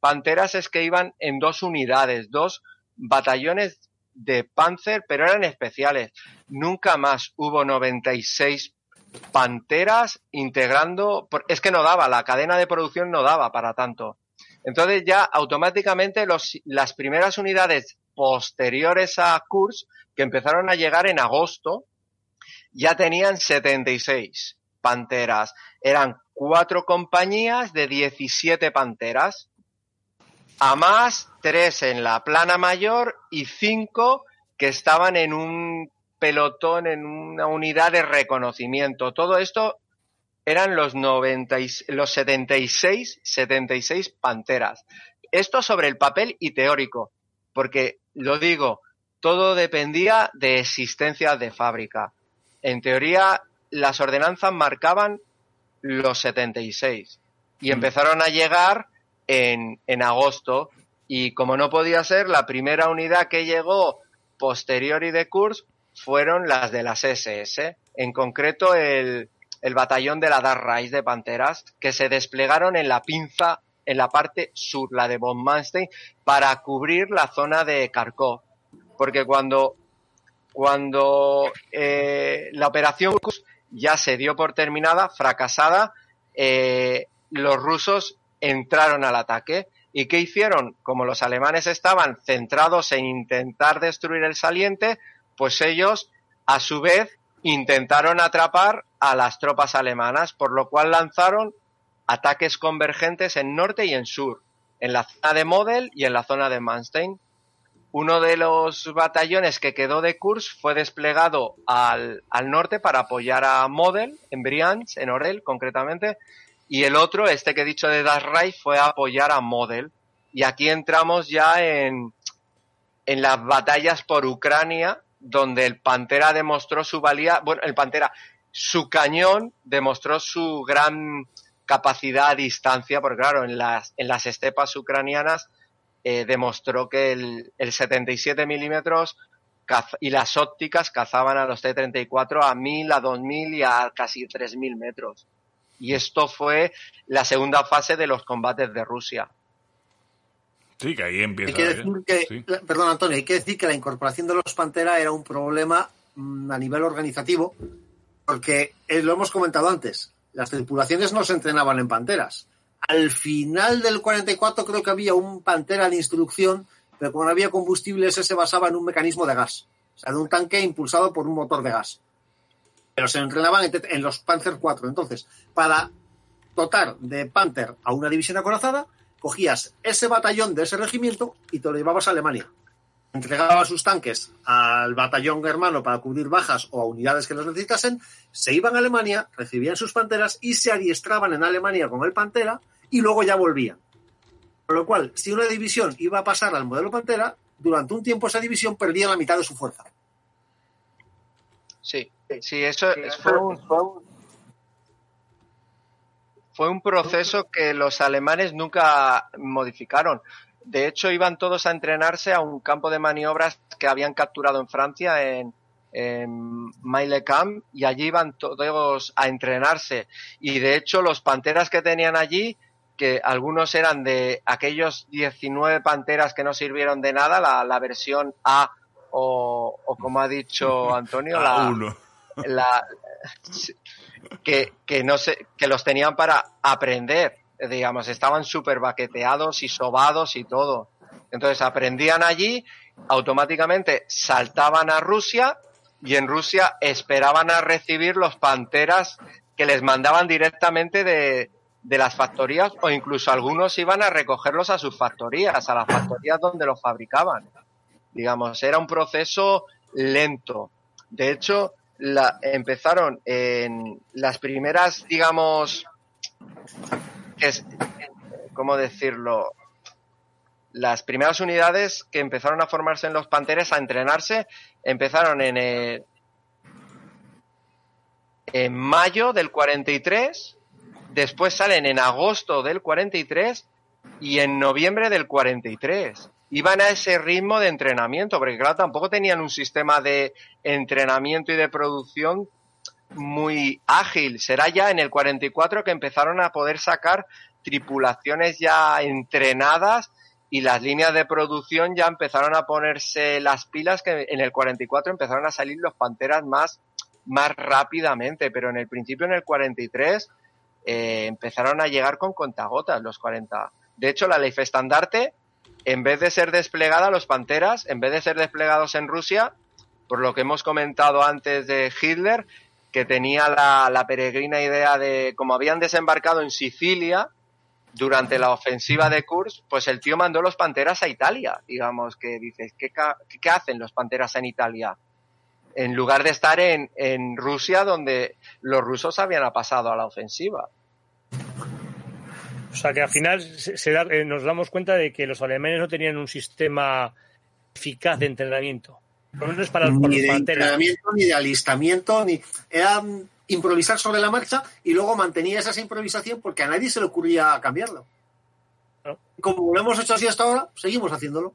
panteras es que iban en dos unidades, dos batallones de Panzer, pero eran especiales. Nunca más hubo 96 panteras integrando, es que no daba, la cadena de producción no daba para tanto. Entonces ya automáticamente las primeras unidades posteriores a Kursk, que empezaron a llegar en agosto, ya tenían 76 panteras. Eran cuatro compañías de 17 panteras. A más, tres en la plana mayor y cinco que estaban en un pelotón, en una unidad de reconocimiento. Todo esto eran los 90 y- los 76, 76 panteras. Esto sobre el papel y teórico, porque lo digo, todo dependía de existencias de fábrica. En teoría, las ordenanzas marcaban los 76 y empezaron a llegar en, en agosto y como no podía ser, la primera unidad que llegó posteriori de Kursk fueron las de las SS, en concreto el, el batallón de la Dark Rise de Panteras, que se desplegaron en la pinza, en la parte sur, la de von Manstein, para cubrir la zona de Kharkov. Porque cuando, cuando eh, la operación Kursk ya se dio por terminada, fracasada, eh, los rusos entraron al ataque. ¿Y qué hicieron? Como los alemanes estaban centrados en intentar destruir el saliente, pues ellos, a su vez, intentaron atrapar a las tropas alemanas, por lo cual lanzaron ataques convergentes en norte y en sur, en la zona de Model y en la zona de Manstein. Uno de los batallones que quedó de Kursk fue desplegado al, al norte para apoyar a Model, en Briansk, en Orel concretamente, y el otro, este que he dicho de Das Reich, fue apoyar a Model. Y aquí entramos ya en, en las batallas por Ucrania, donde el Pantera demostró su valía, bueno, el Pantera, su cañón demostró su gran capacidad a distancia, porque claro, en las, en las estepas ucranianas eh, demostró que el, el 77 milímetros y las ópticas cazaban a los T-34 a 1000, a 2000 y a casi 3000 metros. Y esto fue la segunda fase de los combates de Rusia. Sí, que ahí empieza. Hay que ¿eh? decir que, Sí. perdón Antonio, hay que decir que la incorporación de los Pantera era un problema mm, a nivel organizativo, porque eh, lo hemos comentado antes, las tripulaciones no se entrenaban en Panteras. Al final del 44 creo que había un Pantera de instrucción, pero como no había combustible, ese se basaba en un mecanismo de gas, o sea, de un tanque impulsado por un motor de gas. Pero se entrenaban en, los Panzer IV. Entonces, para dotar de Panther a una división acorazada, cogías ese batallón de ese regimiento y te lo llevabas a Alemania. Entregaba sus tanques al batallón hermano para cubrir bajas o a unidades que los necesitasen, se iban a Alemania, recibían sus panteras y se adiestraban en Alemania con el Pantera y luego ya volvían. Con lo cual, si una división iba a pasar al modelo Pantera, durante un tiempo esa división perdía la mitad de su fuerza. Sí, sí, eso es- fue un, fue un- fue un proceso que los alemanes nunca modificaron. De hecho, iban todos a entrenarse a un campo de maniobras que habían capturado en Francia, en, en Maille-Camp, y allí iban todos a entrenarse. Y de hecho, los panteras que tenían allí, que algunos eran de aquellos 19 panteras que no sirvieron de nada, la, la versión A o, o como ha dicho Antonio, <laughs> la, uno. la- que, que no sé, que los tenían para aprender, digamos, estaban súper baqueteados y sobados y todo. Entonces aprendían allí, automáticamente saltaban a Rusia y en Rusia esperaban a recibir los panteras que les mandaban directamente de, de las factorías o incluso algunos iban a recogerlos a sus factorías, a las factorías donde los fabricaban. Digamos, era un proceso lento. De hecho, empezaron en las primeras, digamos, es, ¿cómo decirlo? Las primeras unidades que empezaron a formarse en los Panteres, a entrenarse, empezaron en, en mayo del 43, después salen en agosto del 43 y en noviembre del 43. Iban a ese ritmo de entrenamiento, porque claro, tampoco tenían un sistema de entrenamiento y de producción muy ágil. Será ya en el 44 que empezaron a poder sacar tripulaciones ya entrenadas y las líneas de producción ya empezaron a ponerse las pilas que en el 44 empezaron a salir los Panteras más, más rápidamente, pero en el principio, en el 43, eh, empezaron a llegar con contagotas los 40. De hecho, la Leif Estandarte, en vez de ser desplegada, los Panteras, en vez de ser desplegados en Rusia, por lo que hemos comentado antes de Hitler, que tenía la, peregrina idea de, como habían desembarcado en Sicilia durante la ofensiva de Kursk, pues el tío mandó los Panteras a Italia. Digamos que dices, ¿qué, qué hacen los Panteras en Italia? En lugar de estar en Rusia, donde los rusos habían pasado a la ofensiva. O sea que al final se- se da- eh, nos damos cuenta de que los alemanes no tenían un sistema eficaz de entrenamiento. Por lo menos para, para Ni los de entrenamiento, ni de alistamiento, ni. Era improvisar sobre la marcha y luego mantenías esa improvisación porque a nadie se le ocurría cambiarlo. No. Como lo hemos hecho así hasta ahora, seguimos haciéndolo.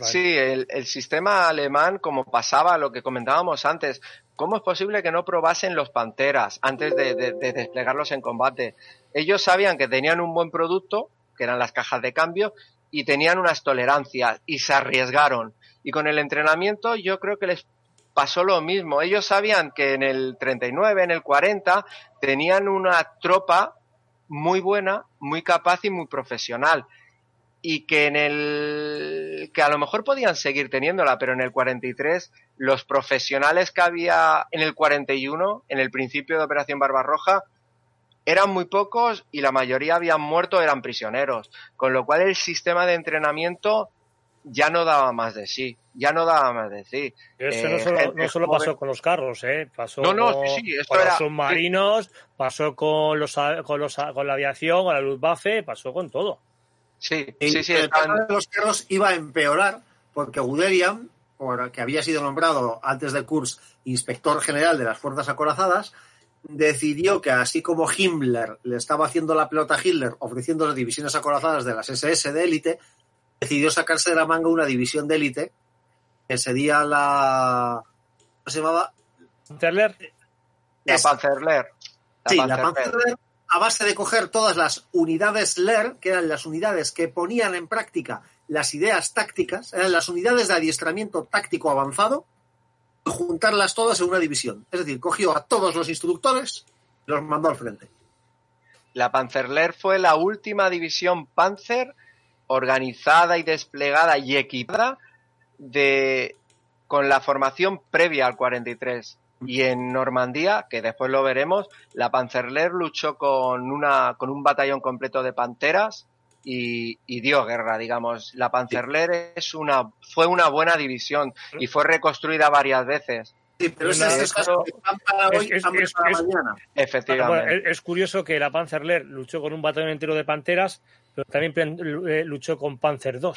Sí, el, el sistema alemán, como pasaba lo que comentábamos antes, ¿cómo es posible que no probasen los Panteras antes de, de- de desplegarlos en combate? Ellos sabían que tenían un buen producto, que eran las cajas de cambio, y tenían unas tolerancias, y se arriesgaron. Y con el entrenamiento yo creo que les pasó lo mismo. Ellos sabían que en el 39, en el 40, tenían una tropa muy buena, muy capaz y muy profesional y que en el que a lo mejor podían seguir teniéndola, pero en el 43 los profesionales que había en el 41, en el principio de Operación Barbarroja, eran muy pocos y la mayoría habían muerto, eran prisioneros, con lo cual el sistema de entrenamiento ya no daba más de sí, ya no daba más de sí. Eso Eh, no solo, no solo pasó con los carros, ¿eh? pasó No, no, con, sí, sí, esto con era- los submarinos, pasó con, los, con, los, con la aviación, con la Luftwaffe, pasó con todo. Sí, Y sí, sí, el estaban- tema de los carros iba a empeorar porque Guderian, por- que había sido nombrado antes de Kurz inspector general de las fuerzas acorazadas, decidió que así como Himmler le estaba haciendo la pelota a Hitler ofreciendo las divisiones acorazadas de las SS de élite, decidió sacarse de la manga una división de élite que sería la... ¿Cómo se llamaba? Interler, la. La Sí, la Panzerlehr. A base de coger todas las unidades LER, que eran las unidades que ponían en práctica las ideas tácticas, eran las unidades de adiestramiento táctico avanzado, juntarlas todas en una división. Es decir, cogió a todos los instructores y los mandó al frente. La Panzerlehr fue la última división Panzer organizada y desplegada y equipada de con la formación previa al 43. Y en Normandía, que después lo veremos, la Panzerlehr luchó con, una, con un batallón completo de panteras y, y dio guerra, digamos. La Panzerlehr es una, fue una buena división y fue reconstruida varias veces. Sí, pero es. Efectivamente. Es, curioso que la Panzerlehr luchó con un batallón entero de panteras, pero también eh, luchó con Panzer II.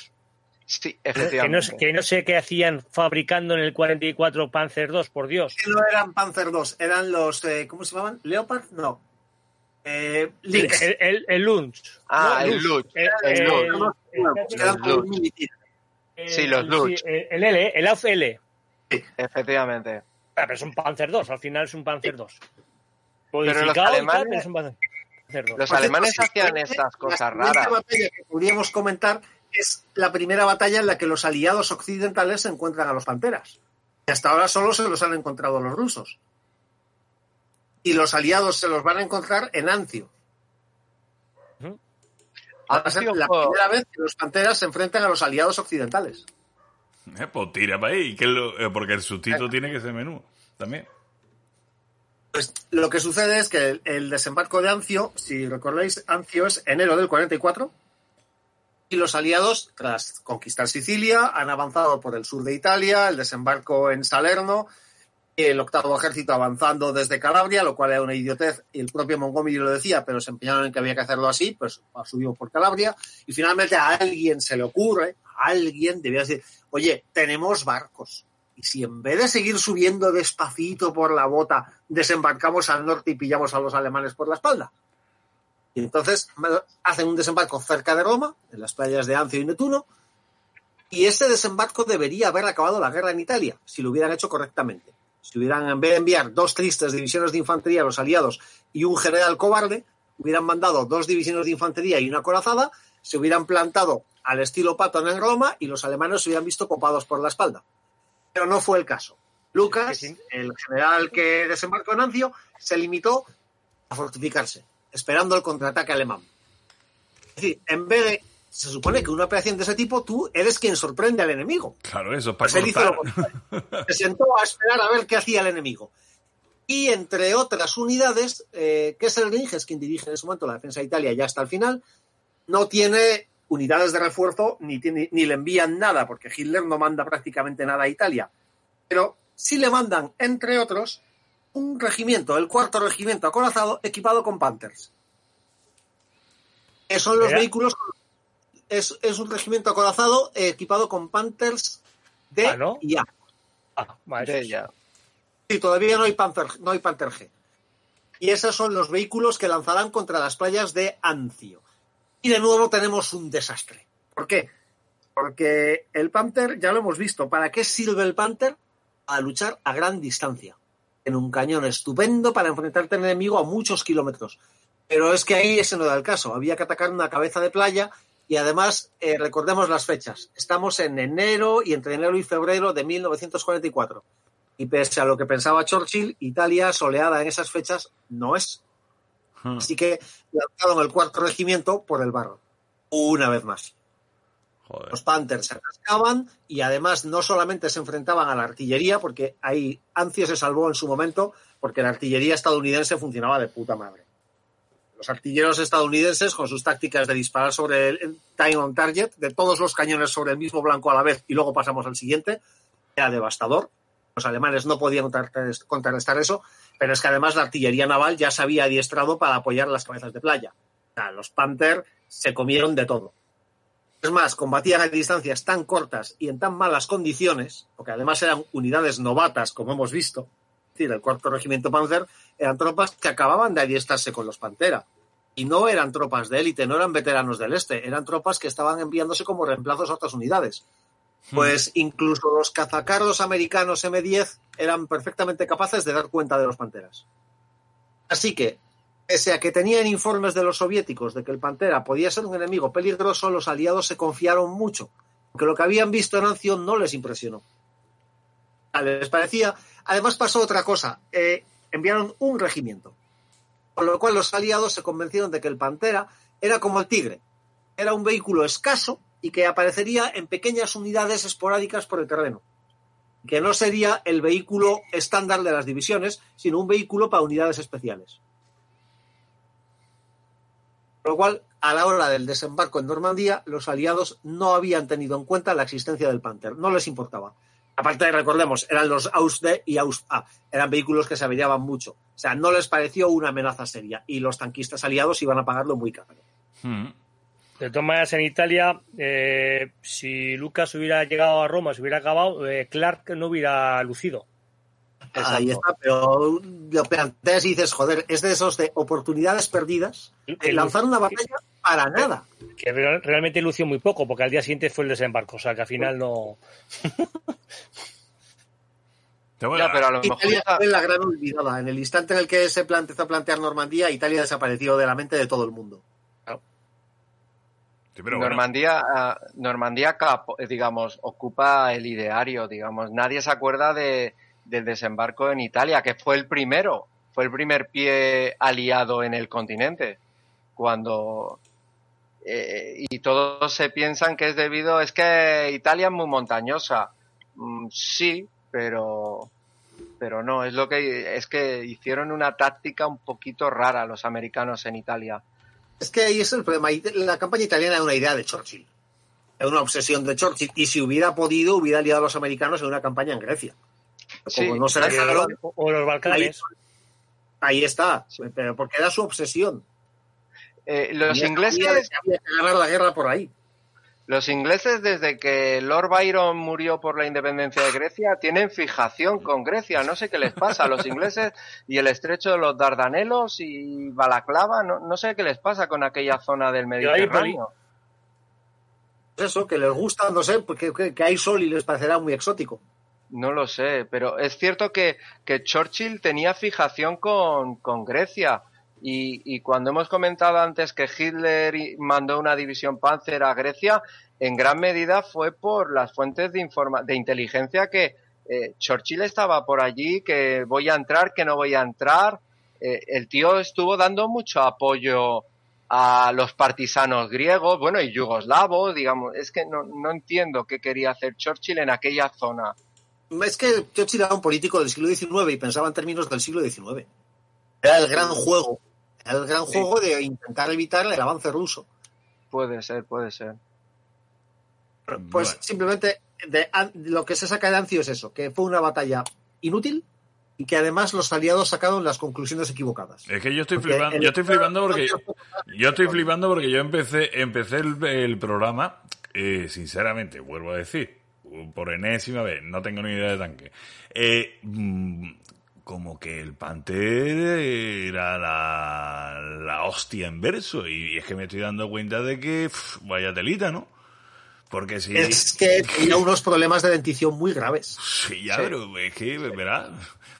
Sí, Que no, efectivamente. que no sé qué hacían fabricando en el 44 Panzer II, por Dios. Que no eran Panzer II, eran los, eh, ¿cómo se llamaban? ¿Leopard? No. Eh, El, Lynx. el, el- el Lunch. Ah, No, el Lutz. El, el el- Sí, los Lutz. el, L, el AFL. Efectivamente. Ah, pero es un Panzer II, al final es un Panzer II. los alemanes- pero es un Panzer II. Los Por alemanes sí, hacían estas cosas raras. que podríamos comentar es la primera batalla en la que los aliados occidentales se encuentran a los panteras. Y hasta ahora solo se los han encontrado los rusos. Y los aliados se los van a encontrar en Anzio. Va a ser la primera vez que los panteras se enfrentan a los aliados occidentales. Eh, pues tira para ahí, que lo- eh, porque el sustituto tiene que ser menú también. Pues lo que sucede es que el, el desembarco de Anzio, si recordáis, Anzio es enero del 44 y los aliados, tras conquistar Sicilia, han avanzado por el sur de Italia, el desembarco en Salerno, el octavo ejército avanzando desde Calabria, lo cual era una idiotez, y el propio Montgomery lo decía, pero se empeñaron en que había que hacerlo así, pues subió por Calabria, y finalmente a alguien se le ocurre, a alguien debía decir, oye, tenemos barcos, y si en vez de seguir subiendo despacito por la bota, desembarcamos al norte y pillamos a los alemanes por la espalda. Y entonces hacen un desembarco cerca de Roma, en las playas de Anzio y Netuno, y ese desembarco debería haber acabado la guerra en Italia, si lo hubieran hecho correctamente. Si hubieran, en vez de enviar dos tristes divisiones de infantería a los aliados y un general cobarde, hubieran mandado dos divisiones de infantería y una corazada, se hubieran plantado al estilo Patton en Roma y los alemanes se hubieran visto copados por la espalda. Pero no fue el caso. Lucas, el general que desembarcó en Anzio, se limitó a fortificarse, esperando el contraataque alemán. Es decir, en vez de. Se supone que una operación de ese tipo, tú eres quien sorprende al enemigo. Claro, eso es para Pues lo. Se sentó a esperar a ver qué hacía el enemigo. Y entre otras unidades, eh, Kesselring, es quien dirige en ese momento la defensa de Italia ya hasta el final, no tiene unidades de refuerzo ni, tiene- ni le envían nada, porque Hitler no manda prácticamente nada a Italia. Pero sí le mandan, entre otros, un regimiento, el cuarto regimiento acorazado, equipado con Panthers. Esos son los vehículos. Es, es un regimiento acorazado equipado con Panthers D Ah, ¿no? y A. Ah, De ella. Sí, todavía no hay Panther, no hay Panther G. Y esos son los vehículos que lanzarán contra las playas de Anzio. Y de nuevo tenemos un desastre. ¿Por qué? Porque el Panther, ya lo hemos visto, ¿para qué sirve el Panther? A luchar a gran distancia. En un cañón estupendo para enfrentarte al enemigo a muchos kilómetros. Pero es que ahí ese no da el caso. Había que atacar una cabeza de playa y además eh, recordemos las fechas. Estamos en enero y entre enero y febrero de 1944. Y pese a lo que pensaba Churchill, Italia soleada en esas fechas no es. Hmm. Así que lanzaron el cuarto regimiento por el barro. Una vez más. Los Panthers se atascaban y además no solamente se enfrentaban a la artillería, porque ahí Anzio se salvó en su momento, porque la artillería estadounidense funcionaba de puta madre. Los artilleros estadounidenses, con sus tácticas de disparar sobre el time on target, de todos los cañones sobre el mismo blanco a la vez y luego pasamos al siguiente, era devastador. Los alemanes no podían contrarrestar eso, pero es que además la artillería naval ya se había adiestrado para apoyar las cabezas de playa. O sea, los Panther se comieron de todo. Es más, combatían a distancias tan cortas y en tan malas condiciones, porque además eran unidades novatas, como hemos visto, es decir, el cuarto regimiento Panzer, eran tropas que acababan de adiestrarse con los Pantera. Y no eran tropas de élite, no eran veteranos del este, eran tropas que estaban enviándose como reemplazos a otras unidades. Pues incluso los cazacarros americanos M10 eran perfectamente capaces de dar cuenta de los Panteras. Así que, pese a que tenían informes de los soviéticos de que el Pantera podía ser un enemigo peligroso, los aliados se confiaron mucho, porque lo que habían visto en Anzio no les impresionó. Ah, Les parecía. Además pasó otra cosa. eh, enviaron un regimiento. Con lo cual los aliados se convencieron de que el Pantera era como el Tigre. Era un vehículo escaso y que aparecería en pequeñas unidades esporádicas por el terreno. que no sería el vehículo estándar de las divisiones, sino un vehículo para unidades especiales. Con lo cual, a la hora del desembarco en Normandía, los aliados no habían tenido en cuenta la existencia del Panther, no les importaba. Aparte, recordemos, eran los Ausd y Aus-A, eran vehículos que se averiaban mucho. O sea, no les pareció una amenaza seria y los tanquistas aliados iban a pagarlo muy caro. Mm. De todas maneras, en Italia, eh, si Lucas hubiera llegado a Roma, se hubiera acabado, eh, Clark no hubiera lucido. Ahí está, pero lo planteas y dices, joder, es de esos de oportunidades perdidas, de lanzar una batalla para nada. Que real- realmente lució muy poco, porque al día siguiente fue el desembarco, o sea que al final no. <laughs> Te voy a- Ya, pero a lo mejor Italia fue la gran olvidada. En el instante en el que se empezó a plantear Normandía, Italia desapareció de la mente de todo el mundo. Sí, bueno. Normandía, ah, Normandía digamos, ocupa el ideario, digamos. Nadie se acuerda de, del desembarco en Italia, que fue el primero, fue el primer pie aliado en el continente. Cuando eh, y todos se piensan que es debido, es que Italia es muy montañosa. Mm, sí, pero pero no, es lo que es que hicieron una táctica un poquito rara los americanos en Italia. Es que ahí es el problema. La campaña italiana era una idea de Churchill. Era una obsesión de Churchill. Y si hubiera podido, hubiera aliado a los americanos en una campaña en Grecia. Como no se dejaron, O, o los Balcanes. ahí está. Pero porque era su obsesión. Eh, los ingleses había que ganar la guerra por ahí. Los ingleses, desde que Lord Byron murió por la independencia de Grecia, tienen fijación con Grecia. No sé qué les pasa a los ingleses y el estrecho de los Dardanelos y Balaclava. No, no sé qué les pasa con aquella zona del Mediterráneo. Eso, que les gusta, no sé, porque que, que hay sol y les parecerá muy exótico. No lo sé, pero es cierto que, Churchill tenía fijación con, con Grecia. Y, cuando hemos comentado antes que Hitler mandó una división Panzer a Grecia, en gran medida fue por las fuentes de, de inteligencia que eh, Churchill estaba por allí, que voy a entrar, que no voy a entrar. Eh, el tío estuvo dando mucho apoyo a los partisanos griegos, bueno, y yugoslavos, digamos. Es que no, no entiendo qué quería hacer Churchill en aquella zona. Es que Churchill era un político del siglo XIX y pensaba en términos del siglo XIX. Era el gran juego. Era el gran Sí. juego de intentar evitar el avance ruso. Puede ser, puede ser. Pues Bueno. simplemente de, lo que se saca de Anzio es eso, que fue una batalla inútil y que además los aliados sacaron las conclusiones equivocadas. Es que yo estoy Porque flipando, yo estoy flipando porque yo estoy flipando porque yo empecé empecé el, el programa, eh, sinceramente, vuelvo a decir, por enésima vez, no tengo ni idea de tanque. Eh, mm, como que el Panther era la, la hostia en verso y es que me estoy dando cuenta de que vaya telita, ¿no? Porque si Es que tenía unos problemas de dentición muy graves. Sí, ya, Sí. pero es que, verás,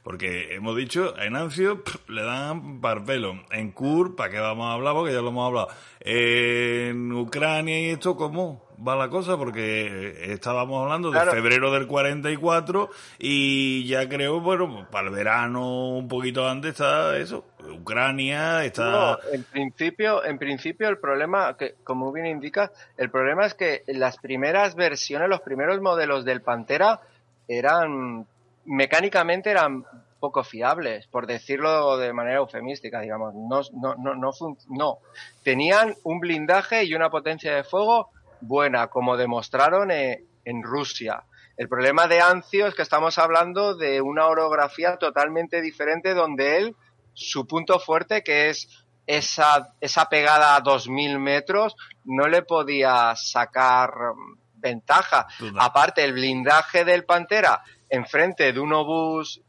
porque hemos dicho, en Anzio pff, le dan parpelo, en Kur, ¿para qué vamos a hablar? Porque ya lo hemos hablado. En Ucrania y esto, ¿cómo va la cosa? Porque estábamos hablando de Claro. febrero del 44 y ya creo, bueno, para el verano un poquito antes está eso, Ucrania, está... No, en principio, en principio el problema, que como bien indica, el problema es que las primeras versiones, los primeros modelos del Pantera eran mecánicamente eran poco fiables, por decirlo de manera eufemística, digamos. No, no, no, no, no. Tenían un blindaje y una potencia de fuego buena, como demostraron eh, en Rusia. El problema de Ancio es que estamos hablando de una orografía totalmente diferente donde él, su punto fuerte, que es esa, esa pegada a 2.000 metros, no le podía sacar mm, ventaja. Aparte, el blindaje del Pantera enfrente de un obús,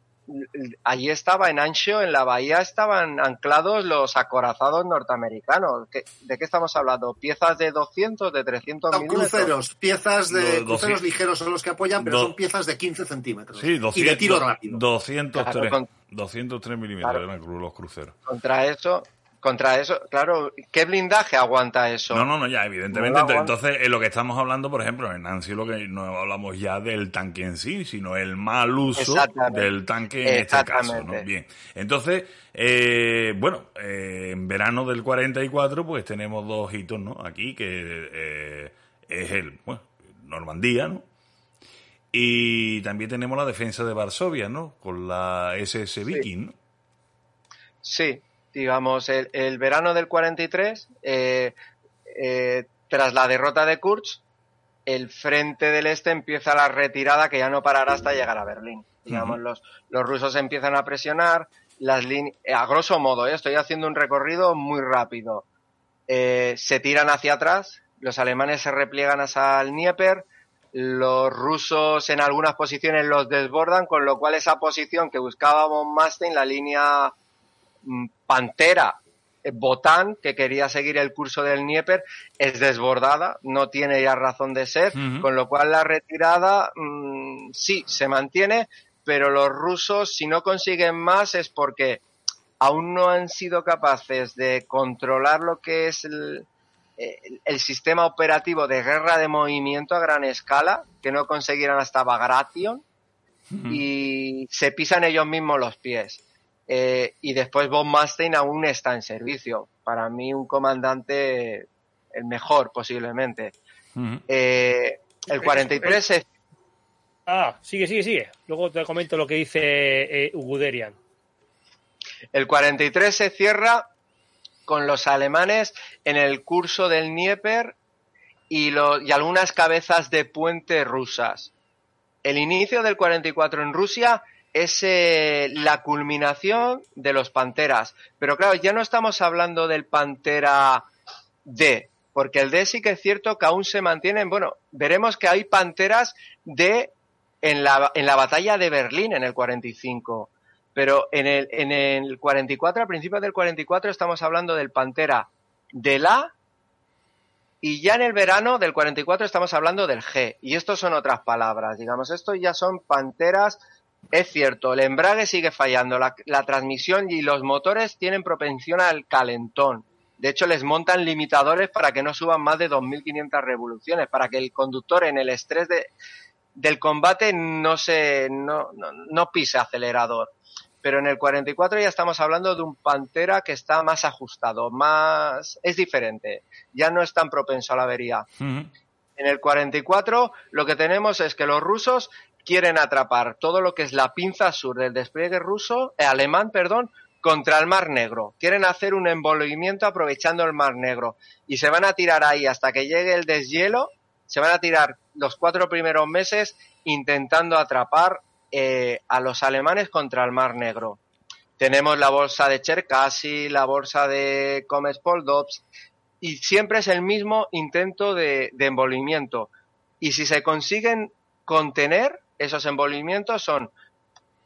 allí estaba en Ancho, en la bahía estaban anclados los acorazados norteamericanos. ¿Qué- ¿De qué estamos hablando? ¿Piezas de 200, de 300 Son milímetros? cruceros, piezas de Do- cruceros ligeros son los que apoyan, pero do- son piezas de 15 centímetros. Sí, y 200, de tiro rápido. 203, Claro, con- 203 milímetros Claro. eran los cruceros. Contra eso, contra eso, claro, ¿qué blindaje aguanta eso? No, no, no, ya, evidentemente. No entonces, en lo que estamos hablando, por ejemplo, en Nancy lo que no hablamos ya del tanque en sí, sino el mal uso del tanque en este caso, ¿no? Bien. Entonces, eh, bueno, eh, en verano del 44, pues tenemos dos hitos, ¿no? Aquí, que eh, es el, bueno, Normandía, ¿no? Y también tenemos la defensa de Varsovia, ¿no? Con la SS Viking, ¿no? Sí, digamos, el, el verano del 43, eh, eh, tras la derrota de Kurz, el frente del este empieza la retirada que ya no parará hasta llegar a Berlín. Digamos, los, los rusos empiezan a presionar, las líneas, a grosso modo, ¿eh? estoy haciendo un recorrido muy rápido. Eh, se tiran hacia atrás, los alemanes se repliegan hacia el Dnieper, los rusos en algunas posiciones los desbordan, con lo cual esa posición que buscaba von Manstein, la línea Pantera, eh, Botán, que quería seguir el curso del Dnieper, es desbordada, no tiene ya razón de ser, con lo cual la retirada mm, sí se mantiene, pero los rusos si no consiguen más es porque aún no han sido capaces de controlar lo que es el, el- el sistema operativo de guerra de movimiento a gran escala, que no consiguieran hasta Bagration, y se pisan ellos mismos los pies. Eh, y después Von Manstein aún está en servicio. Para mí un comandante el mejor posiblemente. Eh, el 43 es Ah, sigue, sigue, sigue. Luego te comento lo que dice eh, Guderian. El 43 se cierra con los alemanes en el curso del Dnieper y, lo- y algunas cabezas de puente rusas. El inicio del 44 en Rusia es eh, la culminación de los Panteras. Pero claro, ya no estamos hablando del Pantera D, porque el D sí que es cierto que aún se mantienen. Bueno, veremos que hay Panteras D en la, en la batalla de Berlín en el 45. Pero en el, en el 44, al principio del 44, estamos hablando del Pantera del A y ya en el verano del 44 estamos hablando del G. Y estos son otras palabras, digamos, estos ya son Panteras. Es cierto, el embrague sigue fallando, la, la transmisión y los motores tienen propensión al calentón. De hecho, les montan limitadores para que no suban más de 2.500 revoluciones, para que el conductor en el estrés de, del combate no se no, no, no pise acelerador. Pero en el 44 ya estamos hablando de un Pantera que está más ajustado, más es diferente, ya no es tan propenso a la avería. Ujú. En el 44 lo que tenemos es que los rusos quieren atrapar todo lo que es la pinza sur del despliegue ruso, eh, alemán, perdón, contra el Mar Negro. Quieren hacer un envolvimiento aprovechando el Mar Negro y se van a tirar ahí hasta que llegue el deshielo. Se van a tirar los cuatro primeros meses intentando atrapar eh, a los alemanes contra el Mar Negro. Tenemos la bolsa de Cherkasy, la bolsa de Comes-Poldovsk, y siempre es el mismo intento de, de envolvimiento. Y si se consiguen contener esos envolvimientos son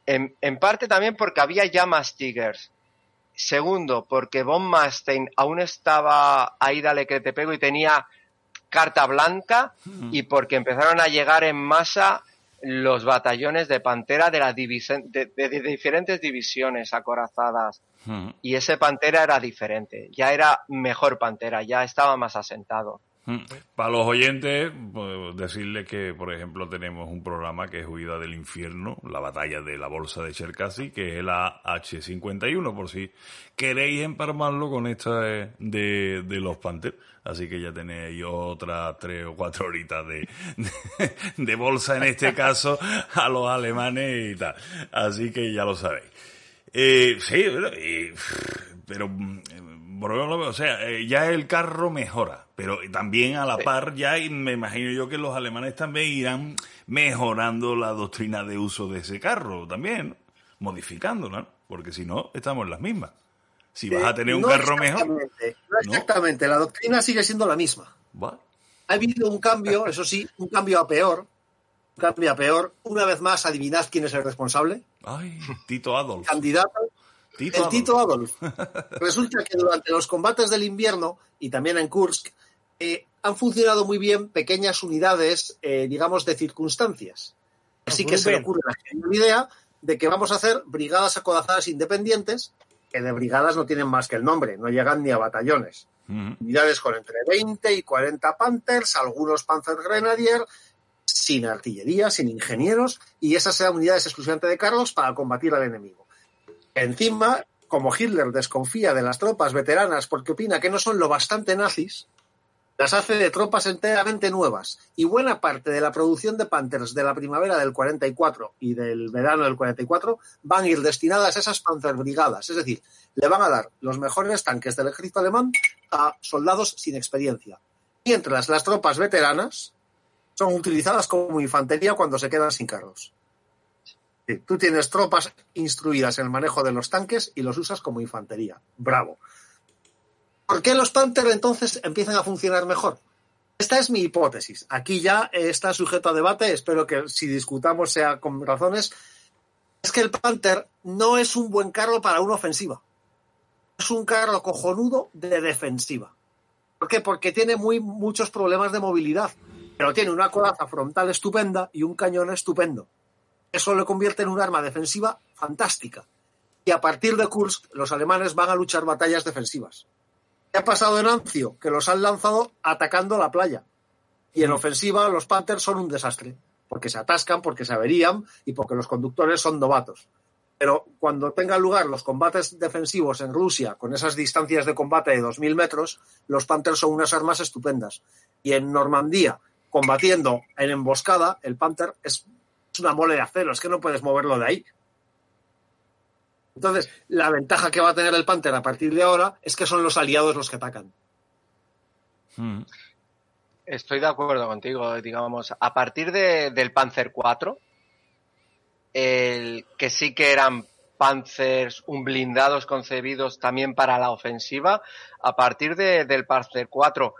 en, en parte también porque había ya más Tigers. Segundo, porque Von Manstein aún estaba ahí, dale que te pego, y tenía carta blanca, y porque empezaron a llegar en masa los batallones de Pantera de, divisen- de- de- de diferentes divisiones acorazadas. Ujú. Y ese Pantera era diferente, ya era mejor Pantera, ya estaba más asentado. Mm. Para los oyentes, pues, decirles que, por ejemplo, tenemos un programa que es Huida del Infierno, la batalla de la bolsa de Cherkasy, que es la H51, por si queréis emparmarlo con esta de, de, de los Panthers. Así que ya tenéis otras tres o cuatro horitas de, de, bolsa, en este caso, a los alemanes y tal. Así que ya lo sabéis. Eh, sí, y, pero mm, o sea, eh, ya el carro mejora, pero también a la Sí. par ya y me imagino yo que los alemanes también irán mejorando la doctrina de uso de ese carro también, ¿no? modificándola, ¿no? porque si no estamos en las mismas. Si vas a tener un No carro mejor, ¿no? exactamente, la doctrina sigue siendo la misma. va. Ha habido un cambio, <laughs> eso sí, un cambio a peor. Un cambio a peor. Una vez más, adivinad quién es el responsable. Ay, Tito Adolf. Candidato, Tito el Adolf. Tito Adolf. <laughs> Resulta que durante los combates del invierno y también en Kursk eh, han funcionado muy bien pequeñas unidades, eh, digamos, de circunstancias. Así que Muy se le ocurre la genial idea de que vamos a hacer brigadas acorazadas independientes, que de brigadas no tienen más que el nombre, no llegan ni a batallones. Unidades con entre 20 y 40 Panthers, algunos Panzer Grenadier, sin artillería, sin ingenieros, y esas eran unidades exclusivamente de carros para combatir al enemigo. Encima, como Hitler desconfía de las tropas veteranas porque opina que no son lo bastante nazis, las hace de tropas enteramente nuevas y buena parte de la producción de Panthers de la primavera del 44 y del verano del 44 van a ir destinadas a esas Panzerbrigadas, es decir, le van a dar los mejores tanques del ejército alemán a soldados sin experiencia. Mientras las tropas veteranas son utilizadas como infantería cuando se quedan sin carros. Sí, Tú tienes tropas instruidas en el manejo de los tanques y los usas como infantería. Bravo. ¿Por qué los Panther entonces empiezan a funcionar mejor? Esta es mi hipótesis. Aquí ya está sujeto a debate. Espero que si discutamos sea con razones. Es que el Panther no es un buen carro para una ofensiva. Es un carro cojonudo de defensiva. ¿Por qué? Porque tiene muy, muchos problemas de movilidad. Pero tiene una coraza frontal estupenda y un cañón estupendo. Eso le convierte en un arma defensiva fantástica. Y a partir de Kursk, los alemanes van a luchar batallas defensivas. ¿Qué ha pasado en Anzio? Que los han lanzado atacando la playa. Y en ofensiva los Panthers son un desastre, porque se atascan, porque se averían y porque los conductores son novatos. Pero cuando tengan lugar los combates defensivos en Rusia, con esas distancias de combate de 2.000 metros, los Panthers son unas armas estupendas. Y en Normandía, combatiendo en emboscada, el Panther es una mole de acero, es que no puedes moverlo de ahí. Entonces, la ventaja que va a tener el Panther a partir de ahora es que son los aliados los que atacan. Mm. Estoy de acuerdo contigo, digamos, a partir de, del Panzer 4, el, que sí que eran Panzers un blindados concebidos también para la ofensiva, a partir de, del Panzer 4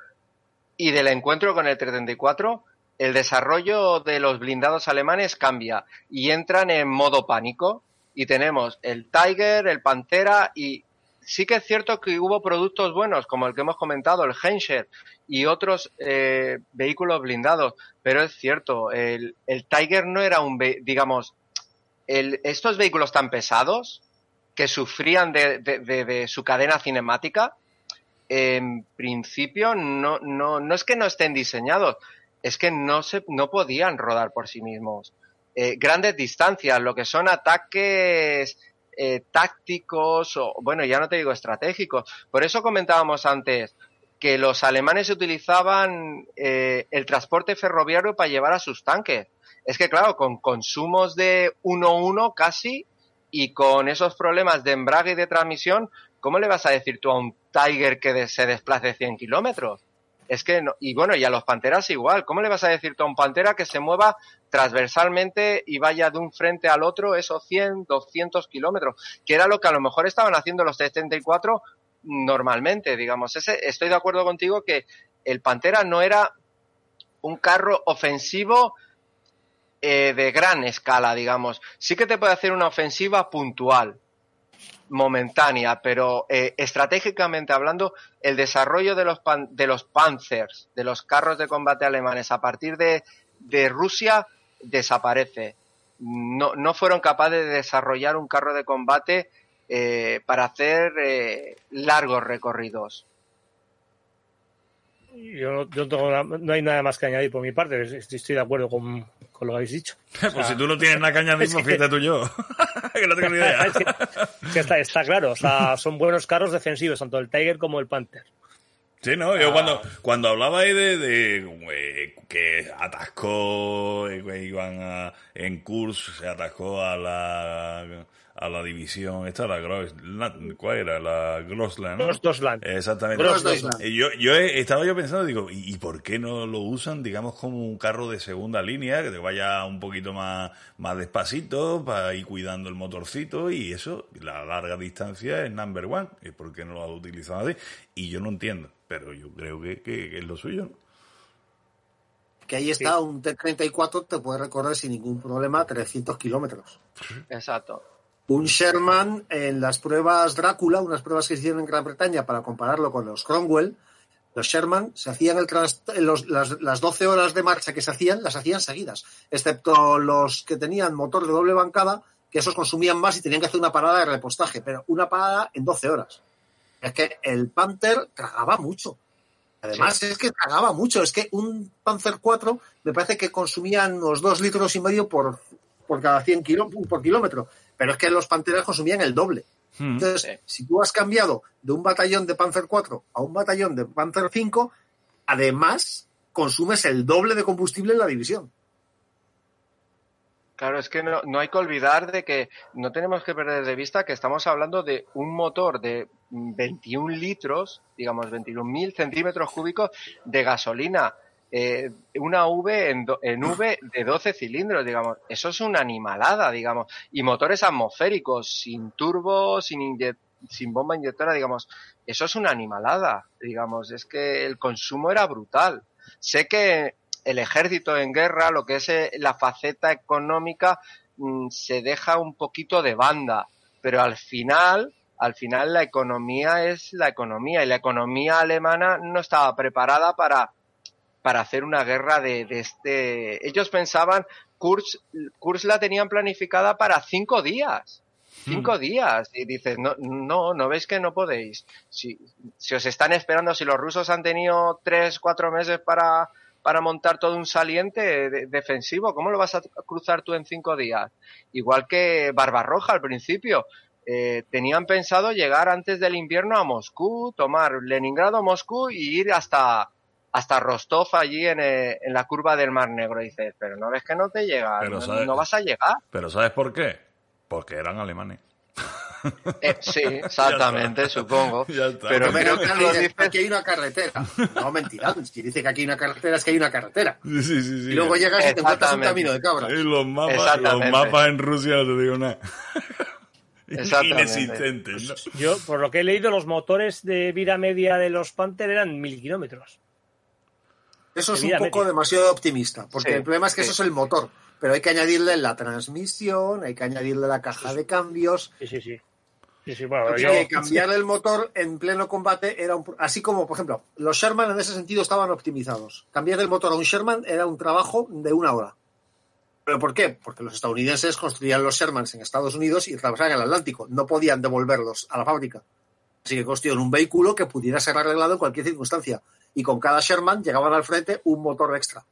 y del encuentro con el 334, el desarrollo de los blindados alemanes cambia y entran en modo pánico. Y tenemos el Tiger, el Pantera y sí que es cierto que hubo productos buenos como el que hemos comentado, el Henscher y otros eh, vehículos blindados, pero es cierto, el, Tiger no era un, digamos, estos vehículos tan pesados que sufrían de- de su cadena cinemática, en principio no, no, no es que no estén diseñados, es que no se, no podían rodar por sí mismos. Eh, grandes distancias, lo que son ataques eh, tácticos o, bueno, ya no te digo estratégicos. Por eso comentábamos antes que los alemanes utilizaban eh, el transporte ferroviario para llevar a sus tanques. Es que claro, con consumos de 1-1 casi y con esos problemas de embrague y de transmisión, ¿cómo le vas a decir tú a un Tiger que se desplace 100 kilómetros? Es que, no, y bueno, y a los Panteras igual. ¿Cómo le vas a decir a un Pantera que se mueva transversalmente y vaya de un frente al otro esos 100, 200 kilómetros? Que era lo que a lo mejor estaban haciendo los T-74 normalmente, digamos. Ese, estoy de acuerdo contigo que el Pantera no era un carro ofensivo eh, de gran escala, digamos. Sí que te puede hacer una ofensiva puntual, momentánea, pero eh, estratégicamente hablando, el desarrollo de los, pan- de los Panzers, de los carros de combate alemanes a partir de, de Rusia, desaparece. No, no fueron capaces de desarrollar un carro de combate eh, para hacer eh, largos recorridos. Yo tengo no hay nada más que añadir por mi parte. Estoy de acuerdo con, con lo que habéis dicho. <laughs> Pues si tú no tienes añadir, es pues que- fíjate tú yo. <laughs> que no tengo ni idea. Es que- es que está, está claro. O sea, son buenos carros defensivos, tanto el Tiger como el Panther. Sí, no, yo cuando, cuando hablaba ahí de, de eh, que atascó, eh, iban a, en curso, se atascó a la, a la división, esta, la Grossland, ¿cuál era? La Grossland, ¿no? Grossland. Exactamente. Grossland. Yo, yo he- estaba yo pensando, digo, ¿y, y por qué no lo usan, digamos, como un carro de segunda línea, que te vaya un poquito más, más despacito, para ir cuidando el motorcito, y eso, la larga distancia es number one, ¿y por qué no lo has utilizado así? Y yo no entiendo, pero yo creo que, que- que es lo suyo, ¿no? Que ahí está, un T-34 te puede recorrer sin ningún problema 300 kilómetros. Exacto. Un Sherman en las pruebas Drácula, unas pruebas que se hicieron en Gran Bretaña para compararlo con los Cromwell, los Sherman se hacían el trans- en los- las, las 12 horas de marcha que se hacían, las hacían seguidas, excepto los que tenían motor de doble bancada, que esos consumían más y tenían que hacer una parada de repostaje, pero una parada en 12 horas. Es que el Panther tragaba mucho. Además, es que tragaba mucho. Es que un Panzer 4 me parece que consumían unos 2 litros y medio por, por cada 100 kilo, por kilómetro. Pero es que los Panteras consumían el doble. Entonces, Sí. si tú has cambiado de un batallón de Panzer 4 a un batallón de Panzer 5, además consumes el doble de combustible en la división. Claro, es que no, no hay que olvidar de que no tenemos que perder de vista que estamos hablando de un motor de 21 litros, digamos 21.000 centímetros cúbicos de gasolina. Eh, una V en, do- en V de 12 cilindros, digamos. Eso es una animalada, digamos. Y motores atmosféricos, sin turbo, sin, sin bomba inyectora, digamos. Eso es una animalada, digamos. Es que el consumo era brutal. Sé que el ejército en guerra, lo que es eh, la faceta económica, mm, se deja un poquito de banda, pero al final, al final la economía es la economía y la economía alemana no estaba preparada para, para hacer una guerra de, de este. Ellos pensaban, Kurz, Kurz la tenían planificada para cinco días. Cinco días. Y dices, no, no, no veis que no podéis. Si, si os están esperando, si los rusos han tenido tres, cuatro meses para, para montar todo un saliente de- defensivo, ¿cómo lo vas a cruzar tú en cinco días? Igual que Barbarroja al principio. Eh, tenían pensado llegar antes del invierno a Moscú, tomar Leningrado, Moscú y ir hasta, hasta Rostov allí en, eh, en la curva del Mar Negro. Y dices, pero no ves que no te llega, Pero no, sabes- no vas a llegar. Pero ¿sabes por qué? Porque eran alemanes. Eh, sí, <laughs> exactamente, supongo. <laughs> Pero creo que Carlos lo dices aquí hay una carretera. No, mentira. Si dice que aquí hay una carretera, es que hay una carretera. Sí, sí, sí. Y luego llegas y te encuentras un camino de cabras. Y los mapas, los mapas en Rusia no te digo nada. <laughs> Inexistentes, ¿no? Yo, por lo que he leído, los motores de vida media de los Panther eran mil kilómetros. Eso es un poco demasiado optimista, porque Sí, el problema es que sí. eso es el motor. Pero hay que añadirle la transmisión, hay que añadirle la caja de cambios. Sí, sí, sí. Sí, sí, bueno, Porque yo, cambiar el motor en pleno combate era un... Así como, por ejemplo, los Sherman en ese sentido estaban optimizados. Cambiar el motor a un Sherman era un trabajo de una hora. ¿Pero por qué? Porque los estadounidenses construían los Shermans en Estados Unidos y atravesaban el Atlántico. No podían devolverlos a la fábrica. Así que construyeron un vehículo que pudiera ser arreglado en cualquier circunstancia. Y con cada Sherman llegaban al frente un motor extra.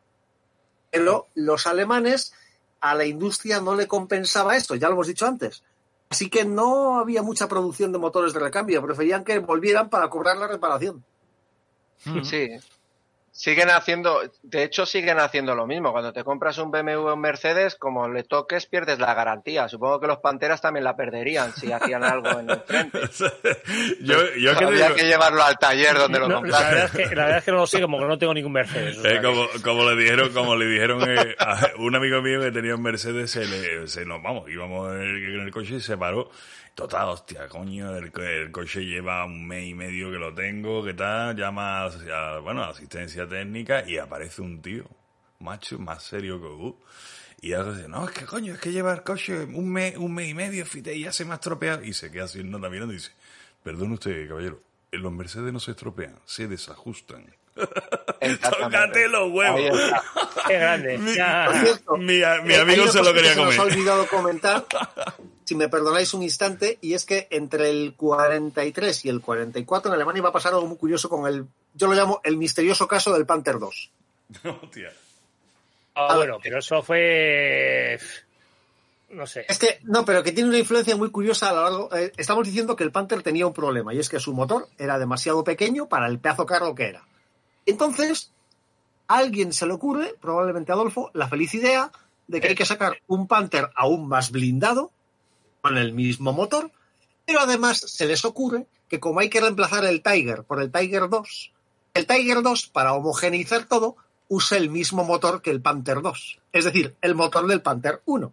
Pero los alemanes a la industria no le compensaba esto, ya lo hemos dicho antes. Así que no había mucha producción de motores de recambio, preferían que volvieran para cobrar la reparación. Sí. Siguen haciendo, de hecho siguen haciendo lo mismo. Cuando te compras un BMW o un Mercedes, como le toques, pierdes la garantía. Supongo que los Panteras también la perderían si hacían algo en el frente. <laughs> yo, yo que Habría digo- que llevarlo al taller donde lo no, la, verdad es compraste. que, la verdad es que no lo sé, como que no tengo ningún Mercedes. o sea Eh, como, como le dijeron, como le dijeron eh, a un amigo mío que tenía un Mercedes, se le, se nos vamos, íbamos en el, en el coche y se paró. Total, hostia, coño, el, co- el coche lleva un mes y medio que lo tengo, que tal, llama a, bueno, asistencia técnica y aparece un tío, macho, más serio que tú. Y algo dice, no, es que coño, es que lleva el coche un mes, un mes y medio, fíjate, y ya se me ha estropeado. Y se queda así nota mirando y dice, perdón usted, caballero, los Mercedes no se estropean, se desajustan. <laughs> Tócate los huevos. Qué grande. Mi, mi, mi amigo se lo que quería se nos ha comer. olvidado comentar, <laughs> si me perdonáis un instante, y es que entre el 43 y el 44 en Alemania va a pasar algo muy curioso con el, yo lo llamo el misterioso caso del Panther 2. <laughs> Hostia. Ah, bueno, pero eso fue. No sé. Es que, no, pero que tiene una influencia muy curiosa a lo largo. eh, estamos diciendo que el Panther tenía un problema, y es que su motor era demasiado pequeño para el pedazo carro que era. Entonces, a alguien se le ocurre, probablemente a Adolfo, la feliz idea de que hay que sacar un Panther aún más blindado, con el mismo motor, pero además se les ocurre que como hay que reemplazar el Tiger por el Tiger 2, el Tiger 2, para homogeneizar todo, usa el mismo motor que el Panther 2, es decir, el motor del Panther 1.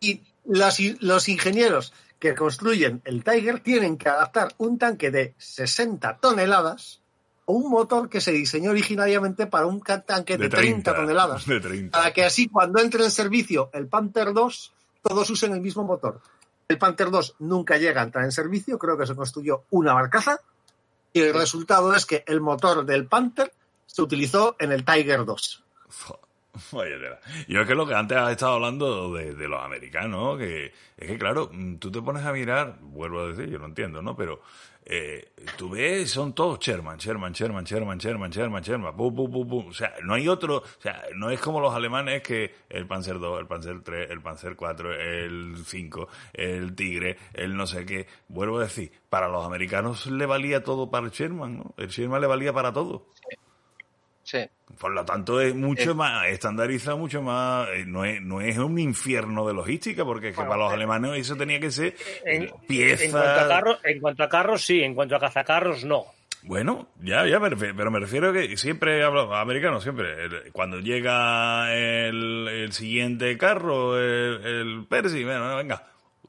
Y los, los ingenieros que construyen el Tiger tienen que adaptar un tanque de 60 toneladas o un motor que se diseñó originariamente para un tanque de, 30, toneladas. De 30. Para que así cuando entre en servicio el Panther 2, todos usen el mismo motor. El Panther 2 nunca llega a entrar en servicio, creo que se construyó una barcaza y el resultado es que el motor del Panther se utilizó en el Tiger 2. <laughs> Tela. Yo es que lo que antes has estado hablando de, de los americanos, que es que claro, mm, tú te pones a mirar, vuelvo a decir, yo no entiendo, ¿no? Pero eh, tú ves, son todos Sherman, Sherman, Sherman, Sherman, Sherman, Sherman, Sherman, pu, pu, pu, pu. O sea, no hay otro, o sea, no es como los alemanes que el Panzer 2, el Panzer 3, el Panzer 4, el 5, el Tigre, el no sé qué. Vuelvo a decir, para los americanos le valía todo para el Sherman, ¿no? El Sherman le valía para todo. Por lo tanto, es mucho más, estandariza mucho más, eh, no es, no es un infierno de logística, porque es que Bueno, para los eh, alemanes eso tenía que ser En, piezas. en cuanto a carros, en cuanto a carros, sí, en cuanto a cazacarros, no. Bueno, ya, ya, pero me refiero a que siempre hablo, americano, siempre, cuando llega el, el siguiente carro, el, el Percy, bueno, venga,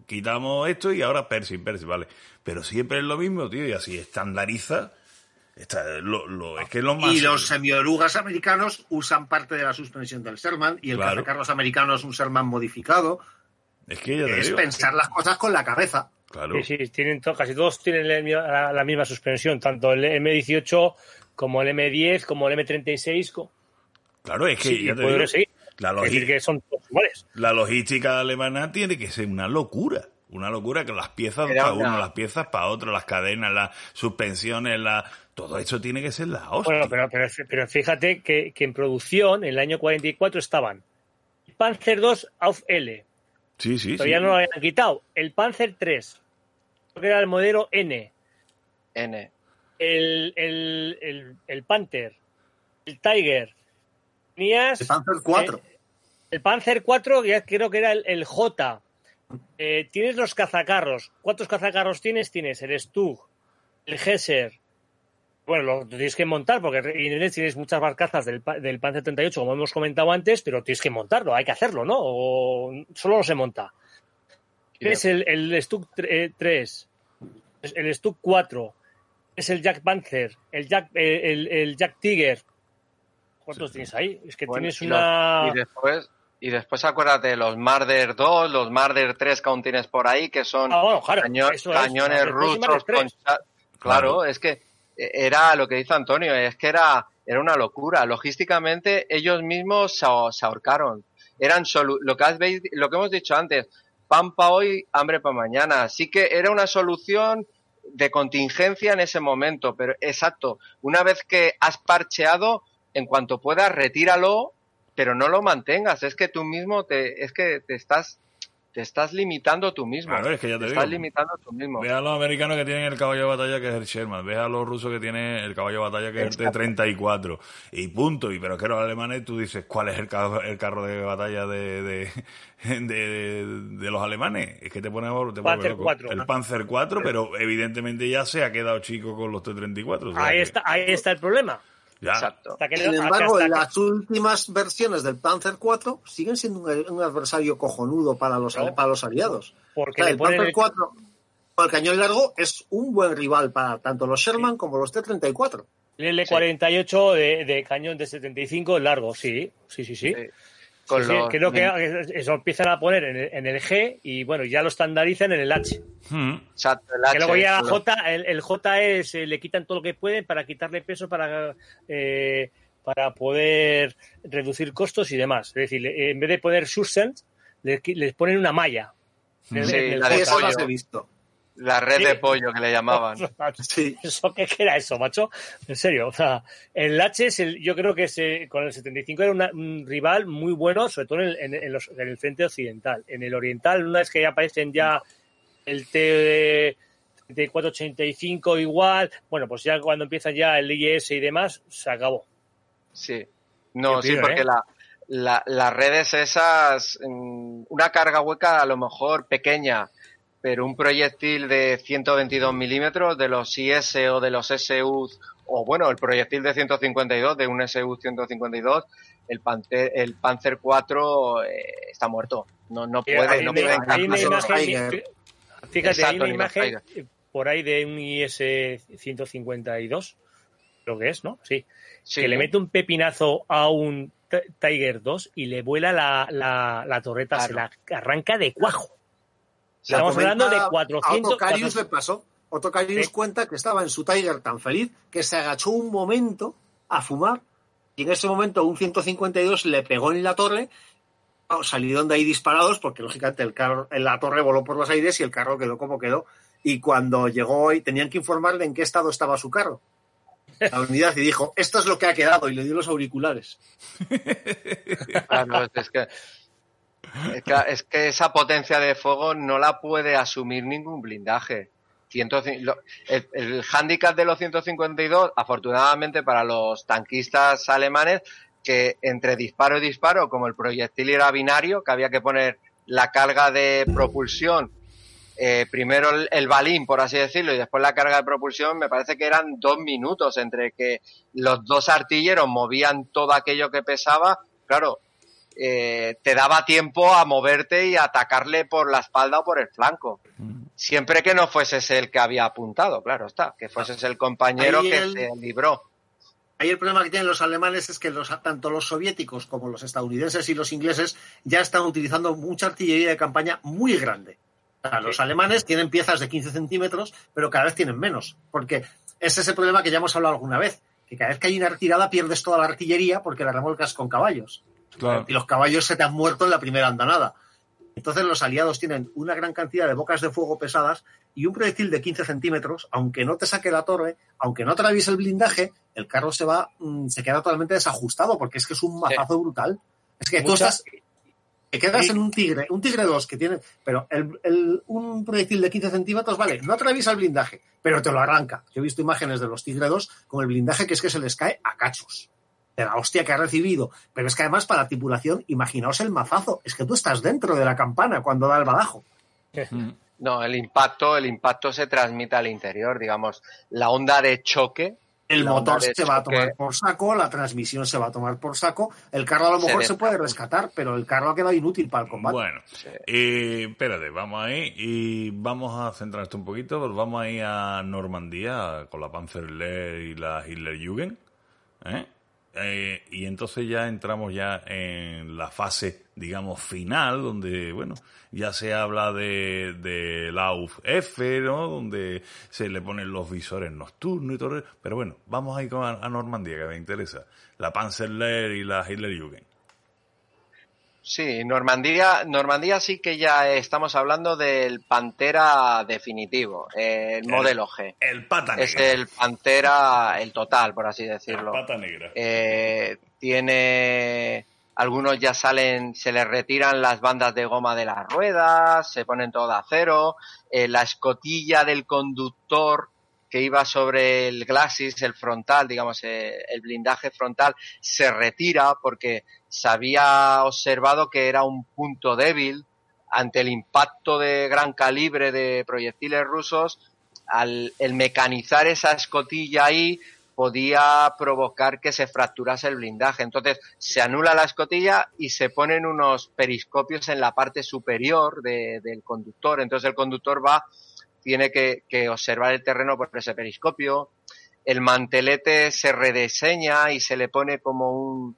quitamos esto y ahora Percy, Percy, vale. Pero siempre es lo mismo, tío, y así estandariza. Está, lo, lo, es que es lo más. Y los semiorugas americanos usan parte de la suspensión del Sherman y el Claro. cazacarros americano es un Sherman modificado. Es que ya te Es digo. pensar las cosas con la cabeza. Claro. Sí, sí, tienen to- casi todos tienen la, la- la misma suspensión, tanto el M18 como el M10, como el M36. co- Claro, es que Sí, ya te podré digo, seguir. la, Es decir, que son todos iguales. la logística alemana tiene que ser una locura. Una locura que las piezas para una- uno, las piezas para otro, las cadenas, las suspensiones, la... todo eso tiene que ser la hostia. Bueno, pero, pero, pero fíjate que, que en producción, en el año 44, estaban el Panzer II Auf L, sí, sí, todavía sí. no lo habían quitado, el Panzer III, creo que era el modelo N, N. el, el, el, el Panther, el Tiger, tenías El Panzer 4. eh, el Panzer 4, ya creo que era el, el J. Eh, tienes los cazacarros. ¿Cuántos cazacarros tienes? Tienes el Stug, el Gesser. Bueno, lo tienes que montar porque tienes muchas barcazas del, del Panzer 38, como hemos comentado antes, pero tienes que montarlo, hay que hacerlo, ¿no? O solo no se monta. Tienes el, el Stug 3, el Stug 4, es el Jack Panzer, el Jack, eh, el, el Jack Tiger. ¿Cuántos tienes ahí? Es que Bueno, tienes una... Y después, y después acuérdate, los Marder 2, los Marder 3 que aún tienes por ahí, que son Ah, bueno, claro, caño- eso es, cañones Marder 2 y Marder rusos 3. con Claro, es que eh, era lo que dice Antonio, es que era, era una locura. Logísticamente, ellos mismos se, se ahorcaron. Eran solu- lo que, habéis- lo que hemos dicho antes, pan para hoy, hambre para mañana. Así que era una solución de contingencia en ese momento, pero exacto, una vez que has parcheado, en cuanto puedas, retíralo, pero no lo mantengas. Es que tú mismo te, es que te estás, te estás limitando tú mismo. Claro, es que ya te estás digo. limitando tú mismo. Ve a los americanos que tienen el caballo de batalla que es el Sherman, ve a los rusos que tienen el caballo de batalla que es el T-34 y punto. Y pero que los alemanes tú dices, ¿cuál es el, ca- el carro de batalla de, de, <laughs> de, de los alemanes? Es que te pone, te Panzer loco. 4. El Panzer 4, pero evidentemente ya se ha quedado chico con los T-34. o sea Ahí que está, ahí está el problema. Ya. Exacto. Hasta que- Sin embargo, hasta que- las últimas versiones del Panzer 4 siguen siendo un, un adversario cojonudo para los, No. para los aliados. porque O sea, le el Panzer el- 4 con el cañón largo es un buen rival para tanto los Sherman como los T-34. el L48 de, de cañón de 75 largo, sí, sí, sí, sí. Sí. Con Sí, sí, los- creo que eso empiezan a poner en el, en el G y bueno, ya lo estandarizan en el H. Hmm. Exacto, el Que luego ya los- J, el, el J es, eh, le quitan todo lo que pueden para quitarle peso para, eh, para poder reducir costos y demás. Es decir, le- en vez de poner Sursent, les, les ponen una malla. En el- en el la de eso he visto. La red Sí. de pollo que le llamaban. <laughs> Sí. ¿Eso qué, era eso, macho? En serio, o sea, el H es el, yo creo que se, con el 75 era una- un rival muy bueno, sobre todo en el, en, en los- en el frente occidental. En el oriental, una vez que ya aparecen ya el T 3485 igual, bueno, pues ya cuando empieza ya el IS y demás, se acabó. Sí. No, sí, porque ¿eh? la, la- las redes esas, mm, una carga hueca a lo mejor pequeña, pero un proyectil de 122 milímetros de los IS o de los SU, o bueno, el proyectil de 152 de un SU 152, el, Panter, el Panzer 4 eh, está muerto. No, no puede, hay, no puede hay una imagen, Tiger. fíjate, hay Exacto, una imagen por ahí de un IS 152, creo que es, ¿no? Sí. Sí. que le mete un pepinazo a un Tiger 2 y le vuela la, la, la torreta, se la arranca de cuajo. Estamos hablando de comenta 400. A Otto Carius 400 le pasó. Otto Carius Sí. cuenta que estaba en su Tiger tan feliz que se agachó un momento a fumar Y en ese momento un 152 le pegó en la torre, salieron de ahí disparados, porque lógicamente el carro, la torre voló por los aires y el carro quedó como quedó. Y cuando llegó y tenían que informarle en qué estado estaba su carro. La unidad y dijo, esto es lo que ha quedado, y le dio los auriculares. <laughs> Claro, es que, es que, es que esa potencia de fuego no la puede asumir ningún blindaje. 105 lo- el, el hándicap de los 152, afortunadamente para los tanquistas alemanes, que entre disparo y disparo, como el proyectil era binario, que había que poner la carga de propulsión, eh, primero el, el balín, por así decirlo, y después la carga de propulsión, me parece que eran dos minutos entre que los dos artilleros movían todo aquello que pesaba. Claro, eh, te daba tiempo a moverte y atacarle por la espalda o por el flanco. Siempre que no fueses el que había apuntado, claro está, que fueses el compañero Ahí que el- te libró. Ahí el problema que tienen los alemanes es que los, tanto los soviéticos como los estadounidenses y los ingleses ya están utilizando mucha artillería de campaña muy grande. O sea, los alemanes tienen piezas de 15 centímetros, pero cada vez tienen menos. Porque ese es el problema que ya hemos hablado alguna vez. Que cada vez que hay una retirada pierdes toda la artillería porque la remolcas con caballos. Claro. Y los caballos se te han muerto en la primera andanada. Entonces los aliados tienen una gran cantidad de bocas de fuego pesadas y un proyectil de 15 centímetros, aunque no te saque la torre, aunque no atraviese el blindaje, el carro se va, mm, se queda totalmente desajustado porque es que es un mazazo brutal. Es que tú estás, te quedas Sí. en un tigre, un tigre 2 que tiene, pero el, el- un proyectil de 15 centímetros, vale, no atraviesa el blindaje, pero te lo arranca. Yo he visto imágenes de los tigre 2 con el blindaje que es que se les cae a cachos de la hostia que ha recibido. Pero es que además para la tripulación, imaginaos el mazazo. Es que tú estás dentro de la campana cuando da el badajo. No, el impacto, el impacto se transmite al interior, digamos, la onda de choque. El motor se va a tomar por saco, la transmisión se va a tomar por saco. El carro a lo mejor se, puede rescatar, pero el carro ha quedado inútil para el combate. Bueno, eh, espérate, vamos ahí y vamos a centrar esto un poquito. pues vamos a ir a Normandía con la Panzerlehr y la Hitlerjugend. ¿eh? Eh, y entonces ya entramos ya en la fase, digamos, final, donde, bueno, ya se habla de, de la F, ¿no? Donde se le ponen los visores nocturnos y todo. Pero bueno, vamos ahí con a, Normandía, que me interesa. La Panzerlehr y la Hitlerjugend. Sí, Normandía, Normandía sí que ya estamos hablando del Pantera definitivo, el modelo G. El pata Es negra. el Pantera, el total, por así decirlo. Pata negra. Eh, tiene algunos ya salen, se les retiran las bandas de goma de las ruedas, se ponen todo de acero, eh, la escotilla del conductor que iba sobre el glacis, el frontal, digamos, eh, el blindaje frontal, se retira porque se había observado que era un punto débil ante el impacto de gran calibre de proyectiles rusos. Al el mecanizar esa escotilla ahí, podía provocar que se fracturase el blindaje. Entonces se anula la escotilla y se ponen unos periscopios en la parte superior de- del conductor. Entonces el conductor va, tiene que, que observar el terreno por ese periscopio. El mantelete se rediseña y se le pone como un...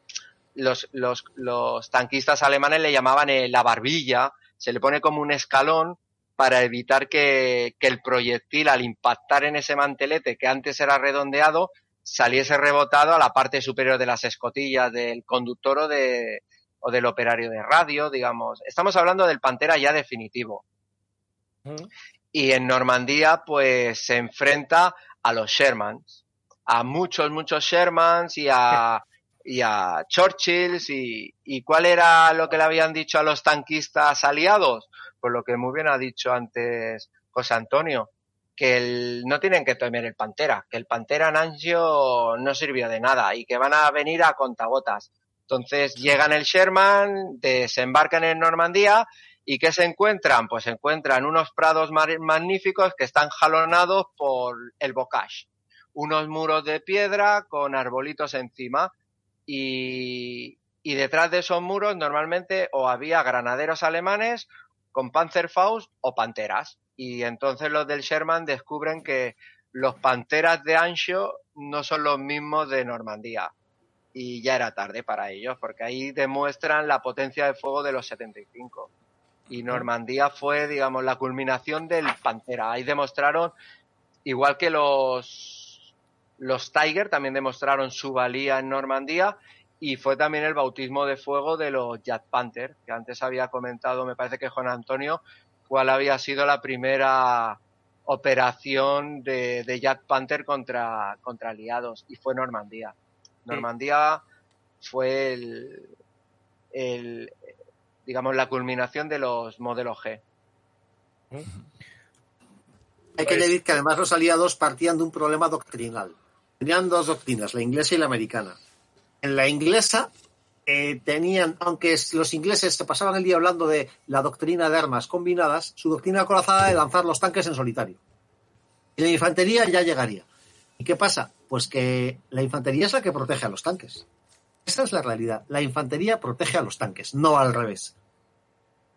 Los, los, los tanquistas alemanes le llamaban eh, la barbilla, se le pone como un escalón para evitar que, que el proyectil al impactar en ese mantelete que antes era redondeado saliese rebotado a la parte superior de las escotillas del conductor o, de, o del operario de radio, digamos. Estamos hablando del Pantera ya definitivo. Y en Normandía, pues se enfrenta a los Shermans, a muchos, muchos Shermans y a, y a Churchills. Y, ¿Y cuál era lo que le habían dicho a los tanquistas aliados? Pues lo que muy bien ha dicho antes José Antonio, que el- no tienen que temer el Pantera, que el Pantera Nangio no sirvió de nada y que van a venir a contagotas. Entonces llegan el Sherman, desembarcan en Normandía y ¿qué se encuentran? Pues se encuentran unos prados magníficos que están jalonados por el bocage. Unos muros de piedra con arbolitos encima y, y detrás de esos muros normalmente o había granaderos alemanes con Panzerfaust o panteras. Y entonces los del Sherman descubren que los panteras de Ancho no son los mismos de Normandía. Y ya era tarde para ellos, porque ahí demuestran la potencia de fuego de los 75. Y Normandía fue, digamos, la culminación del Pantera. Ahí demostraron, igual que los Los Tiger también demostraron su valía en Normandía y fue también el bautismo de fuego de los Jet Panther, que antes había comentado, me parece que Juan Antonio, cuál había sido la primera operación de, de Jet Panther contra, contra aliados y fue Normandía. Normandía fue el, el, digamos, la culminación de los modelos G. Hay que decir que además los aliados partían de un problema doctrinal. Tenían dos doctrinas, la inglesa y la americana. En la inglesa eh, tenían, aunque los ingleses se pasaban el día hablando de la doctrina de armas combinadas, su doctrina acorazada de lanzar los tanques en solitario. Y la infantería ya llegaría. ¿Y qué pasa? Pues que la infantería es la que protege a los tanques. Esa es la realidad. La infantería protege a los tanques, no al revés.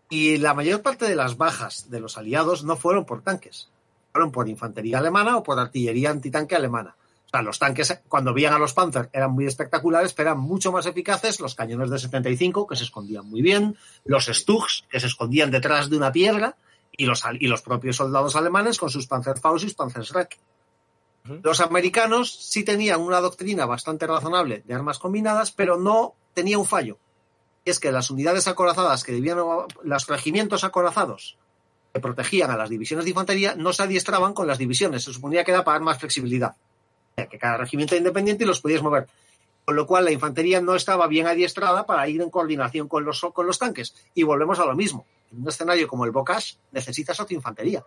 Y la mayor parte de las bajas de los aliados no fueron por tanques, fueron por infantería alemana o por artillería antitanque alemana. O sea, los tanques, cuando veían a los Panzer, eran muy espectaculares, pero eran mucho más eficaces los cañones de 75, que se escondían muy bien, los Stugs, que se escondían detrás de una piedra, y los, y los propios soldados alemanes con sus Panzerfaust y sus Panzerschreck. Los americanos sí tenían una doctrina bastante razonable de armas combinadas, pero no tenía un fallo. Y es que las unidades acorazadas que debían, los regimientos acorazados que protegían a las divisiones de infantería no se adiestraban con las divisiones. Se suponía que era para dar más flexibilidad. Que cada regimiento era independiente y los podías mover. Con lo cual la infantería no estaba bien adiestrada para ir en coordinación con los, con los tanques. Y volvemos a lo mismo. En un escenario como el Bocage necesitas otra infantería.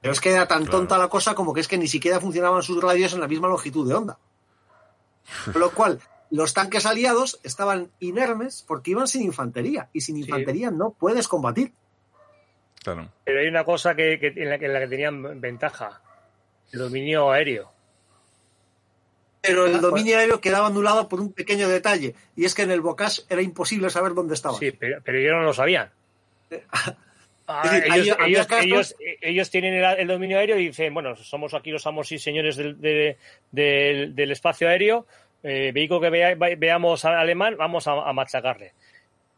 Pero es que era tan tonta la cosa como que es que ni siquiera funcionaban sus radios en la misma longitud de onda. <laughs> Con lo cual, los tanques aliados estaban inermes porque iban sin infantería. Y sin infantería no puedes combatir. Claro. Pero hay una cosa que, que- en, la, que- en la que tenían ventaja: el dominio aéreo. Pero Ah, el pues dominio aéreo quedaba anulado por un pequeño detalle. Y es que en el Bocage era imposible saber dónde estaba. Sí, pero, pero ellos no lo sabían. <laughs> Ah, decir, ellos, hay- ellos- ellos- ellos tienen el, el dominio aéreo y dicen, bueno, somos aquí los amos y señores del, de- del- del espacio aéreo, eh, vehículo que vea- ve- veamos al alemán, vamos a, a machacarle.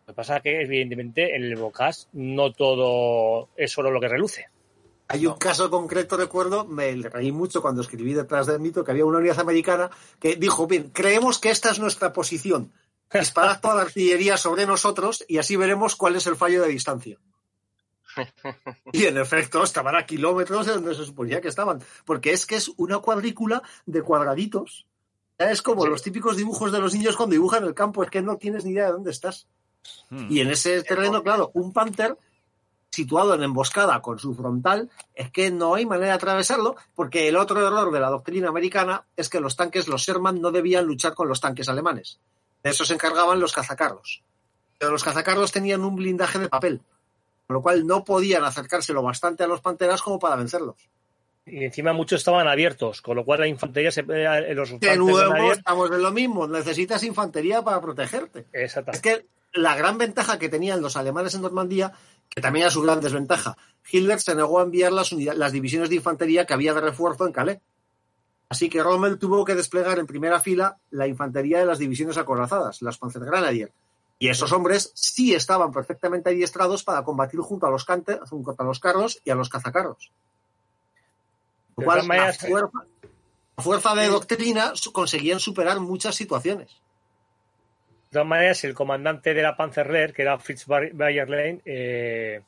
Lo que pasa es que, evidentemente, en el Bocas no todo es solo lo que reluce. Hay un caso concreto, recuerdo, me reí mucho cuando escribí detrás del mito que había una unidad americana que dijo, bien, creemos que esta es nuestra posición. Disparad toda la artillería sobre nosotros y así veremos cuál es el fallo de distancia. <laughs> Y en efecto, estaban a kilómetros de donde se suponía que estaban. Porque es que es una cuadrícula de cuadraditos. Es como los típicos dibujos de los niños cuando dibujan el campo, es que no tienes ni idea de dónde estás. Y en ese terreno, claro, un Panther situado en emboscada con su frontal, es que no hay manera de atravesarlo, porque el otro error de la doctrina americana es que los tanques, los Sherman, no debían luchar con los tanques alemanes. De eso se encargaban los cazacarros. Pero los cazacarros tenían un blindaje de papel, con lo cual no podían acercarse lo bastante a los panteras como para vencerlos. Y encima muchos estaban abiertos, con lo cual la infantería se eh, los De nuevo estamos en lo mismo, necesitas infantería para protegerte. Exacto. Es que la gran ventaja que tenían los alemanes en Normandía, que también era su gran desventaja, Hitler se negó a enviar las, unidades- las divisiones de infantería que había de refuerzo en Calais. Así que Rommel tuvo que desplegar en primera fila la infantería de las divisiones acorazadas, las Panzergrenadier. Y esos hombres sí estaban perfectamente adiestrados para combatir junto a los, cante- junto a los carros y a los cazacarros. Lo cual, fuerza, de doctrina conseguían superar muchas situaciones. Todas maneras, el comandante de la Panzerlehr, que era Fritz Bayer- Bayerlein, eh,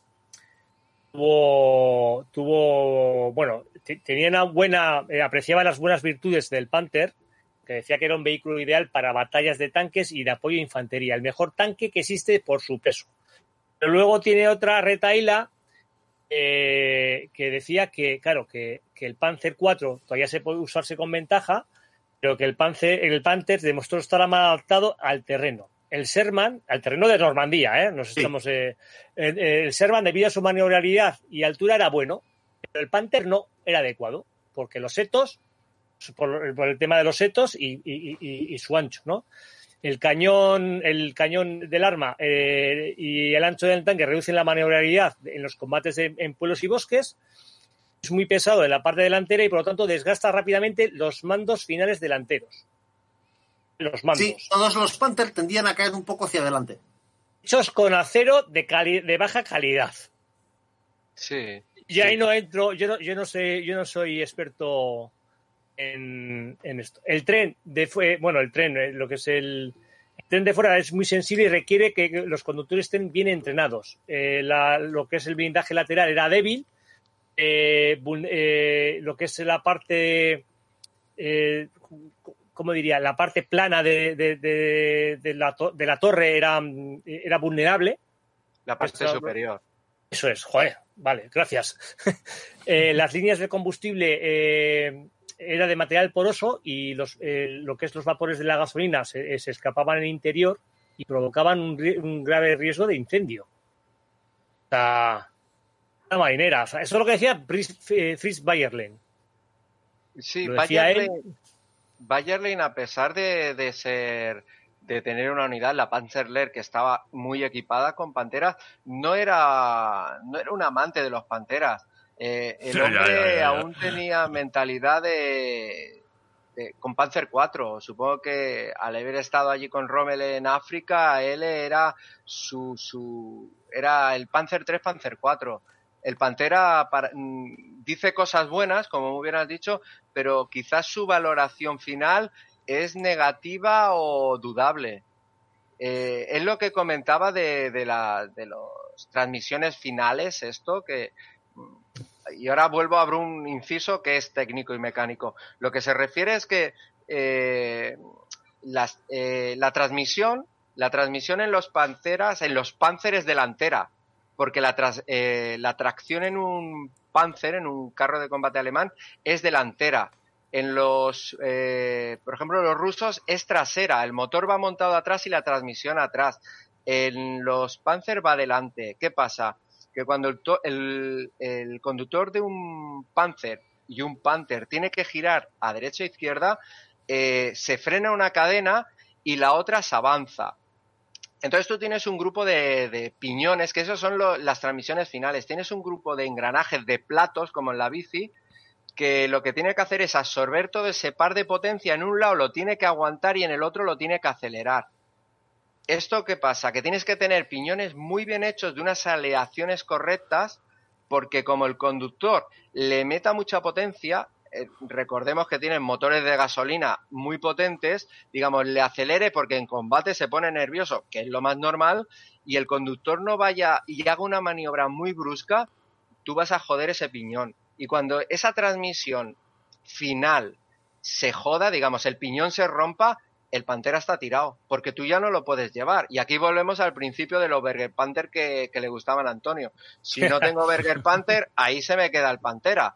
tuvo, tuvo, bueno, te- tenía una buena, eh, apreciaba las buenas virtudes del Panther, que decía que era un vehículo ideal para batallas de tanques y de apoyo a infantería, el mejor tanque que existe por su peso. Pero luego tiene otra retaíla eh, que decía que, claro, que, que el Panzer 4 todavía se puede usarse con ventaja, pero que el Panzer, el Panther demostró estar mal adaptado al terreno. El Sherman, al terreno de Normandía, ¿eh? Nos estamos, eh, el, el Sherman, debido a su maniobrabilidad y altura, era bueno, pero el Panther no era adecuado, porque los setos, por, por el tema de los setos y, y- y- y su ancho, ¿no? El cañón, el cañón del arma eh, y el ancho del tanque reducen la maniobrabilidad en los combates en pueblos y bosques. Es muy pesado en la parte delantera y por lo tanto desgasta rápidamente los mandos finales delanteros. Los mandos. Sí, todos los Panther tendían a caer un poco hacia adelante. Hechos con acero de, cali- de baja calidad. Sí. Y ahí no entro, yo no, yo no sé, yo no soy experto en, en esto. El tren de fue, bueno, el tren, eh, lo que es el, el tren de fuera es muy sensible y requiere que los conductores estén bien entrenados. Eh, la- lo que es el blindaje lateral era débil. Eh, eh, lo que es la parte, eh, ¿cómo diría? La parte plana de, de- de- de la, to- de la torre era, era vulnerable. La parte Eso- superior. Eso es, joder, vale, gracias. <laughs> Las líneas de combustible era de material poroso y los, eh, lo que es los vapores de la gasolina se, se escapaban en el interior y provocaban un, un grave riesgo de incendio. O sea, marinera. O sea, eso es lo que decía Fritz, eh, Fritz Bayerlen. Sí. Bayerlein, Bayerlein, a pesar de, de ser de tener una unidad, la Panzerlehr, que estaba muy equipada con panteras, no era, no era un amante de los panteras. Eh, el hombre ya, ya, ya. aún tenía mentalidad de, de- con Panzer 4. Supongo que al haber estado allí con Rommel en África, él era su, su era el Panzer 3, Panzer 4. El Pantera mm, dice cosas buenas, como me hubieras dicho, pero quizás su valoración final es negativa o dudable. Eh, es lo que comentaba de, de, la, de las transmisiones finales, esto que... mm, Y ahora vuelvo a abrir un inciso que es técnico y mecánico. Lo que se refiere es que eh, las- eh, la transmisión, la transmisión en los panceras, en los panceres delantera, porque la, eh, la tracción en un panzer, en un carro de combate alemán, es delantera. En los, eh, por ejemplo, los rusos es trasera, el motor va montado atrás y la transmisión atrás. En los Panzer va adelante. ¿Qué pasa? Que cuando el, el- el conductor de un Panzer y un Panther tiene que girar a derecha e izquierda, eh, se frena una cadena y la otra se avanza. Entonces tú tienes un grupo de, piñones, que esos son las transmisiones finales. Tienes un grupo de engranajes, de platos, como en la bici, que lo que tiene que hacer es absorber todo ese par de potencia. En un lado lo tiene que aguantar y en el otro lo tiene que acelerar. ¿Esto qué pasa? Que tienes que tener piñones muy bien hechos de unas aleaciones correctas, porque como el conductor le meta mucha potencia, eh, recordemos que tienen motores de gasolina muy potentes, digamos, le acelere porque en combate se pone nervioso, que es lo más normal, y el conductor no vaya y haga una maniobra muy brusca, tú vas a joder ese piñón. Y cuando esa transmisión final se joda, digamos, el piñón se rompa, el Pantera está tirado, porque tú ya no lo puedes llevar. Y aquí volvemos al principio de los Berger Panther que, que le gustaban a Antonio. Si no tengo Berger Panther, ahí se me queda el Pantera.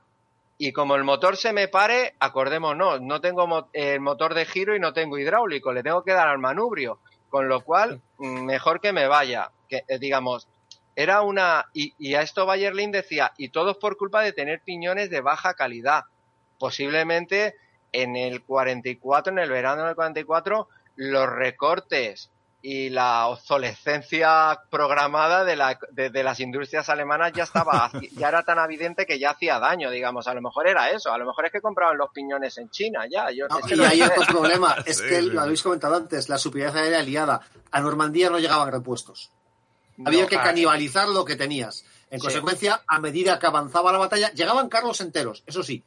Y como el motor se me pare, acordémonos, no tengo el motor de giro y no tengo hidráulico, le tengo que dar al manubrio. Con lo cual, mm, mejor que me vaya. Que, eh, digamos, era una. Y, a esto Bayerlin decía, y todo es por culpa de tener piñones de baja calidad. Posiblemente en el 44, en el verano del 44, los recortes y la obsolescencia programada de, la, de, de las industrias alemanas ya estaba, ya era tan evidente que ya hacía daño, digamos. A lo mejor era eso, a lo mejor es que compraban los piñones en China, ya. Yo, No, <laughs> es que y no hay sé. otro problema, es Sí, que sí. lo habéis comentado antes, la superioridad aérea aliada. A Normandía no llegaban repuestos. Había No, que ah, canibalizar lo que tenías. En Sí. consecuencia, a medida que avanzaba la batalla, llegaban carros enteros, eso sí,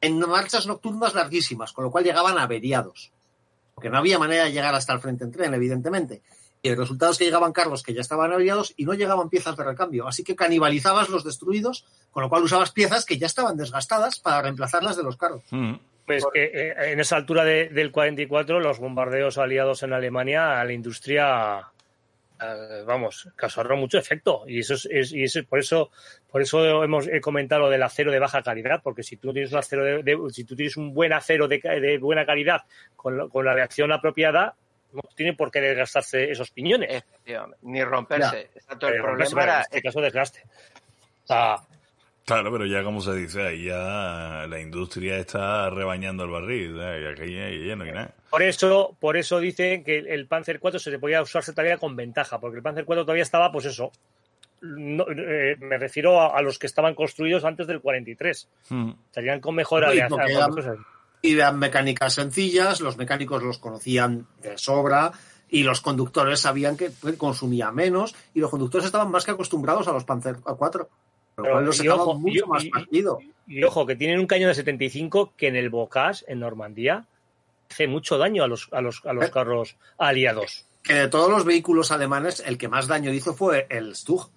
en marchas nocturnas larguísimas, con lo cual llegaban averiados. Porque no había manera de llegar hasta el frente en tren, evidentemente. Y el resultado es que llegaban carros que ya estaban averiados y no llegaban piezas de recambio. Así que canibalizabas los destruidos, con lo cual usabas piezas que ya estaban desgastadas para reemplazarlas de los carros. Mm. Pues que eh, en esa altura de- del 44 los bombardeos aliados en Alemania a la industria eh, vamos causaron mucho efecto. Y eso es, es- y eso, por eso por eso hemos he comentado lo del acero de baja calidad porque si tú tienes un acero de, de- si tú tienes un buen acero de, de buena calidad con, lo- con la reacción apropiada no tiene por qué desgastarse esos piñones. Ni romperse. El problema era. en este caso desgaste. O sea, Claro, pero ya como se dice, ahí ya la industria está rebañando el barril, ¿eh? y aquí ya, ya no hay nada. Por eso, por eso dicen que el Panzer 4 se podía usarse todavía con ventaja, porque el Panzer 4 todavía estaba, pues eso. no- eh, me refiero a, a los que estaban construidos antes del 43. Mm. Estarían con mejor cosas. y eran mecánicas sencillas, los mecánicos los conocían de sobra y los conductores sabían que consumía menos y los conductores estaban más que acostumbrados a los Panzer 4. Lo cual y ojo, mucho y- más partido. Y ojo, que tienen un cañón de 75 que en el Bocage, en Normandía, hace mucho daño a los, a los, a los Eh. carros aliados. Que de todos los vehículos alemanes, el que más daño hizo fue el Stug.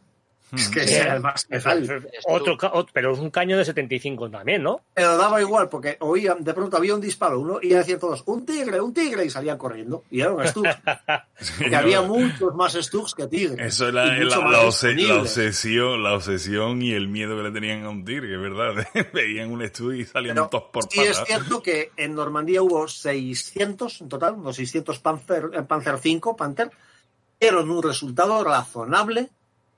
Es que Sí. era el más letal. otro, pero es un caño de 75 también, ¿no? Pero daba igual, porque oía, de pronto había un disparo, uno, y decían todos, un tigre, un tigre, y salían corriendo. Y era un. <laughs> Porque no. había muchos más Stugs que tigres. Eso es la, Y obsesión, la obsesión y el miedo que le tenían a un tigre, ¿verdad? <laughs> Veían un estudio y salían Pero todos por sí es patas. cierto que en Normandía hubo 600 en total, unos 600 Panzer, eh, Panzer 5, Panther, dieron un resultado razonable,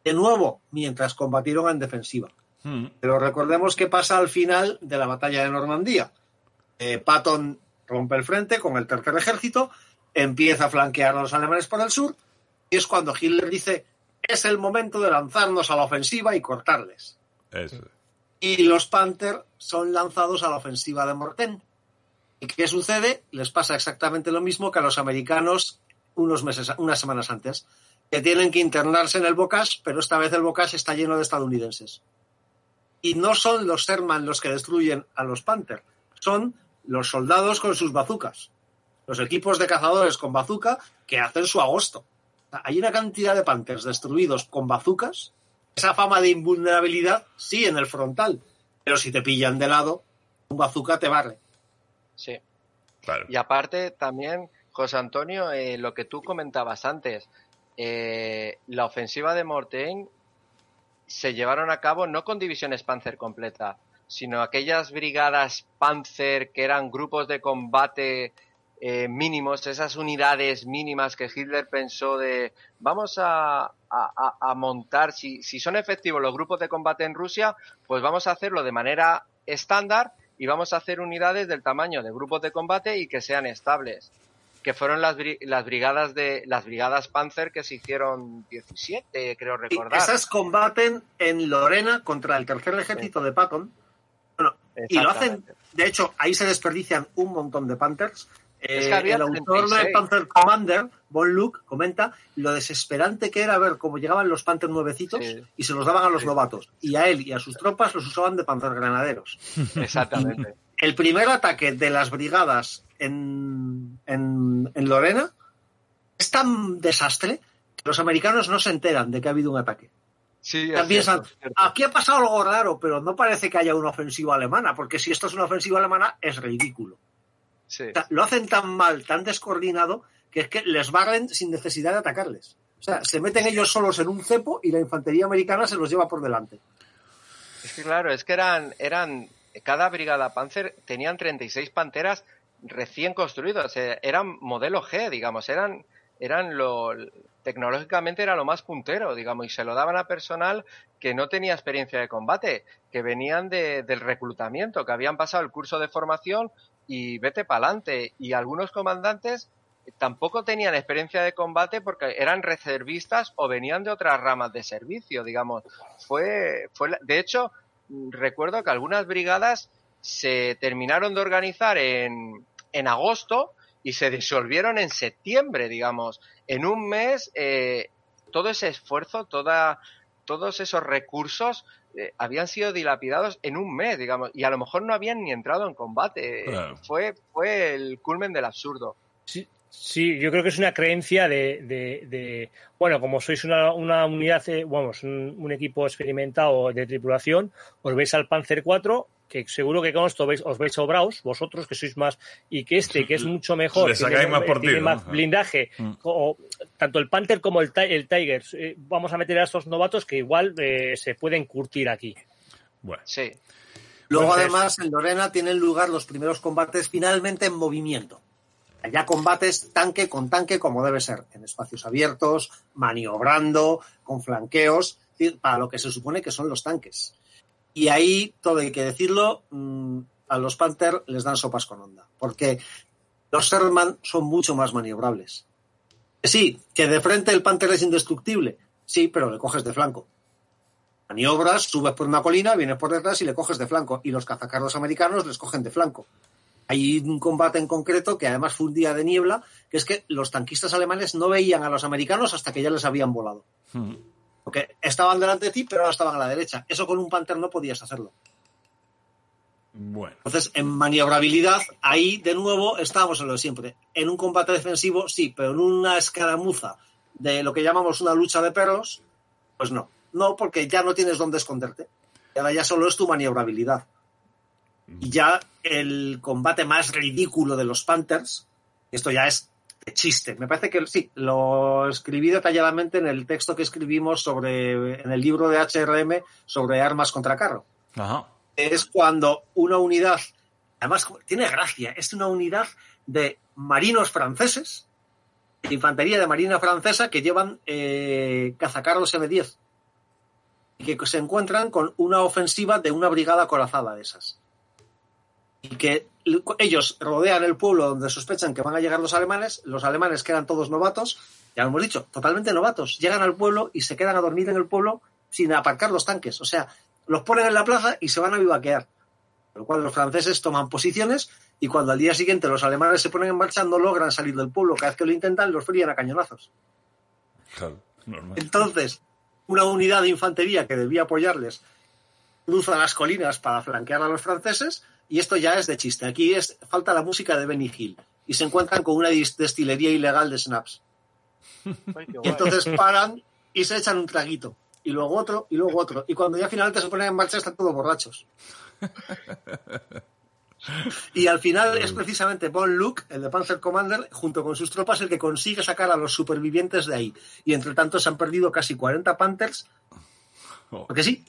de nuevo, mientras combatieron en defensiva. Mm. Pero recordemos qué pasa al final de la batalla de Normandía. Eh, Patton rompe el frente con el tercer ejército, empieza a flanquear a los alemanes por el sur, y es cuando Hitler dice, es el momento de lanzarnos a la ofensiva y cortarles. Eso. Y los Panther son lanzados a la ofensiva de Morten. ¿Y qué sucede? Les pasa exactamente lo mismo que a los americanos unos meses, unas semanas antes, que tienen que internarse en el Bocage, pero esta vez el Bocage está lleno de estadounidenses. Y no son los Sherman los que destruyen a los Panther, son los soldados con sus bazucas, los equipos de cazadores con bazuca que hacen su agosto. Hay una cantidad de Panthers destruidos con bazucas esa fama de invulnerabilidad, sí, en el frontal. Pero si te pillan de lado, un bazooka te barre. Sí. Claro. Y aparte también, José Antonio, eh, lo que tú comentabas antes, eh, la ofensiva de Mortain se llevaron a cabo no con divisiones Panzer completa, sino aquellas brigadas Panzer que eran grupos de combate eh, mínimos, esas unidades mínimas que Hitler pensó de vamos a- a- a montar, si, si son efectivos los grupos de combate en Rusia, pues vamos a hacerlo de manera estándar y vamos a hacer unidades del tamaño de grupos de combate y que sean estables que fueron las, las brigadas de las brigadas Panzer que se hicieron 17, creo Y recordar. esas combaten en Lorena contra el tercer ejército de Patton. Bueno, y lo hacen, de hecho, ahí se desperdician un montón de Panthers. Es Eh, que el autor de 36. Panther Commander, Von Luke, comenta lo desesperante que era ver cómo llegaban los Panther nuevecitos Sí. y se los daban a los Sí. novatos. Y a él y a sus tropas los usaban de Panzer granaderos. Exactamente. <laughs> el primer ataque de las brigadas en, en, en Lorena es tan desastre que los americanos no se enteran de que ha habido un ataque. Sí, piensan, aquí ha pasado algo raro, pero no parece que haya una ofensiva alemana, porque si esto es una ofensiva alemana es ridículo. Sí. O sea, lo hacen tan mal, tan descoordinado, que es que les barren sin necesidad de atacarles. O sea, se meten ellos solos en un cepo y la infantería americana se los lleva por delante. Es que claro, es que eran, eran, cada brigada Panzer tenían 36 panteras recién construidas, eh, eran modelo G, digamos, eran, eran lo, tecnológicamente era lo más puntero, digamos, y se lo daban a personal que no tenía experiencia de combate, que venían de, del reclutamiento, que habían pasado el curso de formación y vete pa'lante. Y algunos comandantes tampoco tenían experiencia de combate porque eran reservistas o venían de otras ramas de servicio, digamos. Fue, fue de hecho, recuerdo que algunas brigadas se terminaron de organizar en, en agosto y se disolvieron en septiembre, digamos. En un mes, eh, todo ese esfuerzo, toda, todos esos recursos eh, habían sido dilapidados en un mes, digamos, y a lo mejor no habían ni entrado en combate. Claro. Fue, fue el culmen del absurdo. Sí, sí, yo creo que es una creencia de, de- de- bueno, como sois una, una unidad, eh, vamos, un, un equipo experimentado de tripulación, os veis al Panzer 4, que seguro que con esto veis, os veis sobraos, vosotros que sois más, y que este, que es mucho mejor, Le sacáis tiene, más partido, tiene más ¿no? blindaje, Mm. o, tanto el Panther como el, Ti- el Tiger, eh, vamos a meter a estos novatos que igual eh, se pueden curtir aquí. Bueno, Sí, Luego, Entonces- además, en Lorena tienen lugar los primeros combates finalmente en movimiento. Ya combates tanque con tanque como debe ser, en espacios abiertos, maniobrando, con flanqueos, para lo que se supone que son los tanques. Y ahí, todo hay que decirlo, mm, a los Panther les dan sopas con onda, porque los Sherman son mucho más maniobrables. Sí, que de frente el Panther es indestructible, sí, pero le coges de flanco maniobras, subes por una colina, vienes por detrás y le coges de flanco. Y los cazacarros americanos les cogen de flanco. Hay un combate en concreto que además fue un día de niebla, que es que los tanquistas alemanes no veían a los americanos hasta que ya les habían volado. mm, Porque estaban delante de ti, pero ahora estaban a la derecha. Eso con un Panther no podías hacerlo. Bueno. Entonces, en maniobrabilidad, ahí de nuevo estábamos en lo de siempre. En un combate defensivo, sí, pero en una escaramuza de lo que llamamos una lucha de perros, pues no. No, porque ya no tienes dónde esconderte. Y ahora ya solo es tu maniobrabilidad. Y ya el combate más ridículo de los Panthers, esto ya es de chiste. Me parece que sí, lo escribí detalladamente en el texto que escribimos sobre, en el libro de HRM sobre armas contra carro Ajá. es cuando una unidad, además tiene gracia, es una unidad de marinos franceses, de infantería de marina francesa que llevan eh, cazacarros M10 y que se encuentran con una ofensiva de una brigada acorazada de esas. Y que ellos rodean el pueblo donde sospechan que van a llegar los alemanes, los alemanes que eran todos novatos, ya lo hemos dicho, totalmente novatos, llegan al pueblo y se quedan a dormir en el pueblo sin aparcar los tanques. O sea, los ponen en la plaza y se van a vivaquear. Con lo cual los franceses toman posiciones y cuando al día siguiente los alemanes se ponen en marcha no logran salir del pueblo. Cada vez que lo intentan los fríen a cañonazos. Claro, normal. Entonces, una unidad de infantería que debía apoyarles cruza las colinas para flanquear a los franceses y esto ya es de chiste. Aquí es, falta la música de Benny Hill y se encuentran con una destilería ilegal de snaps. Y entonces paran y se echan un traguito. Y luego otro, y luego otro. Y cuando ya finalmente se ponen en marcha están todos borrachos. Y al final es precisamente Von Luke, el de Panzer Commander, junto con sus tropas, el que consigue sacar a los supervivientes de ahí. Y entre tanto se han perdido casi 40 Panthers. Oh, Porque sí,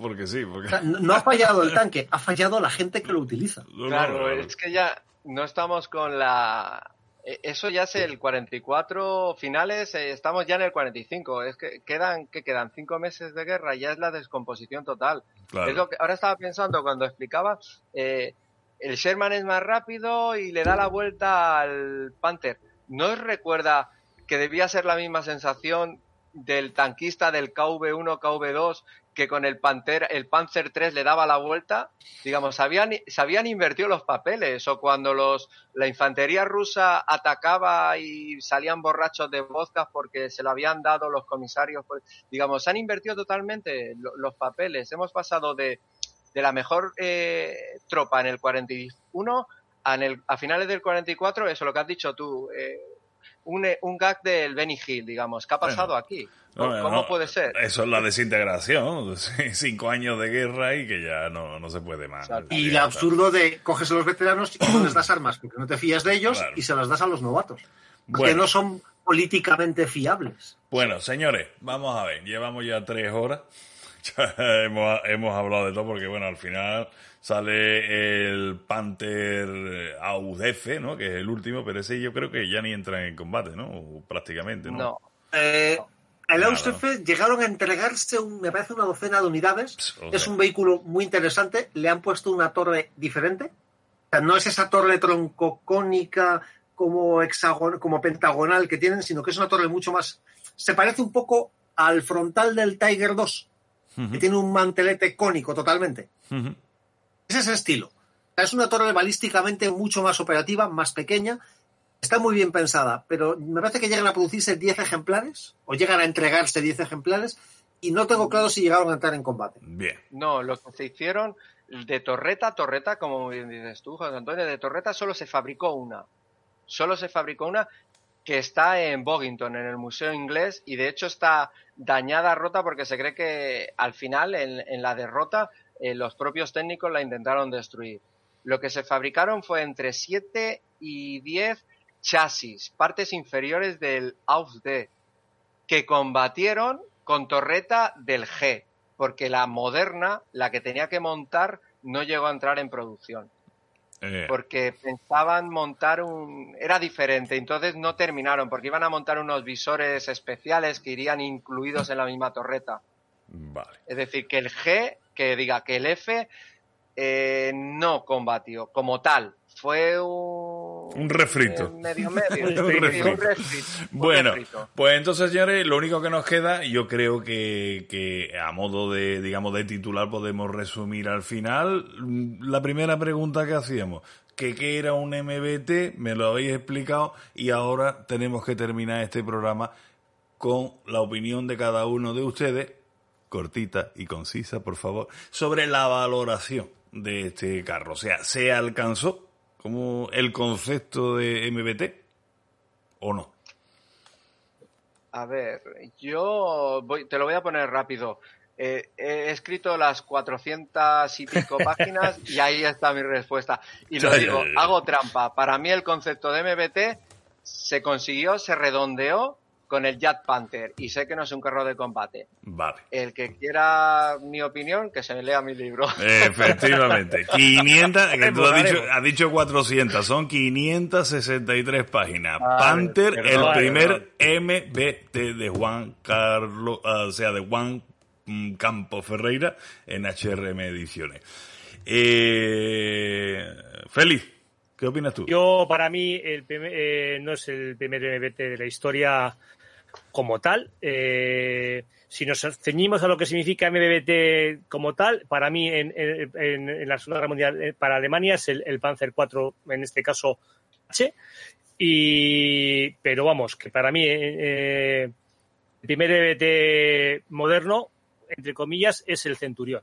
porque sí, o porque... sea, no no ha fallado el <laughs> tanque, ha fallado la gente que lo utiliza. Claro, no, no. es que ya no estamos con la... e- Eso ya es el 44 finales, eh, estamos ya en el 45. Es que quedan, que quedan cinco meses de guerra, ya es la descomposición total. Claro. Es lo que ahora estaba pensando cuando explicaba, eh, el Sherman es más rápido y le da la vuelta al Panther. ¿No os recuerda que debía ser la misma sensación del tanquista del KV1, KV2, que con el Panther, el Panzer 3 le daba la vuelta? Digamos, habían, se habían invertido los papeles, o cuando los, la infantería rusa atacaba y salían borrachos de vodka porque se lo habían dado los comisarios, pues, digamos, se han invertido totalmente lo- los papeles. Hemos pasado de, de la mejor eh, tropa en el 41 a, en el- a finales del 44, eso lo que has dicho tú, eh, un, un gag del Benny Hill, digamos. ¿Qué ha pasado Bueno, aquí? No, ¿Cómo no, puede ser? Eso es la desintegración. <laughs> Cinco años de guerra y que ya no, no se puede más. Y el absurdo de coges a los veteranos y no les das armas porque no te fías de ellos Claro. y se las das a los novatos. Porque Bueno. no son políticamente fiables. Bueno, señores, vamos a ver. Llevamos ya tres horas. <laughs> Ya hemos, hemos hablado de todo porque, bueno, al final sale el Panther AUDF, ¿no? Que es el último, pero ese yo creo que ya ni entra en combate, ¿no? O prácticamente, ¿no? No. Eh, el Nada. AUSF llegaron a entregarse, un- me parece, una docena de unidades. Pss, Es un vehículo muy interesante. Le han puesto una torre diferente. O sea, no es esa torre troncocónica como hexagon, como pentagonal que tienen, sino que es una torre mucho más. Se parece un poco al frontal del Tiger 2, que tiene un mantelete cónico totalmente. Ujú. Es ese estilo. Es una torre balísticamente mucho más operativa, más pequeña. Está muy bien pensada, pero me parece que llegan a producirse 10 ejemplares o llegan a entregarse 10 ejemplares y no tengo claro si llegaron a entrar en combate. Bien. No, lo que se hicieron de torreta a torreta, como bien dices tú, José Antonio, de torreta solo se fabricó una. Solo se fabricó una que está en Bogington, en el Museo Inglés, y de hecho está dañada, rota, porque se cree que al final, en, en la derrota, eh, los propios técnicos la intentaron destruir. Lo que se fabricaron fue entre 7 y 10 chasis, partes inferiores del AUSD, que combatieron con torreta del G, porque la moderna, la que tenía que montar, no llegó a entrar en producción, Eh, porque pensaban montar un... era diferente, entonces no terminaron, porque iban a montar unos visores especiales que irían incluidos en la misma torreta. Vale. Es decir, que el G, que diga que el F, eh, no combatió como tal. Fue un... Un refrito. eh, medio medio. <laughs> Un Sí, un refrito. refrito, un Bueno, refrito. pues entonces, señores, lo único que nos queda, yo creo que, que a modo de, digamos, de titular podemos resumir al final la primera pregunta que hacíamos. Que qué era un MBT, me lo habéis explicado y ahora tenemos que terminar este programa con la opinión de cada uno de ustedes, cortita y concisa, por favor, sobre la valoración de este carro. O sea, ¿se alcanzó como el concepto de MBT o no? A ver, yo voy, te lo voy a poner rápido. Eh, he escrito las 400 y pico <laughs> páginas y ahí está mi respuesta. Y lo digo, hago trampa. Para mí el concepto de MBT se consiguió, se redondeó con el Jet Panther y sé que no es un carro de combate. Vale. El que quiera mi opinión, que se lea mi libro. Efectivamente. <laughs> 500, que tú has dicho, has dicho 400, son 563 páginas. Vale, Panther, el vale, primer MBT de Juan Carlos, ah, o sea, de Juan mm, Campo Ferreira en HRM Ediciones. Eh, Félix, ¿qué opinas tú? Yo, para mí, el primer- eh, no es el primer MBT de la historia como tal. Eh, si nos ceñimos a lo que significa MBT como tal, para mí, en, la Segunda Guerra Mundial, eh, para Alemania es el, Panzer IV, en este caso H. Y, pero vamos, que para mí, eh, el primer MBT moderno, entre comillas, es el Centurión.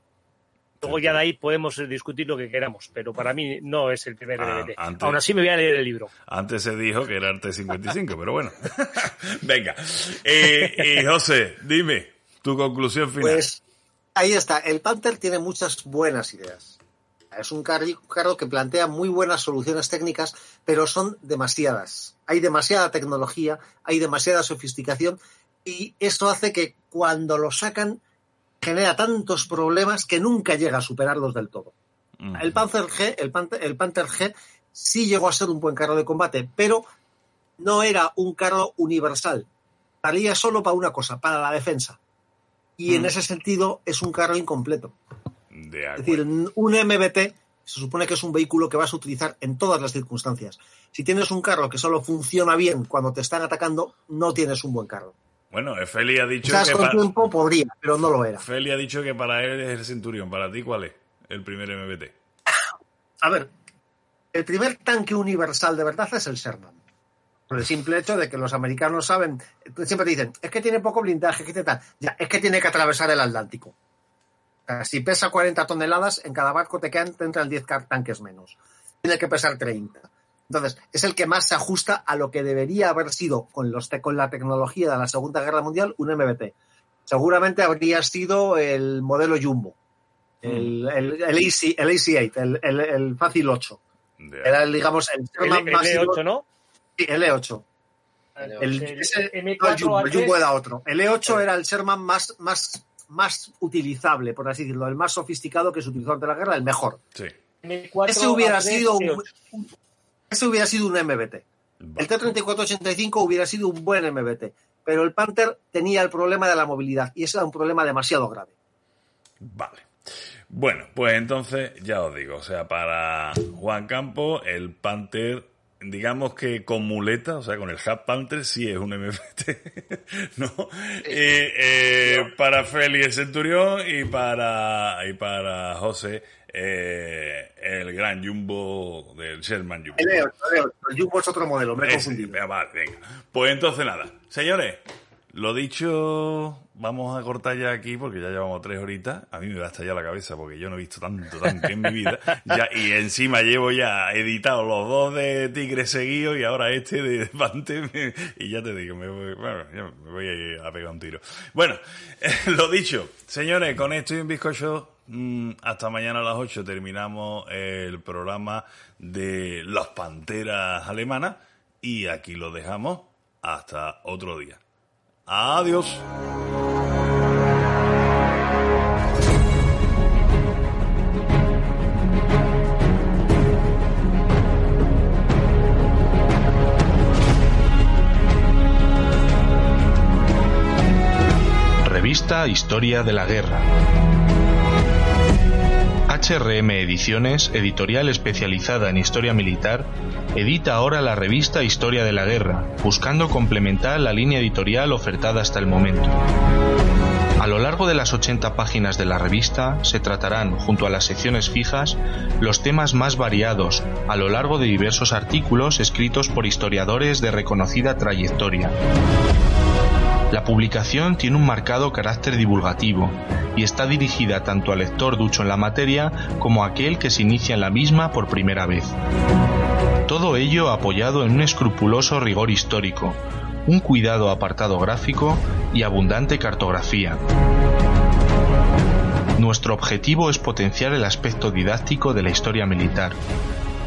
Luego ya de ahí podemos discutir lo que queramos, pero para mí no es el primer Ah, MBT. antes- Aún así me voy a leer el libro. Antes se dijo que era Arte 55, pero bueno. <laughs> Venga. Eh, y José, dime tu conclusión final. Pues ahí está. El Panther tiene muchas buenas ideas. Es un carro que plantea muy buenas soluciones técnicas, pero son demasiadas. Hay demasiada tecnología, hay demasiada sofisticación y esto hace que cuando lo sacan genera tantos problemas que nunca llega a superarlos del todo. El Panzer G, el Panther, el Panther G sí llegó a ser un buen carro de combate, pero no era un carro universal. Valía solo para una cosa, para la defensa. Y en ese sentido es un carro incompleto. De Es decir, un MBT se supone que es un vehículo que vas a utilizar en todas las circunstancias. Si tienes un carro que solo funciona bien cuando te están atacando, no tienes un buen carro. Bueno, eh, Feli ha dicho Quizás que con para, tiempo podría, pero no lo era. Feli ha dicho que para él es el Centurión. ¿Para ti cuál es el primer MBT? A ver, el primer tanque universal de verdad es el Sherman. Por el simple hecho de que los americanos saben, siempre te dicen, es que tiene poco blindaje, que tiene tal. Ya, es que tiene que atravesar el Atlántico. O sea, si pesa 40 toneladas, en cada barco te quedan, te entran 10 car- tanques menos. Tiene que pesar 30. Entonces, es el que más se ajusta a lo que debería haber sido con, los te- con la tecnología de la Segunda Guerra Mundial un MBT. Seguramente habría sido el modelo Jumbo, el, el, el, AC, el AC8, el, el, el Fácil 8. Era, el, digamos, el El, Sherman el más E8, ¿no? Sí, el E8. El, El ese- M4 no, el Jumbo, el Jumbo era otro. El E8 era el Sherman más, más, más utilizable, por así decirlo, el más sofisticado que se utilizó ante la guerra, el mejor. Sí. M4 Ese hubiera A3, sido un, E8. un- ese hubiera sido un MBT. El T-3485 hubiera sido un buen MBT, pero el Panther tenía el problema de la movilidad y ese era un problema demasiado grave. Vale. Bueno, pues entonces ya os digo, o sea, para Juan Campo, el Panther, digamos que con muleta, o sea, con el Hat Panther sí es un MFT, <laughs> ¿no? Y, eh, para Feli el Centurión y para, y para José eh, el gran Jumbo del Sherman Jumbo. El E8, el E8, el Jumbo es otro modelo, me he Ese, confundido. venga, vale, venga. Pues entonces nada. Señores, lo dicho, vamos a cortar ya aquí porque ya llevamos tres horitas. A mí me va a estallar la cabeza porque yo no he visto tanto tanque en mi vida. <laughs> Ya, y encima llevo ya editado los dos de Tigre seguidos y ahora este de Pante. y ya te digo, me voy, bueno, ya me voy a, ir a pegar un tiro. Bueno, <laughs> lo dicho, señores, con esto y un bizcocho, hasta mañana a las 8 terminamos el programa de las panteras alemanas y aquí lo dejamos hasta otro día. Adiós. Revista Historia de la Guerra. HRM Ediciones, editorial especializada en historia militar, edita ahora la revista Historia de la Guerra, buscando complementar la línea editorial ofertada hasta el momento. A lo largo de las 80 páginas de la revista se tratarán, junto a las secciones fijas, los temas más variados, a lo largo de diversos artículos escritos por historiadores de reconocida trayectoria. La publicación tiene un marcado carácter divulgativo y está dirigida tanto al lector ducho en la materia como a aquel que se inicia en la misma por primera vez. Todo ello apoyado en un escrupuloso rigor histórico, un cuidado apartado gráfico y abundante cartografía. Nuestro objetivo es potenciar el aspecto didáctico de la historia militar.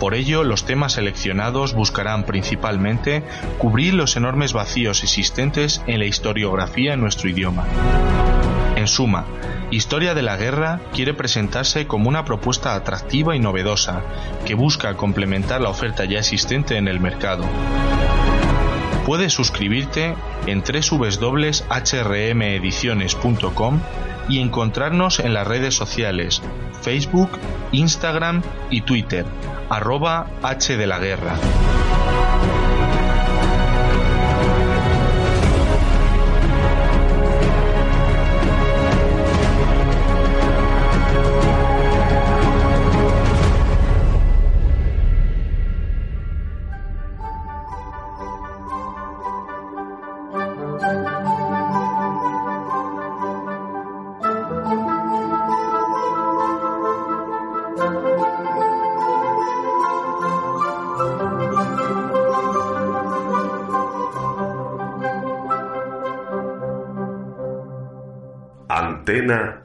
Por ello, los temas seleccionados buscarán principalmente cubrir los enormes vacíos existentes en la historiografía en nuestro idioma. En suma, Historia de la Guerra quiere presentarse como una propuesta atractiva y novedosa, que busca complementar la oferta ya existente en el mercado. Puedes suscribirte en www.hrmediciones.com y encontrarnos en las redes sociales Facebook, Instagram y Twitter, arroba H de la Guerra.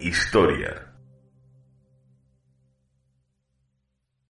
Historia.